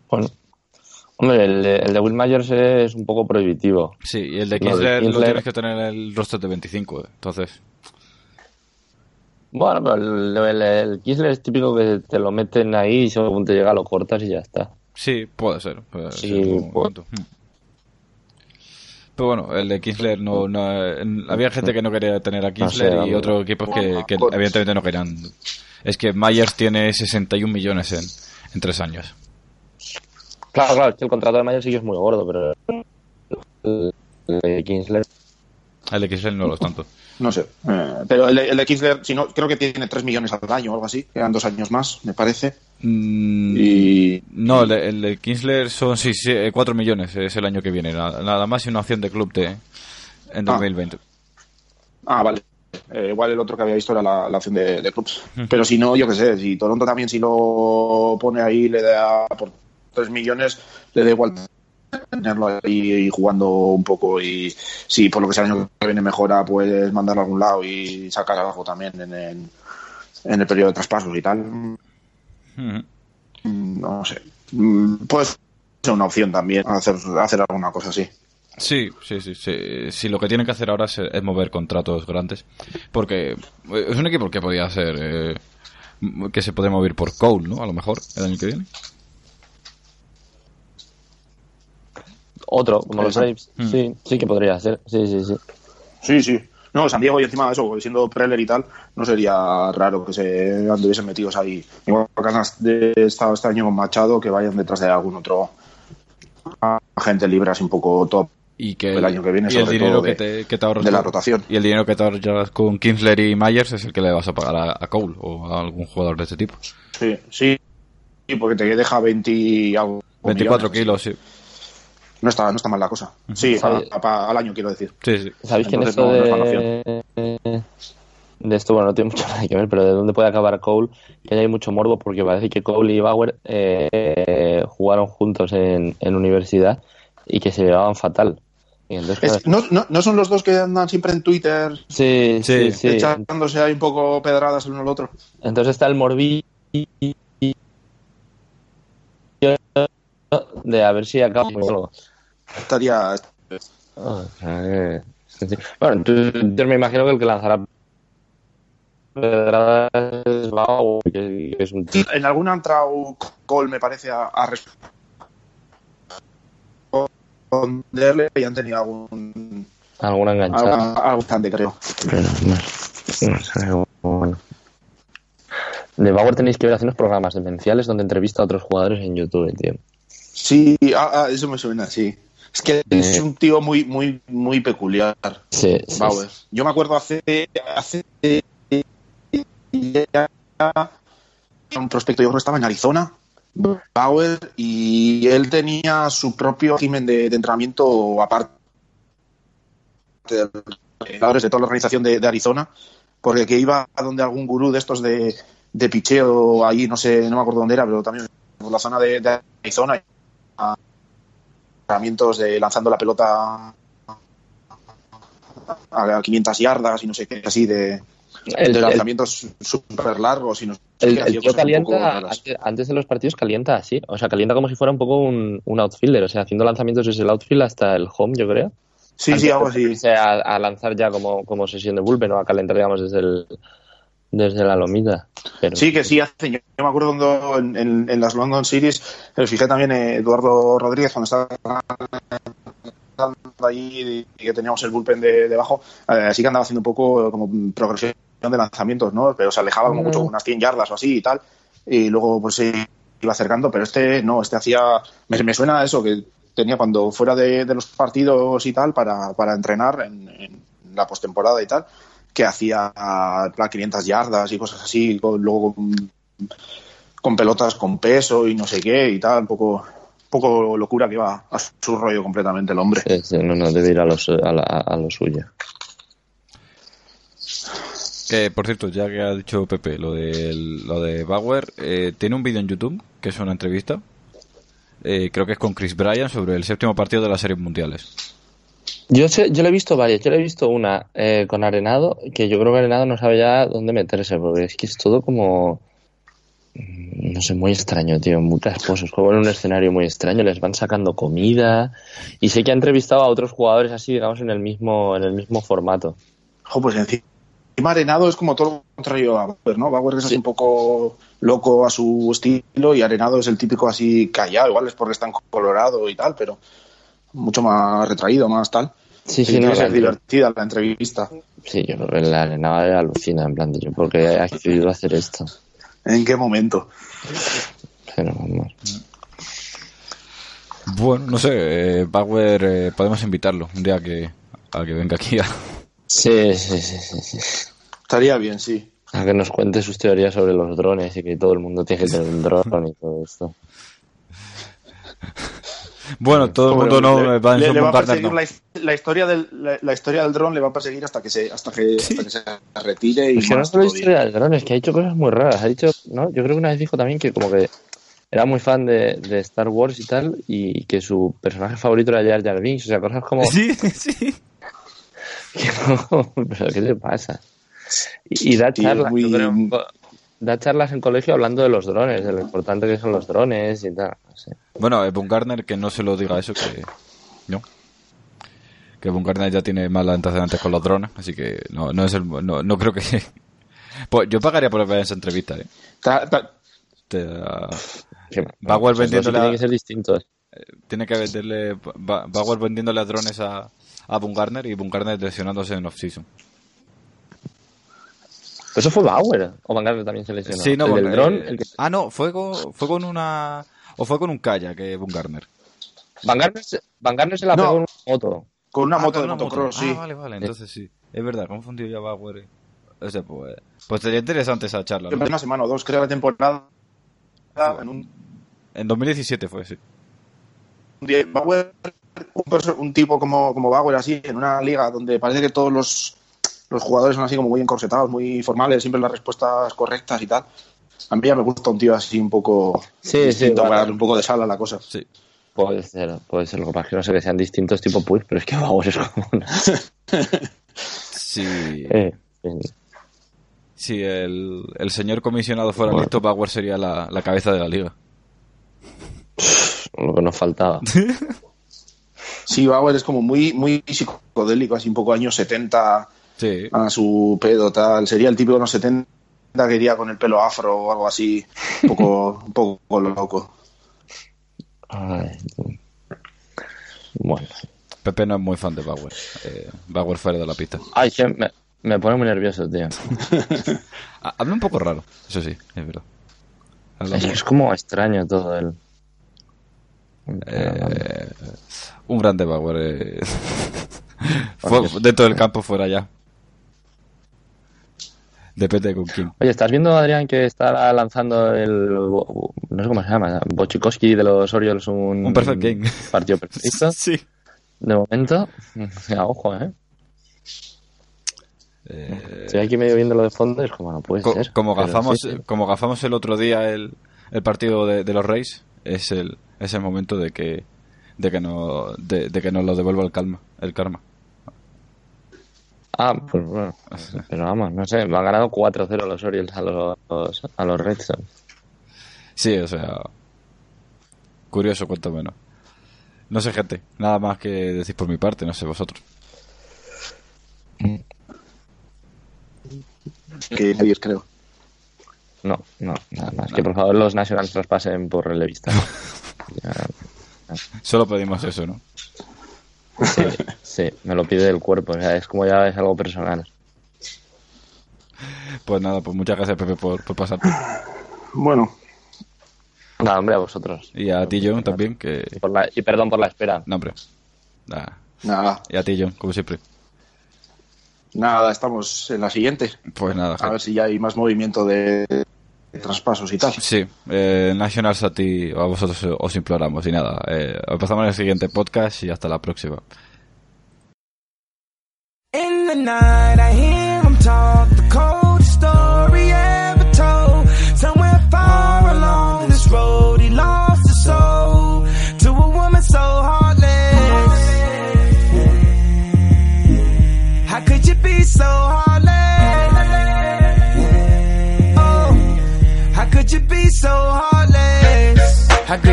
Bueno. Hombre, el de, el de Will Myers es un poco prohibitivo. Sí, y el de Kinsler lo tienes que tener en el roster de 25, eh. entonces... Bueno, pero el, el, el Kisler es típico que te lo meten ahí y según te llega lo cortas y ya está. Sí, puede ser. puede Sí, ser puede-. Pero bueno, el de Kinsler no, no- en- había gente que no quería tener a Kinsler sé, y otros equipos que, evidentemente no querían. Es que Myers tiene 61 millones en, en tres años. Claro, claro, es que el contrato de Myers sí es muy gordo, pero el, el de Kinsler El de Kinsler no lo es tanto. No sé. Eh, pero el, de- el de Kinsler, si no, creo que tiene 3 millones al año o algo así. Quedan dos años más, me parece. Mm, Y. No, el de, el de Kinsler son sí, sí, 4 millones, es el año que viene. Nada, nada más y una opción de club de, en Ah. 2020. Ah, vale. Eh, igual el otro que había visto era la, la opción de, de clubs. Pero si no, yo qué sé, si Toronto también si lo pone ahí, le da por 3 millones, le da igual tenerlo ahí jugando un poco y si por lo que sea el año que viene mejora, puedes mandarlo a algún lado y sacar algo también en el, en el periodo de traspasos y tal. Mm, No sé. Mm, Puede ser una opción también hacer, hacer alguna cosa así. Sí, sí, sí, sí. Si lo que tienen que hacer ahora es, es mover contratos grandes. Porque es un equipo que podía ser. eh, que se puede mover por Cole, ¿no? A lo mejor, el año que viene. Otro, como los. Braves. Mm. Sí, sí que podría ser. Sí, sí, sí. Sí, sí. No, San Diego y encima de eso, siendo Preller y tal, no sería raro que se anduviesen metidos ahí. Igual que han de- estado este año con Machado, que vayan detrás de algún otro agente libre así un poco top Y que El año que viene, y el sobre dinero todo, que de- te, que te ahorras de la rotación. Y el dinero que te ahorras con Kinsler y Myers es el que le vas a pagar a, a Cole o a algún jugador de este tipo. Sí, sí, porque te deja 20 y algo. 24 millones. kilos, sí. No está, no está mal la cosa. Sí, a- Sabe- a- al año quiero decir. Sí, sí. ¿Sabéis que en esto no- no es mala de... de esto, bueno, no tiene [LAUGHS] mucho nada que ver, pero de dónde puede acabar Cole, que hay mucho morbo, porque parece que Cole y Bauer eh, jugaron juntos en, en universidad y que se llevaban fatal. Y entonces, Es- no, no, no son los dos que andan siempre en Twitter sí, sí, Sí, echándose ahí un poco pedradas el uno al otro. Entonces está el morbillo de a ver si acaba algo. Estaría. Ah. Bueno, yo me imagino que el que lanzará pedradas es un. En alguna ha entrado Cole, me parece, a, a responderle y han tenido algún. alguna enganchada. algún bastante, creo. Pero no, no. De Bauer tenéis que ver hacer unos programas demenciales donde entrevista a otros jugadores en YouTube, tío. Sí, ah, ah, eso me suena, sí. Es que es un tío muy, muy, muy peculiar, Sí, sí, Bauer. Yo me acuerdo hace, hace un prospecto, yo creo que estaba en Arizona, Bauer, y él tenía su propio régimen de, de entrenamiento aparte de los de toda la organización de, de Arizona, porque que iba a donde algún gurú de estos de, de picheo, ahí no sé, no me acuerdo dónde era, pero también por la zona de, de Arizona, a entrenamientos de lanzando la pelota a 500 yardas y no sé qué, así de, El, de lanzamientos súper largos y no sé el- qué, el hacía tío cosas un poco calienta, raras. antes, de los partidos calienta así, o sea, calienta como si fuera un poco un, un outfielder, o sea, haciendo lanzamientos desde el outfield hasta el home, yo creo. Sí, Antes sí, algo así. A, a lanzar ya como, como sesión de bullpen o a calentar, digamos, desde el desde la lomita. Pero, Sí, que sí hacen. Yo yo me acuerdo cuando en, en- en las London Series, fijé también eh, Eduardo Rodríguez cuando estaba ahí y que teníamos el bullpen de, debajo, eh, así que andaba haciendo un poco como progresión de lanzamientos, ¿no? Pero se alejaba como Mm. mucho, unas 100 yardas o así y tal, y luego pues se iba acercando, pero este no, este hacía, me, me suena a eso, que tenía cuando fuera de, de los partidos y tal para, para entrenar en, en la postemporada y tal, que hacía plan 500 yardas y cosas así, con- luego con, con pelotas con peso y no sé qué y tal, un poco, poco locura que iba a su rollo completamente el hombre. Sí, sí, no, no debe ir a lo, su- a, la- a lo suyo. Que, por cierto, ya que ha dicho Pepe lo de, lo de Bauer, eh, tiene un vídeo en YouTube, que es una entrevista, eh, creo que es con Chris Bryan, sobre el séptimo partido de las series mundiales. Yo, sé- yo le he visto varias. Yo le he visto una eh, con Arenado, que yo creo que Arenado no sabe ya dónde meterse, porque es que es todo como. mm, No sé, muy extraño, tío. Muchas cosas. Como en un escenario muy extraño, les van sacando comida. Y sé que ha entrevistado a otros jugadores así, digamos, en el mismo, en el mismo formato. Jo, pues encima Arenado es como todo lo contrario a Bauer, ¿no? Bauer es así Sí. un poco loco a su estilo y Arenado es el típico así callado, igual es porque está en Colorado y tal, pero mucho más retraído, más tal. Sí, sí, tiene no, que ser la- divertida la entrevista. Sí, yo creo que el Arenado alucina, en plan, de yo, porque he accedido a hacer esto. ¿En qué momento? Pero vamos. Bueno, no sé, eh, Bauer eh, podemos invitarlo un día que, a que venga aquí a... Sí, sí, sí, sí, sí. Estaría bien, sí. A que nos cuente sus teorías sobre los drones y que todo el mundo tiene que tener un dron y todo esto. [LAUGHS] Bueno, todo el mundo no le, va en le- su le va a perseguir no. la, la historia del la, la historia del dron le va a perseguir hasta que se hasta que, hasta que se retire y Es que no más solo la historia del dron, es que ha hecho cosas muy raras. Ha dicho, ¿no? Yo creo que una vez dijo también que como que era muy fan de, de Star Wars y tal, y que su personaje favorito era Jar Jar Binks. O sea, cosas como... [LAUGHS] Sí, sí. [LAUGHS] que no, ¿Pero qué le pasa? Y, y da Sí, es charlas, muy- yo creo, da charlas en colegio hablando de los drones, de lo importante que son los drones y tal. No sé. Bueno, eh, Baumgartner, que no se lo diga eso, que no. Que Baumgartner ya tiene malos antecedentes con los drones, así que no, no es el, no, no creo que... [LAUGHS] Pues yo pagaría por ver esa entrevista, ¿eh? Ta- ta- Te, Bauer vendiéndole a- Tienen que ser distintos. tiene que venderle... Ba- Bauer vendiéndole drones a, a Baumgartner y Baumgartner lesionándose en off-season. Pero eso fue Bauer, o Van Gaal también se lesionó. Sí, no, el del dron, eh, el que... Ah, no, fue con, fue con una... O fue con un kayak, que Baumgartner. Van Gaal se- Van Gaal se la No. pegó en una moto. con una Ah, moto con de una motocross, moto. sí. Ah, vale, vale, entonces sí. Es verdad, confundido ya Bauer. eh. O sea, pues, pues sería interesante esa charla. ¿no? Una semana o dos, creo, la temporada. En un, En 2017 fue, sí. un día, Bauer, un, un tipo como, como Bauer, así, en una liga donde parece que todos los, los jugadores son así como muy encorsetados, muy formales, siempre las respuestas correctas y tal. A mí ya me gusta un tío así un poco Sí, sí, distinto, vale. para darle un poco de sal a la cosa. Sí. Puede ser, puede ser. Lo que pasa es que no sé que sean distintos tipo Puig, pero es que Bauer es como una... Si, [LAUGHS] Eh, eh, si el, el señor comisionado fuera listo, Bauer sería la, la cabeza de la liga. lo que nos faltaba. [LAUGHS] Sí, Bauer es como muy, muy psicodélico, así un poco años 70 Sí. a su pedo, tal. Sería el típico de los 70 que iría con el pelo afro o algo así, un poco, [LAUGHS] un poco loco. Ay, bueno. Pepe no es muy fan de Bauer. Eh, Bauer fuera de la pista. Ay, me, me pone muy nervioso, tío. [LAUGHS] Habla un poco raro, eso sí, es verdad. Es, es como extraño todo el... eh, un grande Bauer. eh. Fue- dentro del campo, fuera ya. Depende con quién. Oye, ¿estás viendo, Adrián, que está lanzando el... No sé cómo se llama, Bochikowski de los Orioles un... Un perfect game. Partido perfecto. [LAUGHS] Sí. De momento, [LAUGHS] ojo, ¿eh? Eh, Estoy aquí medio viéndolo de fondo y es como, no puede Co- ser. como gafamos sí, sí. como gafamos el otro día el, el partido de, de los Reyes es el es el momento de que de que no de, de que nos lo devuelva el calma el karma Ah, pues bueno. Pero vamos, no sé, me han ganado 4-0 los Orioles a los, a los Red Sox. sí o sea curioso cuanto menos no sé gente nada más que decir por mi parte no sé vosotros Que nadie creo. No, no, nada más. Que por favor los Nationals los pasen por relevista. [LAUGHS] Ya, solo pedimos eso no sí, sí, me lo pide el cuerpo. O sea, es como ya es algo personal. pues nada pues muchas gracias Pepe por, por pasarte Bueno, No, hombre, a vosotros. Y a ti, John, también, que... Por la- y perdón por la espera. No, hombre. Nada. Nada, Y a ti, John, como siempre. nada, estamos en la siguiente. Pues nada, A gente. ver si ya hay más movimiento de traspasos y tal. Sí, eh, Nationals a ti o a vosotros os imploramos y nada. Eh, empezamos el siguiente podcast y hasta la próxima. In the night, I hear him talk, the coldest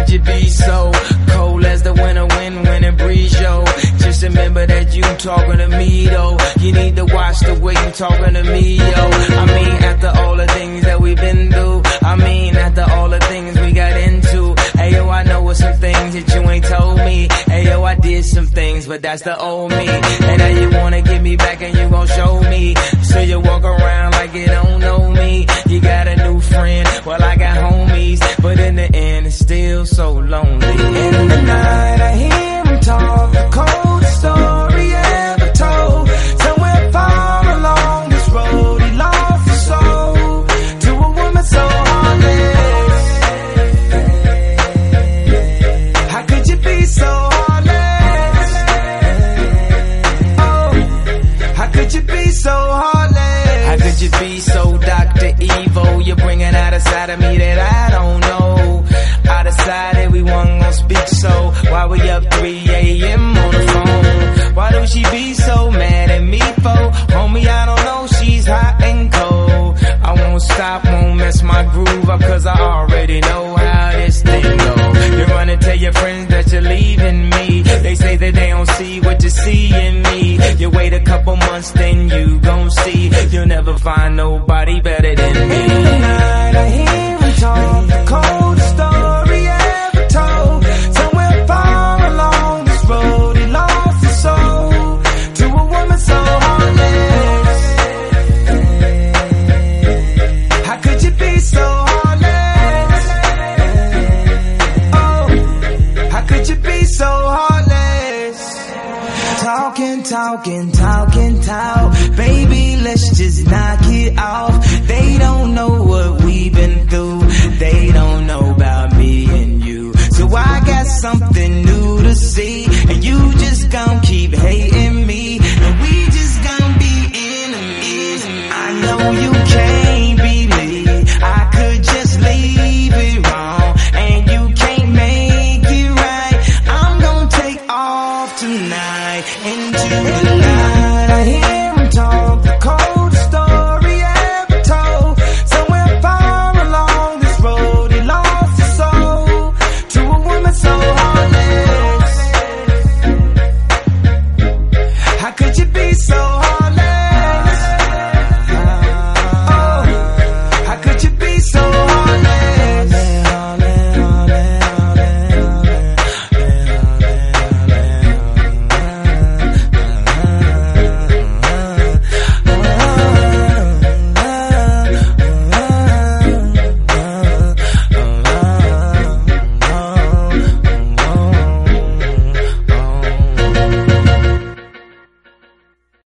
Could you be so cold as the winter wind when it breeze, yo? Just remember that you talking to me, though. You need to watch the way you talking to me, yo. I mean, after all the things that we've been through. I mean, after all the things we got into. Hey, yo, I know what some things that you ain't told me. Hey, yo, I did some things, but that's the old me. And now you wanna get me back and you gon' show me. So you walk around like you don't know me. You got a new friend, well, I got homies. But in the end, it's still so lonely. In the night, I hear him talk, the coldest you be so Dr. Evil? You're bringing out a side of me that I don't know. I decided we weren't gonna speak, so why we up 3 a.m. on the phone? Why do she be so mad at me for? Homie, I don't know, she's hot and cold. Won't stop, won't mess my groove up, cause I already know how this thing go. You're gonna tell your friends that you're leaving me. They say that they don't see what you see in me. You wait a couple months, then you gon' see. You'll never find nobody better than me. In the night, I hear him talk, the Talking, talking, talking, talk. Baby, let's just knock it off. They don't know what we've been through. They don't know about me and you. So I got something new to see. And you just gon' keep hating